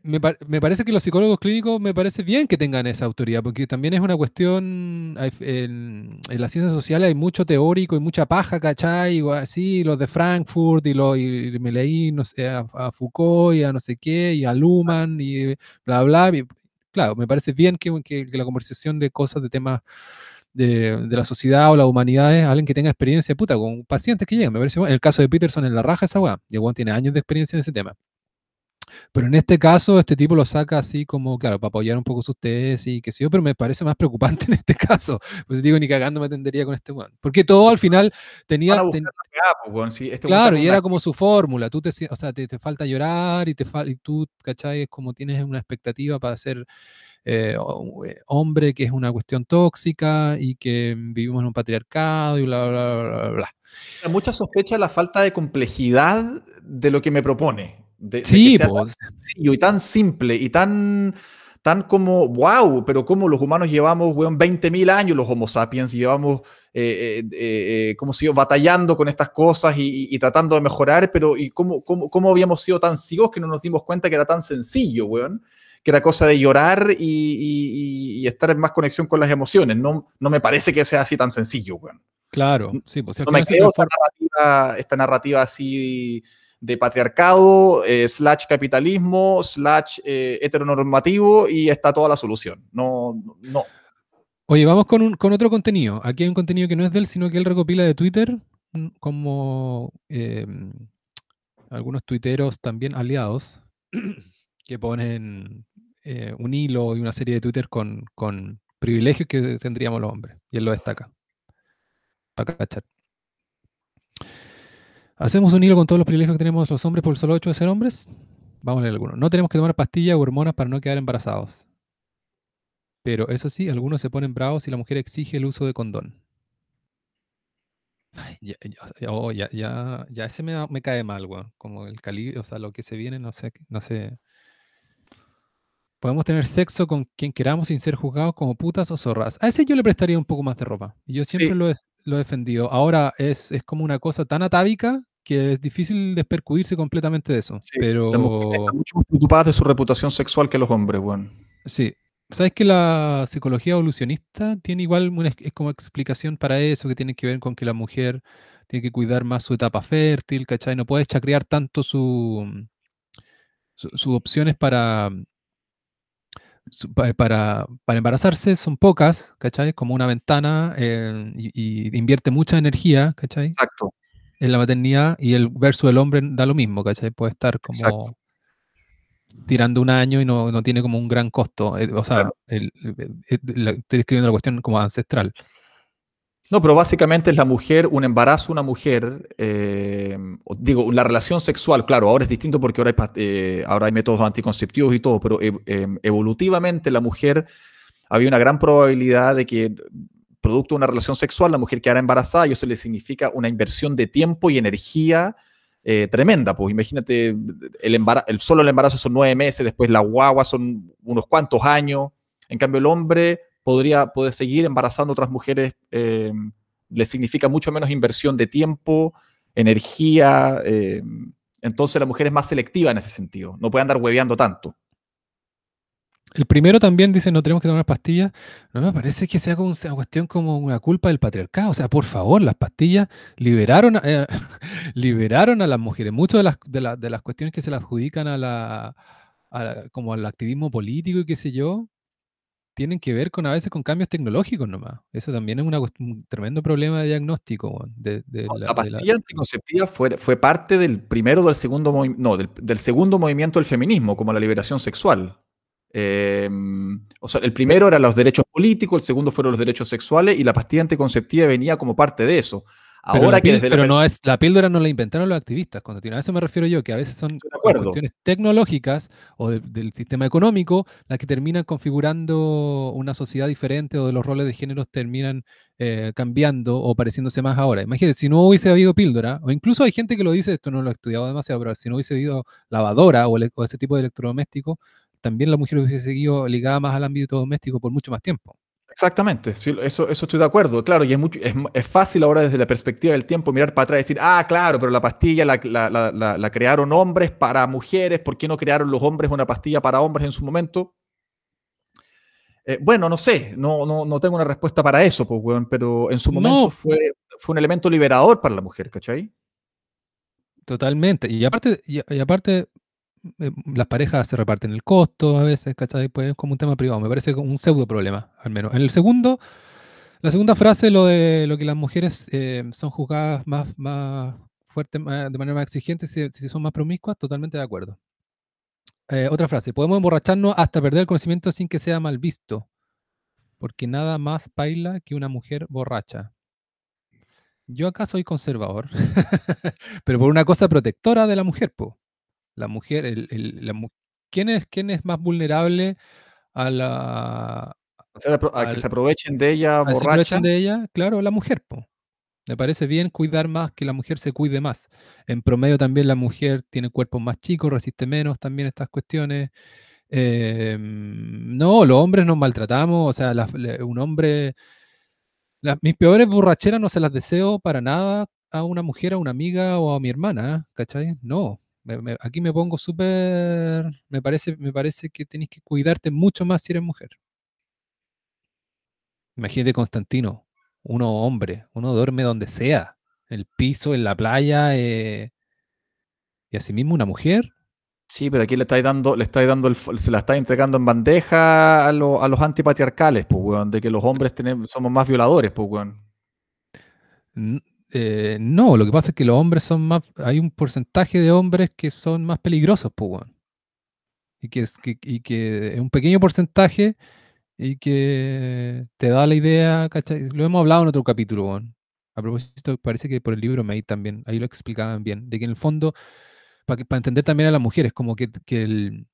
S1: me, par- me parece que los psicólogos clínicos me parece bien que tengan esa autoridad, porque también es una cuestión, en, las ciencias sociales hay mucho teórico y mucha paja, ¿cachai? Y así, los de Frankfurt y, lo, y me leí, no sé, a, Foucault y a no sé qué, y a Luhmann y bla, bla. claro, me parece bien que, que- la conversación de cosas, de temas de, de la sociedad o las humanidades, alguien que tenga experiencia, puta, con pacientes que llegan, me parece bueno. En el caso de Peterson en la raja esa weá, y tiene años de experiencia en ese tema. Pero en este caso, este tipo lo saca así como, claro, para apoyar un poco sus tesis y qué sé yo, pero me parece más preocupante en este caso. Pues digo, ni cagando me atendería con este weón. Porque todo al final tenía. ten-
S2: weá, pues, este
S1: claro, y era como su fórmula. Tú te, o sea, te, te falta llorar y, te fal- y tú, ¿cachai? Es como tienes una expectativa para ser eh, eh, hombre, que es una cuestión tóxica y que vivimos en un patriarcado y bla, bla, bla, bla, bla.
S2: mucha sospecha la falta de complejidad de lo que me propone. De, de que
S1: Sí, pues.
S2: tan sencillo y tan simple y tan, tan como, wow, pero como los humanos llevamos, weón, 20.000 años, los Homo sapiens, y llevamos, eh, eh, eh, eh, como si yo, batallando con estas cosas y, y- y tratando de mejorar, pero ¿y cómo, cómo, cómo habíamos sido tan ciegos que no nos dimos cuenta que era tan sencillo, weón? Que era cosa de llorar y, y- estar en más conexión con las emociones. No, no me parece que sea así tan sencillo, weón.
S1: Claro, sí, pues si al
S2: No me
S1: final
S2: creo esta narrativa, esta narrativa así de patriarcado, eh, slash capitalismo, slash eh, heteronormativo y está toda la solución. No, no.
S1: Oye, vamos con, un- con otro contenido. Aquí hay un contenido que no es de él, sino que él recopila de Twitter, mm, como eh, algunos tuiteros también aliados, que ponen eh, un hilo y una serie de Twitter con, con privilegios que tendríamos los hombres. Y él lo destaca. Para cachar. ¿Hacemos un hilo con todos los privilegios que tenemos los hombres por el solo hecho de ser hombres? Vamos a leer algunos. No tenemos que tomar pastillas o hormonas para no quedar embarazados. Pero eso sí, algunos se ponen bravos si la mujer exige el uso de condón. Ya, ya- oh, ya, ya, ya ese me cae mal, weón. Como el calibre, o sea, lo que se viene, no sé, no sé. Podemos tener sexo con quien queramos sin ser juzgados como putas o zorras. A ese yo le prestaría un poco más de ropa. Y yo siempre
S2: Sí.
S1: lo, he, lo he defendido. Ahora es, es como una cosa tan atávica que es difícil despercudirse completamente de eso.
S2: Sí,
S1: Pero
S2: están mucho más preocupadas de su reputación sexual que los hombres, weón.
S1: Sí. ¿Sabes que la psicología evolucionista tiene igual una es como explicación para eso, que tiene que ver con que la mujer tiene que cuidar más su etapa fértil, ¿cachai? No puede chacrear tanto su, su- sus opciones para, para, para embarazarse, son pocas, ¿cachai? Como una ventana eh, y, y invierte mucha energía, ¿cachai?
S2: Exacto.
S1: En la maternidad y el verso del hombre da lo mismo, ¿cachai? Puede estar como
S2: Exacto.
S1: tirando un año y no, no tiene como un gran costo. eh, o sea,
S2: Claro.
S1: el- el- el- la- estoy describiendo la cuestión como ancestral.
S2: No, pero básicamente es la mujer, un embarazo, una mujer, eh, digo, la relación sexual, claro, ahora es distinto porque ahora hay, eh, ahora hay métodos anticonceptivos y todo, pero em, evolutivamente la mujer había una gran probabilidad de que producto de una relación sexual la mujer quedara embarazada y eso le significa una inversión de tiempo y energía eh, tremenda. Pues imagínate, el solo el embarazo son nueve meses, después la guagua son unos cuantos años. En cambio, el hombre podría seguir embarazando a otras mujeres, eh, le significa mucho menos inversión de tiempo, energía. eh, entonces la mujer es más selectiva en ese sentido, no puede andar hueveando tanto.
S1: El primero también dice no tenemos que tomar pastillas. No me parece que sea como una cuestión como una culpa del patriarcado. O sea, por favor, las pastillas liberaron, a- eh, liberaron a las mujeres. Muchas de las, de, la- de las cuestiones que se le adjudican a la- como al activismo político y qué sé yo, tienen que ver con a veces con cambios tecnológicos nomás. Eso también es una un tremendo problema de diagnóstico, de, de la-
S2: La
S1: de la-
S2: pastilla anticonceptiva fue, fue parte del primero del segundo no, del, del segundo movimiento del feminismo, como la liberación sexual. Eh, o sea, el primero eran los derechos políticos, el segundo fueron los derechos sexuales y la pastilla anticonceptiva venía como parte de eso.
S1: Pero,
S2: Ahora
S1: la,
S2: que la
S1: pero no es, la píldora no la inventaron los activistas, continúa. A eso me refiero yo, que a veces son cuestiones tecnológicas o de- del sistema económico las que terminan configurando una sociedad diferente o de los roles de géneros terminan eh, cambiando o pareciéndose más ahora. Imagínate, si no hubiese habido píldora, o incluso hay gente que lo dice, esto no lo he estudiado demasiado, pero si no hubiese habido lavadora o, o ese tipo de electrodoméstico, también la mujer hubiese seguido ligada más al ámbito doméstico por mucho más tiempo.
S2: Exactamente, sí, eso, eso estoy de acuerdo. Claro, y es, mucho, es, es fácil ahora desde la perspectiva del tiempo mirar para atrás y decir, ah, claro, pero la pastilla la, la- la- la- crearon hombres para mujeres, ¿por qué no crearon los hombres una pastilla para hombres en su momento? Eh, bueno, no sé, no, no, no tengo una respuesta para eso, pues, weón, pero en su
S1: No.
S2: momento fue, fue un elemento liberador para la mujer, ¿cachai?
S1: Totalmente. Y aparte, y, y aparte eh, las parejas se reparten el costo a veces, ¿cachai? Pues es como un tema privado. Me parece un pseudo problema, al menos. En el segundo, la segunda frase, lo de lo que las mujeres eh, son juzgadas más, más fuerte, de manera más exigente si, si son más promiscuas, totalmente de acuerdo. Eh, otra frase, podemos emborracharnos hasta perder el conocimiento sin que sea mal visto, porque nada más baila que una mujer borracha. Yo acá soy conservador, pero por una cosa protectora de la mujer, po. La mujer, el, el- la ¿quién es, quién es más vulnerable a la,
S2: O sea, apro- a que se aprovechen de ella
S1: a que se
S2: borracha.
S1: aprovechen de ella? Claro, la mujer, po. Me parece bien cuidar más, que la mujer se cuide más. En promedio también la mujer tiene cuerpos más chicos, resiste menos también estas cuestiones. Em, no, los hombres nos maltratamos, o sea, un hombre... las- mis peores borracheras no se las deseo para nada a una mujer, a una amiga o a mi hermana, ¿cachai? No. Me- me- aquí me pongo súper... Me parece, me parece que tenés que cuidarte mucho más si eres mujer. Imagínate Constantino, uno hombre, uno duerme donde sea, en el piso, en la playa, eh, y asimismo una mujer.
S2: Sí, pero aquí le estáis dando, le estáis dando el, se la estáis entregando en bandeja a, lo- a los antipatriarcales, pues, weón, de que los hombres tenemos, somos más violadores, pues, weón.
S1: Eh, no, lo que pasa es que los hombres son más, hay un porcentaje de hombres que son más peligrosos, pues, weón. Y que, es, que, y que es un pequeño porcentaje y que te da la idea, ¿cachai? Lo hemos hablado en otro capítulo, weón. A propósito, parece que por el libro May también, ahí lo explicaban bien, de que en el fondo, para entender también a las mujeres, como que, que el...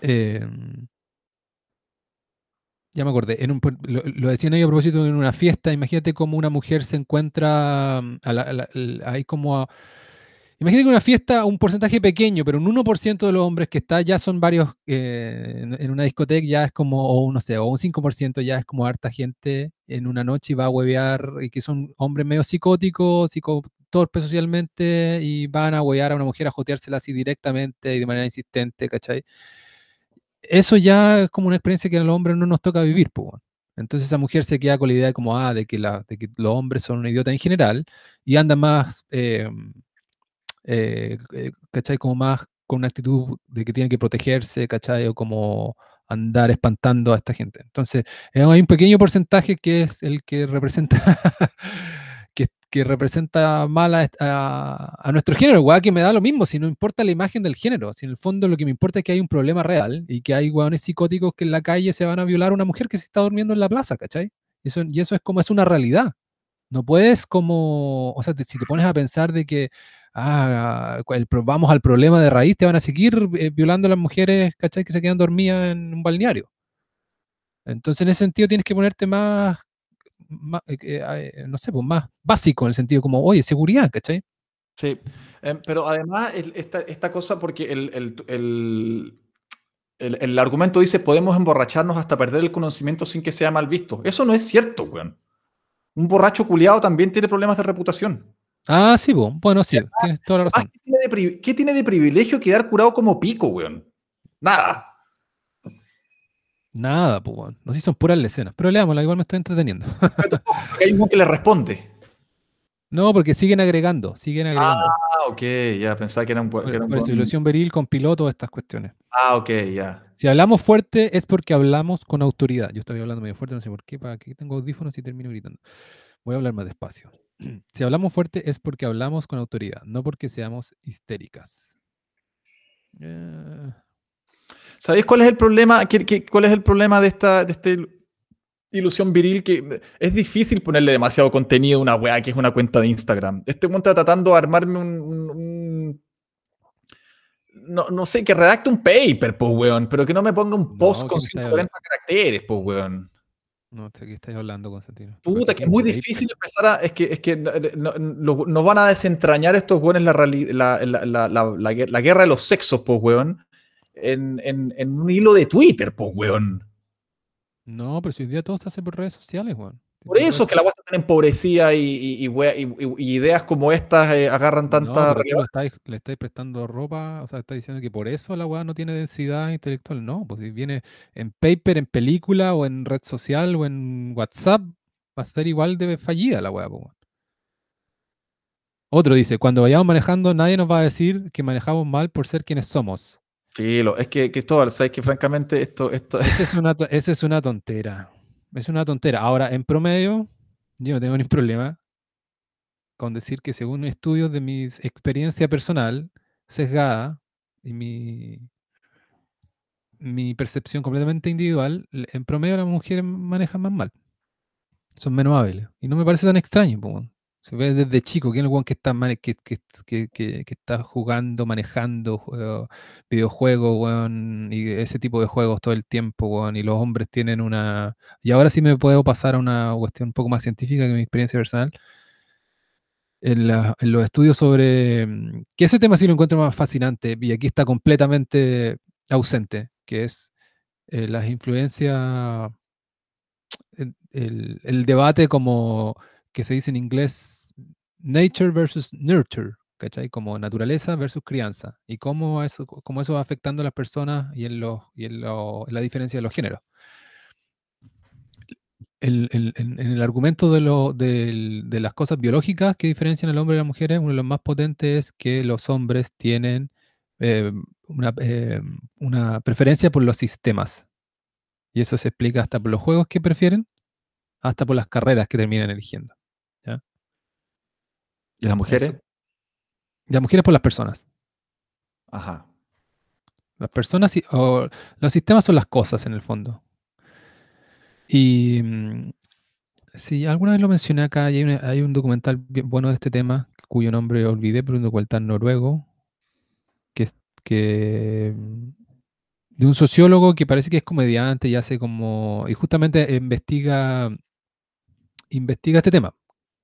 S1: em, ya me acordé, en un, lo, lo decían ahí a propósito en una fiesta, imagínate cómo una mujer se encuentra, mm, ahí como a- imagínate que una fiesta, un porcentaje pequeño, pero un 1% de los hombres que está ya son varios, eh, en, en una discoteca ya es como, o no sé, o un 5% ya es como harta gente en una noche y va a huevear, y que son hombres medio psicóticos, psico, torpes socialmente, y van a huevear a una mujer a joteársela así directamente y de manera insistente, ¿cachai? Eso ya es como una experiencia que a los hombres no nos toca vivir, pues. Entonces esa mujer se queda con la idea de como, ah, de que, la, de que los hombres son un idiota en general y anda más, eh, eh, eh, ¿cachai? Como más con una actitud de que tiene que protegerse, ¿cachai? O como andar espantando a esta gente. Entonces, eh, hay un pequeño porcentaje que es el que representa, que, representa mal a, est- a- a nuestro género, weá, que me da lo mismo, si no importa la imagen del género, si en el fondo lo que me importa es que hay un problema real y que hay weones psicóticos que en la calle se van a violar a una mujer que se está durmiendo en la plaza, ¿cachai? Y eso es como es una realidad. No puedes como, o sea, si te pones a pensar de que ah, vamos al problema de raíz, te van a seguir eh, violando a las mujeres, ¿cachai? Que se quedan dormidas en un balneario. Entonces, en ese sentido, tienes que ponerte más, más, eh, eh, eh, no sé, pues más básico en el sentido como, oye, seguridad, ¿cachai?
S2: Sí, em, pero además el- esta, esta cosa, porque el, el- el- argumento dice podemos emborracharnos hasta perder el conocimiento sin que sea mal visto. Eso no es cierto, weón. Un borracho culiado también tiene problemas de reputación.
S1: Ah, sí, po. bueno, sí, tienes toda la razón.
S2: ¿qué tiene, de pri- qué tiene de privilegio quedar curado como pico, weón? Nada.
S1: Nada, pues. No sé si son puras escenas. Pero leámosla, igual me estoy entreteniendo.
S2: Hay un que le responde.
S1: no, porque siguen agregando, siguen agregando.
S2: Ah, ok, ya pensaba que era un. que era un
S1: por eso,
S2: buen-
S1: ilusión viril con piloto, estas cuestiones.
S2: Ah, ok, ya.
S1: Si hablamos fuerte es porque hablamos con autoridad. Yo estoy hablando medio fuerte, no sé por qué, para qué tengo audífonos y termino gritando. Voy a hablar más despacio. Si hablamos fuerte es porque hablamos con autoridad, no porque seamos histéricas. Eh,
S2: ¿Sabéis cuál es el problema? ¿Qué- qué- cuál es el problema de esta, de esta il- ilusión viril? Que es difícil ponerle demasiado contenido a una weá que es una cuenta de Instagram. Este weón está tratando de armarme un. un- un- no, no sé, que redacte un paper, pues, weón, pero que no me ponga un post
S1: ¿qué
S2: con
S1: me estáis
S2: 140 caracteres, pues, weón.
S1: no sé qué estáis hablando, Constantino.
S2: Puta, que es muy
S1: paper.
S2: difícil empezar a. Es que, es que no, no- van a desentrañar estos weones la, la, la, la guerra de los sexos, pues, weón. En, en, en un hilo de Twitter, pues, weón.
S1: No, pero si hoy día todo se hace por redes sociales, weón.
S2: Por eso que la weá está tan empobrecida y, y, ideas como estas eh, agarran
S1: No,
S2: tanta
S1: lo estáis- le estáis prestando ropa, o sea, estáis diciendo que por eso la weá no tiene densidad intelectual. No, pues si viene en paper, en película, o en red social, o en WhatsApp, va a ser igual de fallida la weá, weón. Otro dice, cuando vayamos manejando, nadie nos va a decir que manejamos mal por ser quienes somos.
S2: Filo, es que, Cristóbal, sabes que francamente esto, esto
S1: Eso es una, eso es una tontera. Es una tontera. Ahora, en promedio, yo no tengo ningún problema con decir que según estudios de mi experiencia personal, sesgada, y mi, mi percepción completamente individual, en promedio las mujeres manejan más mal. Son menos hábiles. Y no me parece tan extraño, po, weón. Se ve desde chico, ¿quién es el weón que está, que, que, está jugando, manejando jue- videojuegos, weón, y ese tipo de juegos todo el tiempo, weón, y los hombres tienen una... Y ahora sí me puedo pasar a una cuestión un poco más científica que mi experiencia personal. En, los estudios sobre... mm, Que ese tema sí lo encuentro más fascinante, y aquí está completamente ausente, que es eh, las influencias el debate como que se dice en inglés nature versus nurture, ¿cachai? Como naturaleza versus crianza y cómo eso, cómo eso va afectando a las personas y en, los, y en, lo- la diferencia de los géneros. El- el- en, el argumento de, lo, de las cosas biológicas que diferencian al hombre y a la mujer, uno de los más potentes es que los hombres tienen eh, una, eh, una preferencia por los sistemas. Y eso se explica hasta por los juegos que prefieren, hasta por las carreras que terminan eligiendo.
S2: ¿Y las mujeres?
S1: Eso. Las mujeres por las personas.
S2: Ajá.
S1: Las personas y- o los sistemas son las cosas en el fondo. Y mm, sí, alguna vez lo mencioné acá, y hay, una- hay un documental bien bueno de este tema, cuyo nombre olvidé, pero un documental noruego, que, que mm, de un sociólogo que parece que es comediante y hace como, y justamente investiga, investiga este tema,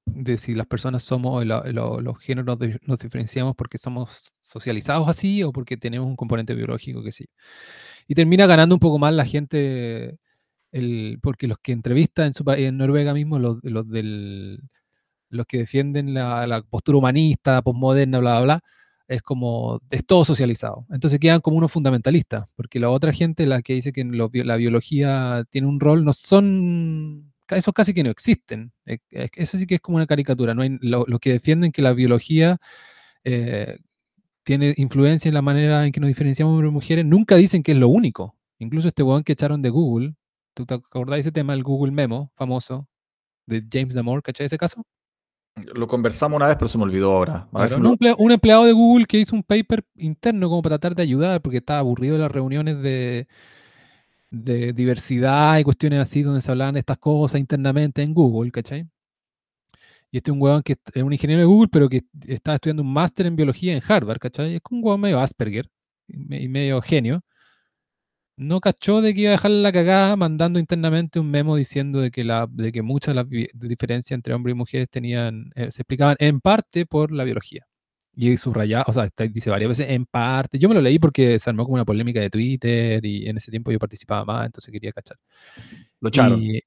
S1: de si las personas somos, la- lo- los géneros nos, nos diferenciamos porque somos socializados así o porque tenemos un componente biológico que sí. Y termina ganando un poco más la gente, el, porque los que entrevista en, su, en Noruega mismo, los, los, del, los que defienden la, la postura humanista, posmoderna, bla, bla, bla, es como, es todo socializado. Entonces quedan como unos fundamentalistas, porque la otra gente, la que dice que lo la biología tiene un rol, no son, esos casi que no existen. Eh, eh, Eso sí que es como una caricatura. No hay, lo- los que defienden que la biología eh, tiene influencia en la manera en que nos diferenciamos hombres y mujeres, nunca dicen que es lo único. Incluso este weón que echaron de Google, ¿tú te acordás de ese tema, el Google Memo famoso de James Damore, ¿cachai ese caso?
S2: Lo conversamos una vez, pero se me olvidó ahora.
S1: Claro,
S2: si
S1: un,
S2: me lo-
S1: emplea- un empleado de Google que hizo un paper interno como para tratar de ayudar, porque estaba aburrido de las reuniones de, de diversidad y cuestiones así, donde se hablaban estas cosas internamente en Google, ¿cachai? Y este es un huevón que es un ingeniero de Google, pero que estaba estudiando un máster en biología en Harvard, ¿cachai? Es un huevón medio Asperger y me- y medio genio. No cachó de que iba a dejar la cagada mandando internamente un memo diciendo de que, la, de que muchas de las diferencias entre hombres y mujeres tenían, eh, se explicaban en parte por la biología. Y subrayado, o sea, está- dice varias veces en parte. Yo me lo leí porque se armó como una polémica de Twitter y en ese tiempo yo participaba más, entonces quería cachar.
S2: Lo echaron.
S1: Y,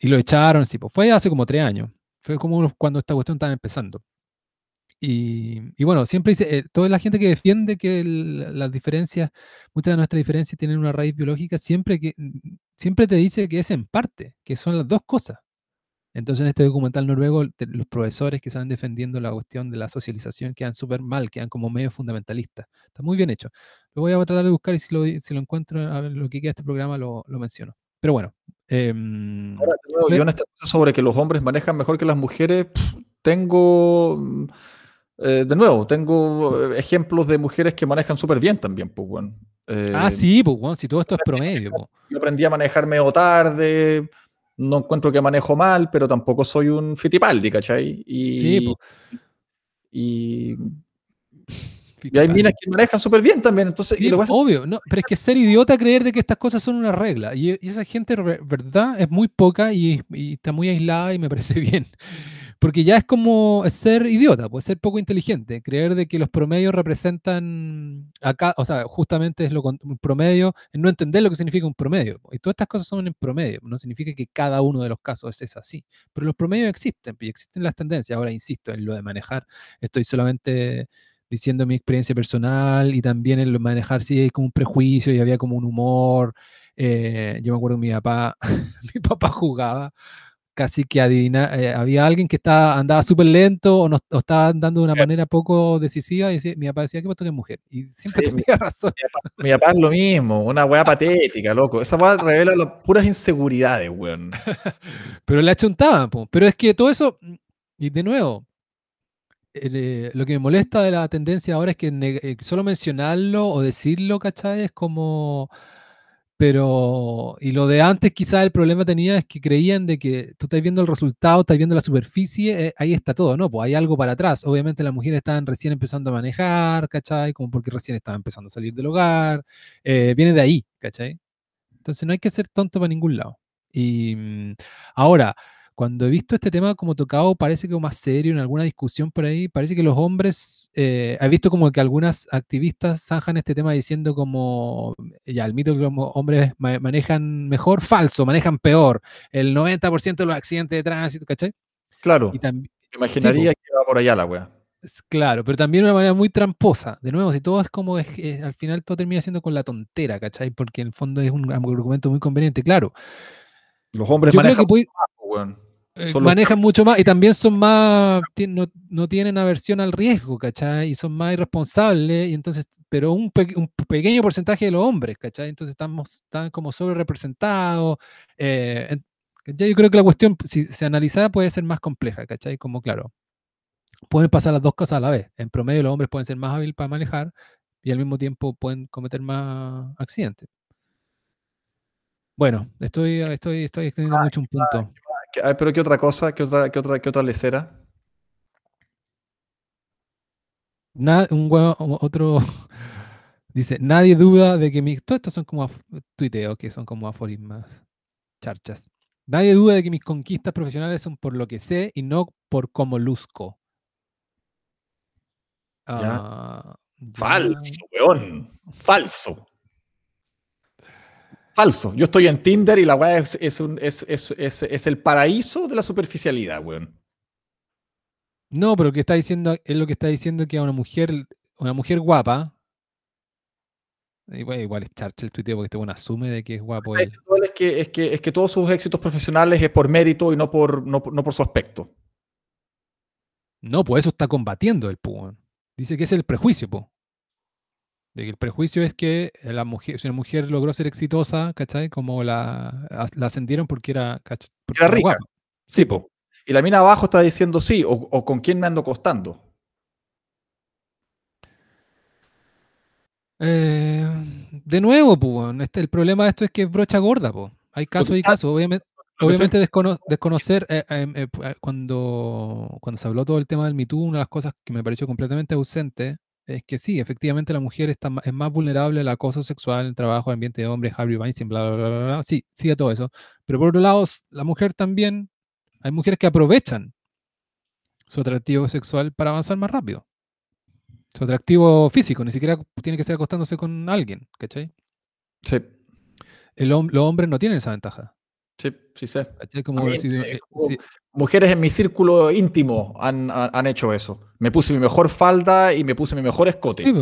S1: y lo echaron, sí, pues fue hace como tres años. Fue como cuando esta cuestión estaba empezando. Y, y bueno, siempre dice, eh, toda la gente que defiende que el- las diferencias, muchas de nuestras diferencias tienen una raíz biológica, siempre, que, siempre te dice que es en parte, que son las dos cosas. Entonces en este documental noruego, los profesores que están defendiendo la cuestión de la socialización quedan súper mal, quedan como medio fundamentalistas. Está muy bien hecho. Lo voy a tratar de buscar y si lo, si lo encuentro a lo que queda de este programa lo, lo menciono. Pero bueno. em,
S2: Ahora, yo en esta cosa sobre que los hombres manejan mejor que las mujeres, tengo, mm, eh, de nuevo, tengo eh, ejemplos de mujeres que manejan súper bien también, pues, bueno.
S1: ah,
S2: Eh,
S1: sí, pues, bueno, si todo esto es promedio.
S2: Yo aprendí a manejar medio tarde, no encuentro que manejo mal, pero tampoco soy un fitipaldi, ¿cachai? Y,
S1: Sí,
S2: y, y hay minas que manejan súper bien también, entonces, y
S1: Sí,
S2: lo que pasa-
S1: obvio, no, pero es que ser idiota creer de que estas cosas son una regla. Y, y esa gente, verdad, es muy poca y, y está muy aislada y me parece bien. Porque ya es como ser idiota, pues ser poco inteligente, creer de que los promedios representan acá, o sea, justamente es lo un promedio, no entender lo que significa un promedio. Y todas estas cosas son en promedio, no significa que cada uno de los casos es así. Pero los promedios existen y existen las tendencias. Ahora, insisto, en lo de manejar, estoy solamente diciendo mi experiencia personal y también en lo de manejar si hay como un prejuicio y había como un humor. eh, yo me acuerdo que mi papá, mi papá jugaba casi que adivina, eh, había alguien que estaba, andaba súper lento o, no, o estaba andando de una manera poco decisiva y decía- mi papá decía que me es mujer. Y siempre
S2: Sí,
S1: tenía razón.
S2: Mi papá es lo mismo, una weá patética, loco. Esa weá revela las puras inseguridades, weón.
S1: Pero la chuntaban, po. Pero es que todo eso, y de nuevo, el, eh, lo que me molesta de la tendencia ahora es que eh, solo mencionarlo o decirlo, ¿cachai? Es como... Pero, y lo de antes quizás el problema tenía es que creían de que tú estás viendo el resultado, estás viendo la superficie, eh, ahí está todo, ¿no? Pues hay algo para atrás. Obviamente las mujeres estaban recién empezando a manejar, ¿cachai? Como porque recién estaban empezando a salir del hogar. eh, viene de ahí, ¿cachai? Entonces no hay que ser tonto para ningún lado. Y mm, ahora, cuando he visto este tema como tocado, parece que más serio en alguna discusión por ahí, parece que los hombres, eh, he visto como que algunas activistas zanjan este tema diciendo como, ya, el mito que los hombres ma- manejan mejor, falso, manejan peor, el 90% de los accidentes de tránsito, ¿cachai?
S2: Claro,
S1: Y
S2: me imaginaría que va por allá la
S1: es- Claro, pero también de una manera muy tramposa. De nuevo, si todo es como, es, es- al final todo termina siendo con la tontera, ¿cachai? Porque en el fondo es un argumento muy conveniente. Claro,
S2: Los hombres
S1: yo
S2: manejan
S1: puede-
S2: weón.
S1: eh,
S2: los-
S1: manejan mucho más y también son más, no, no tienen aversión al riesgo, ¿cachai? Y son más irresponsables, y entonces, pero un, pe- un pequeño porcentaje de los hombres, ¿cachai? Entonces estamos, están como sobre representados. yo creo que la cuestión, si se analizara, puede ser más compleja, ¿cachai? Como, claro, pueden pasar las dos cosas a la vez. En promedio, los hombres pueden ser más hábiles para manejar y al mismo tiempo pueden cometer más accidentes. Bueno, estoy, estoy, estoy extendiendo mucho un punto.
S2: ¿Qué- ah, Pero ¿qué otra cosa? ¿Qué otra, qué otra, qué otra lecera?
S1: Na- un huevo- otro dice, nadie duda de que mis... Todos estos son como tuiteos, que son como aforismas, charchas. Nadie duda de que mis conquistas profesionales son por lo que sé y no por cómo luzco.
S2: Ya.
S1: Ah, ya.
S2: Falso, weón. Falso. Falso. Yo estoy en Tinder y la weá es, es, un- es, es, el paraíso de la superficialidad, weón.
S1: No, pero lo que está diciendo es lo que está diciendo que a una mujer, una mujer guapa, igual, igual es charcha el tuiteo porque este bueno asume de que es guapo.
S2: Es que, es, que, es que todos sus éxitos profesionales es por mérito y no por, no, no por su aspecto.
S1: No, pues eso está combatiendo el pu. Dice que es el prejuicio, po. De que el prejuicio es que la mujer, si una mujer logró ser exitosa, ¿cachai? Como la, as- la ascendieron porque era, porque
S2: Era rica.
S1: guapa. Sí, po.
S2: Y la mina abajo está diciendo sí, o, o con quién me ando costando.
S1: Eh, de nuevo, pues, este, el problema de esto es que es brocha gorda, pues. Hay casos y casos. Obviamente, obviamente descono- desconocer, eh, eh, eh, cuando, cuando se habló todo el tema del Me Too, una de las cosas que me pareció completamente ausente es que sí, efectivamente la mujer está, es más vulnerable al acoso sexual en el trabajo, en ambiente de hombres, Harvey Weinstein, bla, bla, bla, bla. Sí, sí a todo eso. Pero por otro lado, la mujer también, hay mujeres que aprovechan su atractivo sexual para avanzar más rápido. Su atractivo físico, ni siquiera tiene que ser acostándose con alguien, ¿cachai?
S2: Sí,
S1: El los hombres no tienen esa ventaja.
S2: sí, sí sé.
S1: ¿cachai? Como
S2: mí,
S1: si-
S2: eh, como-
S1: si-
S2: Mujeres en mi círculo íntimo han, han- hecho eso. Me puse mi mejor falda y me puse mi mejor escote.
S1: sí.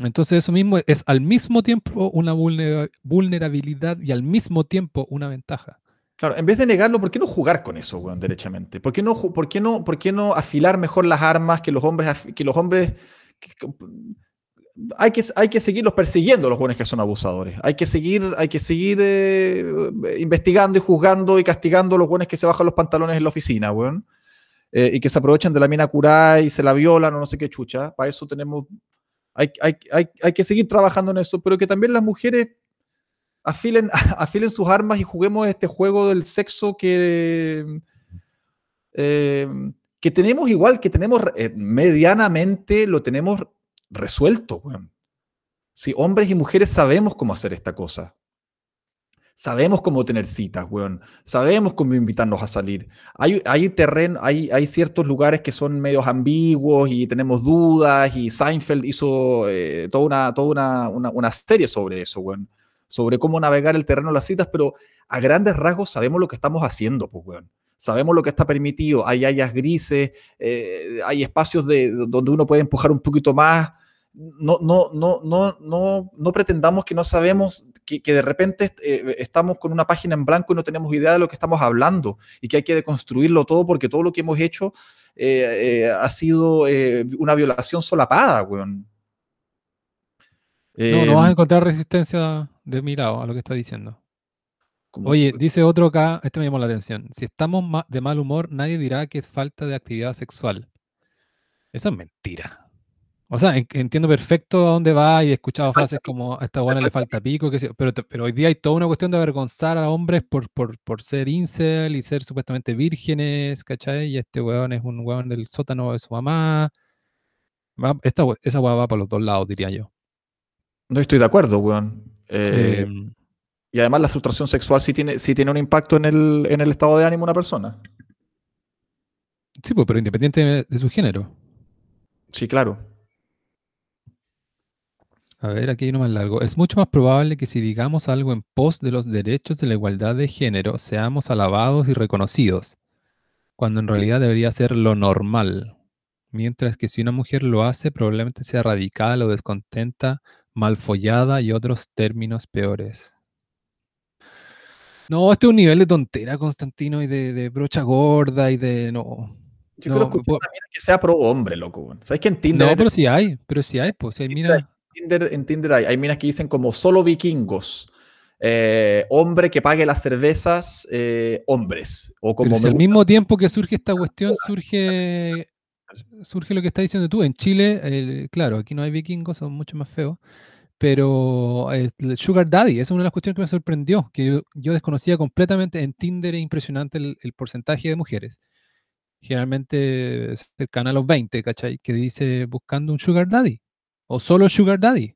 S1: Entonces eso mismo es al mismo tiempo una vulnera- vulnerabilidad y al mismo tiempo una ventaja.
S2: Claro, en vez de negarlo, ¿por qué no jugar con eso, weón, derechamente? ¿Por qué no, por qué no, por qué no afilar mejor las armas que los hombres, que los hombres, que- hay que, hay que seguirlos persiguiendo los buenos que son abusadores. Hay que seguir, hay que seguir eh, investigando y juzgando y castigando a los buenos que se bajan los pantalones en la oficina, weón. Eh, y que se aprovechan de la mina curada y se la violan o no sé qué chucha. Para eso tenemos, hay, hay, hay, hay que seguir trabajando en eso, pero que también las mujeres afilen, afilen sus armas y juguemos este juego del sexo que, eh, que tenemos igual, que tenemos eh, medianamente, lo tenemos resuelto, weón. Si hombres y mujeres sabemos cómo hacer esta cosa. Sabemos cómo tener citas, weón. Sabemos cómo invitarnos a salir. Hay, hay terreno, hay, hay ciertos lugares que son medios ambiguos y tenemos dudas y Seinfeld hizo eh, toda, una, toda una, una, una serie sobre eso, weón. Sobre cómo navegar el terreno de las citas, pero a grandes rasgos sabemos lo que estamos haciendo, pues, weón. Sabemos lo que está permitido. Hay áreas grises, eh, hay espacios de, donde uno puede empujar un poquito más. No, no, no, no, no, no pretendamos que no sabemos, que, que de repente eh, estamos con una página en blanco y no tenemos idea de lo que estamos hablando y que hay que deconstruirlo todo porque todo lo que hemos hecho eh, ha sido una violación solapada, weón.
S1: No, no vas a encontrar resistencia de mi lado a lo que está diciendo.
S2: Como-
S1: Oye, dice otro acá, este me llamó la atención. Si estamos ma- de mal humor, nadie dirá que es falta de actividad sexual. Eso es mentira. O sea, en- entiendo perfecto a dónde va y he escuchado frases como a esta buena le falta pico, que sé yo", pero, pero hoy día hay toda una cuestión de avergonzar a hombres por, por, por ser incel y ser supuestamente vírgenes, ¿cachai? Y este weón es un weón del sótano de su mamá. Va- esta, esa weá va por los dos lados, diría yo.
S2: No estoy de acuerdo, weón. Eh,
S1: Em,
S2: y además la frustración sexual sí tiene, sí tiene un impacto en el, en el estado de ánimo de una persona.
S1: sí, pues, pero independiente de, su género.
S2: Sí, claro.
S1: A ver, aquí hay uno más largo. Es mucho más probable que si digamos algo en pos de los derechos de la igualdad de género, seamos alabados y reconocidos, cuando en realidad debería ser lo normal. Mientras que si una mujer lo hace, probablemente sea radical o descontenta, mal follada y otros términos peores. No, este es un nivel de tontera, Constantino, y de, de brocha gorda y de no.
S2: Yo
S1: No,
S2: quiero escuchar
S1: po-
S2: una mina que sea pro hombre, loco. ¿Sabes que en Tinder,
S1: No, pero sí hay, pero sí hay, pues sí hay
S2: Tinder hay-
S1: minas.
S2: Tinder- en Tinder hay, hay minas que dicen como solo vikingos, eh, hombre que pague las cervezas, eh, hombres. O como
S1: Pero si al mismo tiempo que surge esta cuestión, surge, surge lo que estás diciendo tú. En Chile, el- claro, aquí no hay vikingos, son mucho más feos. Pero eh, el Sugar Daddy, esa es una de las cuestiones que me sorprendió, que yo, yo desconocía completamente. En Tinder es impresionante el, el porcentaje de mujeres, generalmente cercana a los 20, ¿cachai? Que dice buscando un Sugar Daddy o solo Sugar Daddy.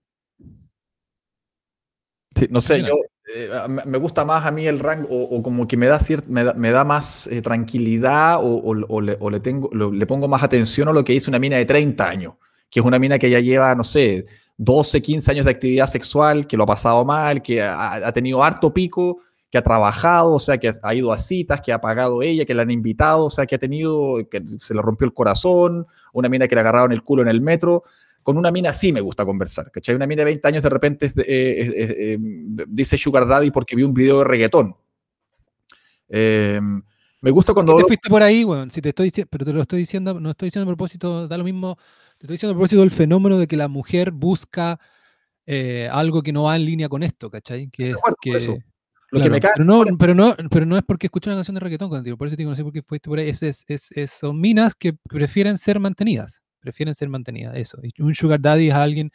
S2: Sí, no sé, yo eh, me gusta más a mí el rango, o, o como que me da, cier- me da, me da más eh, tranquilidad o, o- o le, o le tengo, lo- le pongo más atención a lo que dice una mina de 30 años, que es una mina que ya lleva, no sé, 12, 15 años de actividad sexual, que lo ha pasado mal, que ha, ha tenido harto pico, que ha trabajado, o sea, que ha ido a citas, que ha pagado ella, que la han invitado, o sea, que ha tenido, que se le rompió el corazón, una mina que le agarraron el culo en el metro. Con una mina sí me gusta conversar, ¿cachai? Una mina de 20 años de repente eh, eh, dice Sugar Daddy porque vi un video de reggaetón. Eh, me gusta cuando...
S1: ¿Por qué te fuiste por ahí, weón? Si te estoy diciendo, pero te lo estoy diciendo, no estoy diciendo a propósito, da lo mismo, te estoy diciendo a propósito del fenómeno de que la mujer busca eh, algo que no va en línea con esto, ¿cachai? Que es que.
S2: eso. Lo que me cae
S1: pero, no, pero, no, pero no es porque escuché una canción de reggaetón, contigo, por eso te digo, no sé por qué fuiste por ahí. Es, es, es- es- son minas que prefieren ser mantenidas, prefieren ser mantenidas, eso. Y un sugar daddy es alguien,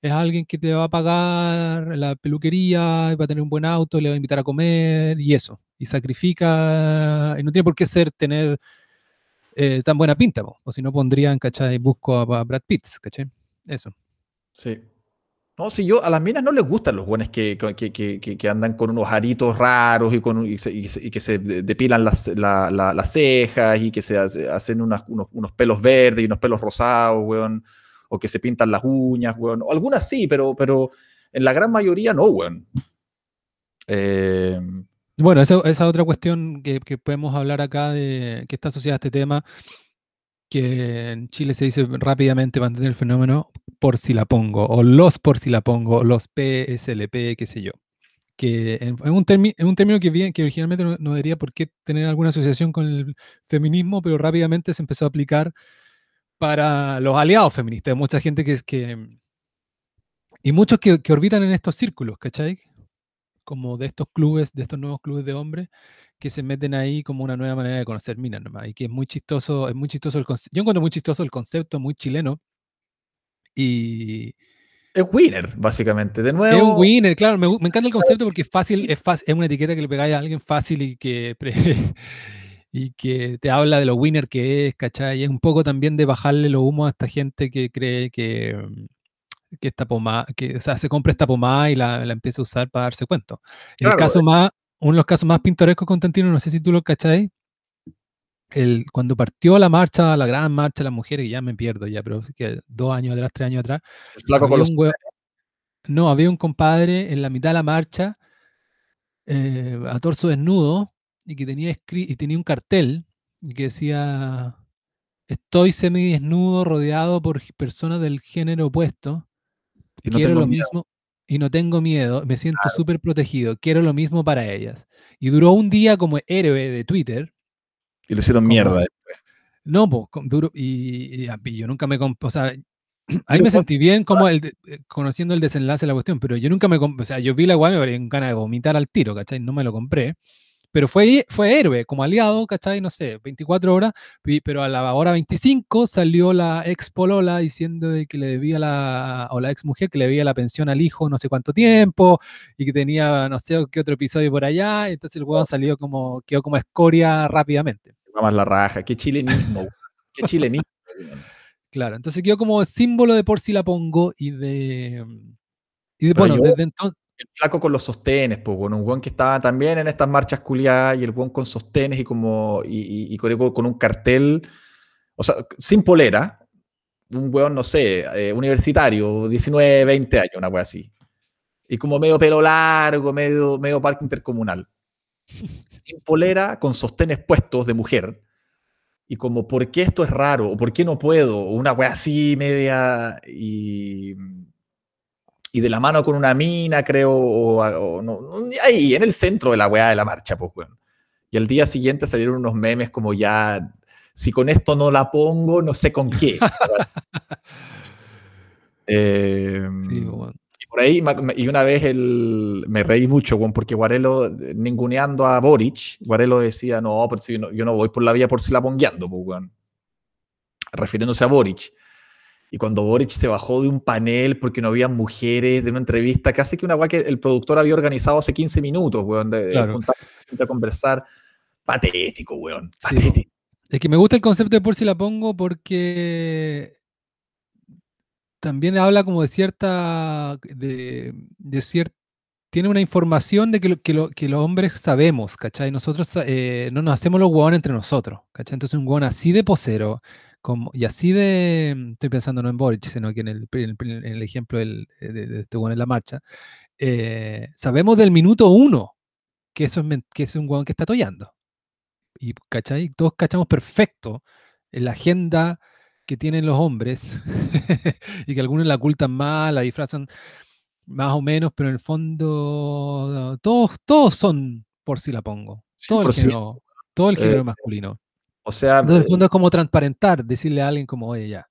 S1: es alguien que te va a pagar la peluquería, va a tener un buen auto, le va a invitar a comer y eso. Y sacrifica, y no tiene por qué ser tener eh, tan buena pinta, po, o si no pondrían, ¿cachai? Busco a, Brad Pitt, ¿cachai? Eso.
S2: Sí. No, si yo a las minas no les gustan los buenos que, que, que, que- andan con unos aritos raros y, con, y, que se de- depilan las, la- la- las cejas y que se hace- hacen unos, unos pelos verdes y unos pelos rosados, weón. O que se pintan las uñas, weón. Algunas sí, pero, pero en la gran mayoría no, weón. Eh,
S1: Bueno, esa, esa otra cuestión que, podemos hablar acá de que está asociada a este tema que en Chile se dice rápidamente para entender el fenómeno por si la pongo, o los por si la pongo, los PSLP, qué sé yo. Que en, en un, un término que originalmente no, no debería por qué tener alguna asociación con el feminismo, pero rápidamente se empezó a aplicar para los aliados feministas. Hay mucha gente que es que. Y muchos que, que orbitan en estos círculos, ¿cachai? Como de estos clubes, de estos nuevos clubes de hombres, que se meten ahí como una nueva manera de conocer minas nomás. Y que es muy chistoso, es muy chistoso el concepto. Yo encuentro muy chistoso el concepto, muy chileno. Y
S2: Es winner, básicamente. De
S1: es
S2: nuevo,
S1: un winner, claro, me, me encanta el concepto porque es fácil, es fácil, es una etiqueta que le pegáis a alguien fácil y que, y que te habla de lo winner que es, ¿cachai? Y es un poco también de bajarle los humos a esta gente que cree que, mm, que esta pomada, que o sea, se compra esta pomada y la, la empieza a usar para darse cuento. En el caso más, uno de los casos más pintorescos, Constantino, no sé si tú lo cachai, el, cuando partió la marcha, la gran marcha de las mujeres, que ya me pierdo ya, pero que dos años atrás, tres años atrás,
S2: con los
S1: No, había un compadre en la mitad de la marcha, eh, a torso desnudo, y que tenía, y tenía un cartel y que decía, estoy semidesnudo rodeado por personas del género opuesto,
S2: y no
S1: quiero
S2: tengo
S1: lo
S2: miedo.
S1: mismo y no tengo miedo, me siento súper protegido, quiero lo mismo para ellas. Y duró un día como héroe de Twitter,
S2: Y lo hicieron
S1: como-
S2: mierda.
S1: no, con- duro, y, y y yo nunca me... O sea, ahí me sentí bien como el eh, conociendo el desenlace de la cuestión, pero yo nunca me... O sea, yo vi la weá, me un ganas de vomitar al tiro, ¿cachai? No me lo compré. Pero fue, fue héroe, como aliado, ¿cachai? No sé, 24 horas, pero a la hora 25 salió la ex polola diciendo de que le debía la, o la ex mujer que le debía la pensión al hijo no sé cuánto tiempo, y que tenía no sé qué otro episodio por allá, entonces el weón salió como, quedó como escoria rápidamente.
S2: Más la raja. Qué chilenismo. Qué chilenismo.
S1: Claro, entonces quedó como símbolo de por si la pongo y de. Y de, bueno,
S2: yo-
S1: desde entonces.
S2: El flaco con los sostenes, pues, con un weón que estaba también en estas marchas culiadas y el weón con sostenes y como y, y- y con, con un cartel, o sea, sin polera, un weón, no sé, eh, universitario, 19, 20 años, una wea así. Y como medio pelo largo, medio, medio parque intercomunal. Sin polera, con sostenes puestos de mujer. Y como, ¿por qué esto es raro? ¿O por qué no puedo? Una wea así, media. Y, y de la mano con una mina, creo, o, o no, no, ahí, en el centro de la weá de la marcha, pues, weón. Y al día siguiente salieron unos memes como ya, si con esto no la pongo, no sé con qué. Eh,
S1: Sí, weón.
S2: y por ahí, y una vez el, me reí mucho, weón, porque Guarelo, eh, ninguneando a Boric, Guarelo decía, no, pero si yo, no, yo no voy por la vía por si la pongueando, pues, weón. Refiriéndose a Boric. Y cuando Boric se bajó de un panel porque no había mujeres, de una entrevista, casi que una weá que el productor había organizado hace 15 minutos, weón, de, de
S1: Claro.
S2: juntar a conversar. Patético, weón.
S1: Sí,
S2: Patético.
S1: Es que me gusta el concepto de por si la pongo porque también habla como de cierta. de, de cier- tiene una información de que, lo- que, lo- que los hombres sabemos, ¿cachai? Nosotros eh, no nos hacemos los huevones entre nosotros, ¿cachai? Entonces un huevón así de posero como, y así de. Estoy pensando no en Boric, sino que en el, en el- en el ejemplo del- de, de este en la marcha. eh, sabemos del minuto uno que eso es, que es un huevón que está tollando. Y, ¿cachai? Todos cachamos perfecto la agenda que tienen los hombres y que algunos la ocultan más, la disfrazan más o menos, pero en el fondo todos, todos son por si la pongo. Todo el
S2: 100%.
S1: género, todo el
S2: Eh,
S1: género masculino.
S2: O sea,
S1: en el
S2: eh,
S1: fondo es como transparentar, decirle a alguien como, oye, ya.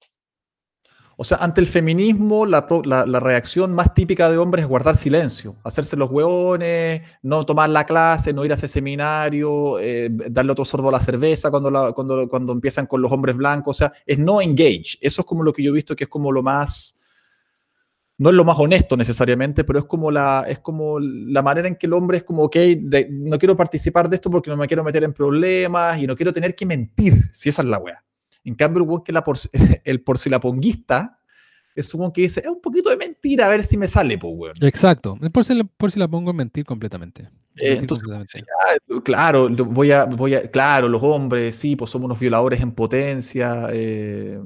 S2: O sea, ante el feminismo, la, la- la reacción más típica de hombres es guardar silencio, hacerse los hueones, no tomar la clase, no ir a ese seminario, eh, darle otro sorbo a la cerveza cuando, la- cuando, cuando empiezan con los hombres blancos. O sea, es no engage. Eso es como lo que yo he visto que es como lo más. No es lo más honesto necesariamente, pero es como la, es como la manera en que el hombre es como, ok, de- no quiero participar de esto porque no me quiero meter en problemas y no quiero tener que mentir, si esa es la wea. En cambio, el que la por, el porcilaponguista es un que dice, es un poquito de mentira, a ver si me sale, pues, weón.
S1: Exacto. Por si, por si la pongo en mentir completamente.
S2: Eh, entonces, claro, voy a, voy a, claro, los hombres, sí, pues somos unos violadores en potencia. eh,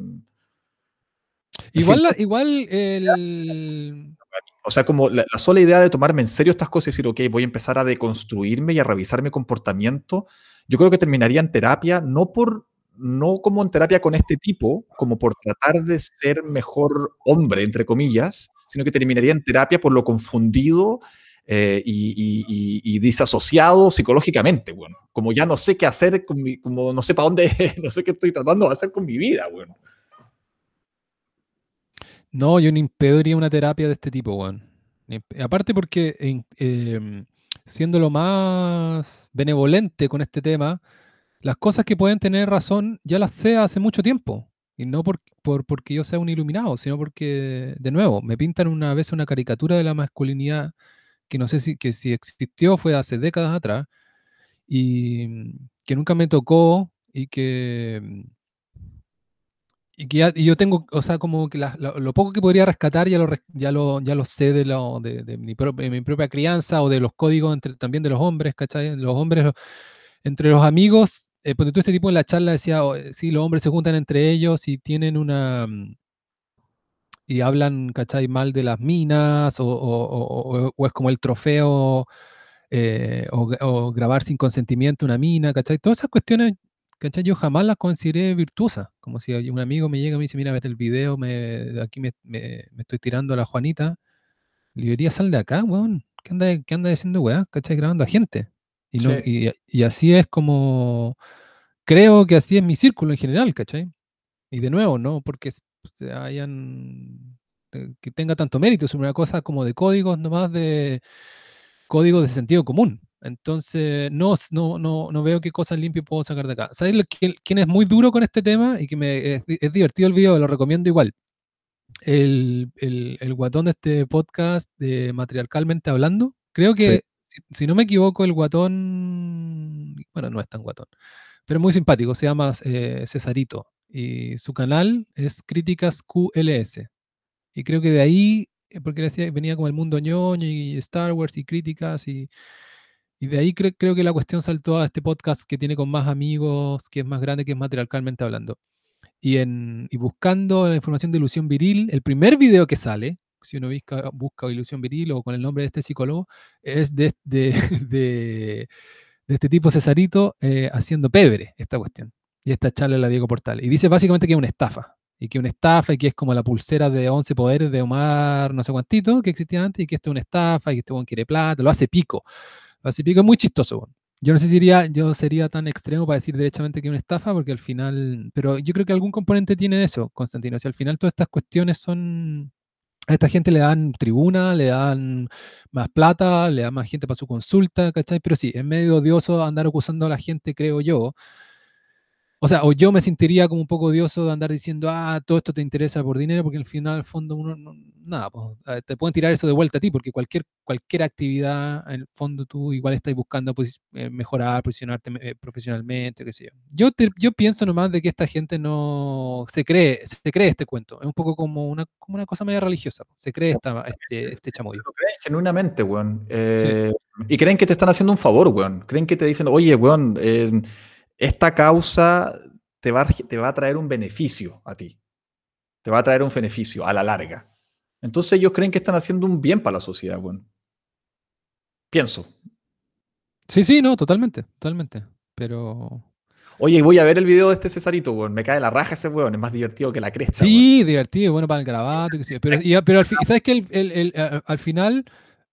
S1: Igual,
S2: fin,
S1: igual el...
S2: o sea, como la, la sola idea de tomarme en serio estas cosas y decir, ok, voy a empezar a deconstruirme y a revisar mi comportamiento, yo creo que terminaría en terapia, no por, no como en terapia con este tipo, como por tratar de ser mejor hombre, entre comillas, sino que terminaría en terapia por lo confundido eh, y, y- y- y disasociado psicológicamente, bueno. Como ya no sé qué hacer, con mi- como no sé para dónde, no sé qué estoy tratando de hacer con mi vida, bueno.
S1: No, yo ni en pedo iría a una terapia de este tipo, weón. Aparte porque em, siendo lo más benevolente con este tema, las cosas que pueden tener razón ya las sé hace mucho tiempo. Y no por, por- porque yo sea un iluminado, sino porque, de nuevo, me pintan una vez una caricatura de la masculinidad que no sé si, que si existió fue hace décadas atrás y mm, que nunca me tocó y que, mm, y que ya- y yo tengo, o sea, como que la- lo, lo poco que podría rescatar ya lo, ya lo, ya lo sé de, lo, de, de mi, pro- de mi propia crianza o de los códigos entre, también de los hombres, ¿cachai? Los hombres, entre los amigos, eh, porque tú este tipo en la charla decía, oh, eh, sí, los hombres se juntan entre ellos y tienen una... mm, y hablan, ¿cachai? Mal de las minas o, o- o- o- es como el trofeo eh, o grabar sin consentimiento una mina, ¿cachai? Todas esas cuestiones, ¿cachai? Yo jamás las consideré virtuosas. Como si un amigo me llega y me dice, mira, vete el video, me, aquí me, me- me estoy tirando a la Juanita. Le diría, sal de acá, weón. ¿Qué anda, qué anda diciendo, weá? ¿Cachai? Grabando a gente. Y, no,
S2: Sí.
S1: y, y así es como, creo que así es mi círculo en general, ¿cachai? Y de nuevo, no porque se hayan, eh, que tenga tanto mérito, es una cosa como de códigos nomás de códigos de sentido común. Entonces, no, no, no, no veo qué cosas limpias puedo sacar de acá. ¿Sabes lo que- quién es muy duro con este tema y que me, es, es divertido el video, lo recomiendo igual? El, el, el guatón de este podcast de Matriarcalmente Hablando. Creo que, si, si no me equivoco, el guatón, bueno, no es tan guatón, pero es muy simpático, se llama eh, Cesarito y su canal es Críticas QLS. Y creo que de ahí, eh, porque venía como el mundo ñoño y Star Wars y críticas y, y de ahí cre- creo que la cuestión saltó a este podcast que tiene con más amigos, que es más grande, que es Matriarcalmente Hablando. Y, en, y buscando la información de ilusión viril, el primer video que sale, si uno busca, busca ilusión viril o con el nombre de este psicólogo, es de, de, de, de este tipo Cesarito eh, haciendo pebre esta cuestión. Y esta charla la Diego Portal. Y dice básicamente que es una estafa. Y que una estafa y que es como la pulsera de 11 poderes de Omar, no sé cuántito, que existía antes, y que esto es una estafa y que este buen quiere plata, lo hace pico. Pico, es muy chistoso. Yo no sé si iría- yo sería tan extremo para decir derechamente que es una estafa, porque al final, pero yo creo que algún componente tiene eso, Constantino. Si al final todas estas cuestiones son, a esta gente le dan tribuna, le dan más plata, le dan más gente para su consulta, ¿cachai? Pero sí, es medio odioso andar acusando a la gente, creo yo. O sea, o yo me sentiría como un poco odioso de andar diciendo, ah, todo esto te interesa por dinero, porque al final, al fondo, uno, no- nada, pues, te pueden tirar eso de vuelta a ti, porque cualquier, cualquier actividad, en el fondo, tú igual estás buscando posi- eh, mejorar, posicionarte eh, profesionalmente, qué sé yo. Yo, te- yo pienso nomás de que esta gente no se cree, se cree este cuento. Es un poco como una, como una cosa media religiosa. Se cree esta, este, este chamoyo.
S2: Lo creen genuinamente, weón. Eh, Y creen que te están haciendo un favor, weón. Creen que te dicen, oye, weón, eh, esta causa te va, a, te va a traer un beneficio a ti. Te va a traer un beneficio a la larga. Entonces ellos creen que están haciendo un bien para la sociedad, weón. Pienso.
S1: Sí, sí, no, totalmente, totalmente. Pero
S2: Oye, voy a ver el video de este Cesarito, weón. Me cae la raja ese weón. Es más divertido que la cresta, weón.
S1: Sí, divertido, bueno para el grabato, qué pero, y- pero al fin, ¿sabes que al final,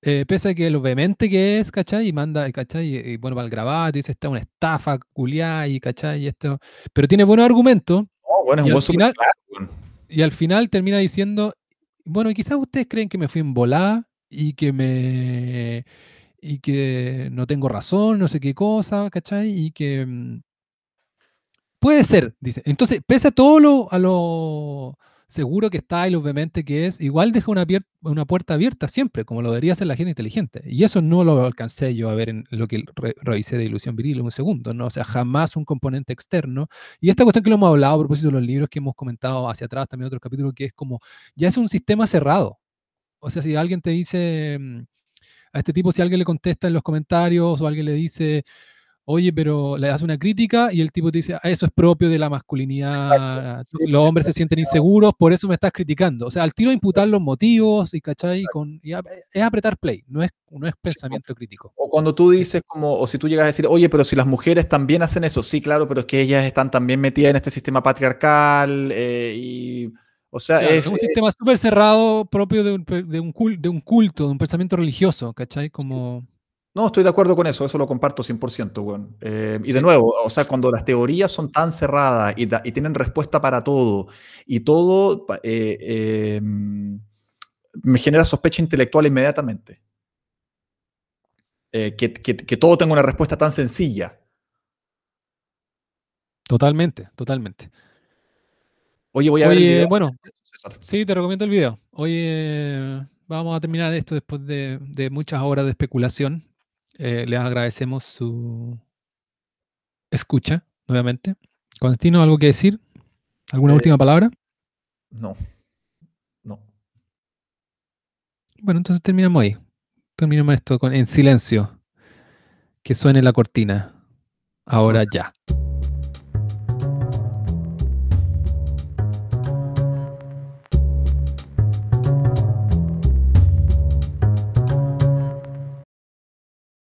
S1: eh, pese a que lo vehemente que es, ¿cachai? Y manda, ¿cachai? Y, y bueno para el grabato, y dice, esta es una estafa, culiá, y ¿cachai? Y esto, pero tiene buenos argumentos,
S2: No, weón, es
S1: Y
S2: un súper
S1: final-
S2: claro,
S1: y al final termina diciendo, bueno, quizás ustedes creen que me fui en volada, y que me... y que no tengo razón, no sé qué cosa, ¿cachai? Y que... mm, Puede ser, dice. Entonces, pese a todo lo, a lo seguro que está y obviamente que es, igual deja una puerta abierta siempre, como lo debería hacer la gente inteligente. Y eso no lo alcancé yo a ver en lo que re- revisé de ilusión viril en un segundo, ¿no? O sea, jamás un componente externo. Y esta cuestión que lo hemos hablado a propósito de los libros que hemos comentado hacia atrás, también otros capítulos, que es como, ya es un sistema cerrado. O sea, si alguien te dice, mm, a este tipo, si alguien le contesta en los comentarios o alguien le dice, oye, pero le das una crítica y el tipo te dice, "Ah, eso es propio de la masculinidad, los hombres se sienten inseguros, por eso me estás criticando. O sea, al tiro imputar los motivos y, ¿cachai? Con, y a- es apretar play, no es, no es pensamiento crítico.
S2: O cuando tú dices como, o si tú llegas a decir, oye, pero si las mujeres también hacen eso, sí, claro, pero es que ellas están también metidas en este sistema patriarcal eh, y, o sea,
S1: Claro,
S2: es,
S1: un
S2: es-
S1: sistema súper cerrado propio de un, de un culto, de un pensamiento religioso, ¿cachai? Como...
S2: no, estoy de acuerdo con eso, eso lo comparto 100%, weón. Eh, y de nuevo, o sea, cuando las teorías son tan cerradas y, da- y tienen respuesta para todo, y todo eh, eh, mm, me genera sospecha intelectual inmediatamente. Eh, que, que- que todo tenga una respuesta tan sencilla.
S1: Totalmente, totalmente.
S2: Oye, voy a ver el video.
S1: bueno, sí, te recomiendo el video. Oye, vamos a terminar esto después de, de muchas horas de especulación. Eh, les agradecemos su escucha, nuevamente. Constantino, ¿algo que decir? ¿Alguna
S2: Eh,
S1: última palabra?
S2: No. No.
S1: Bueno, entonces terminamos ahí. Terminamos esto con, en silencio. Que suene la cortina. Ahora ya.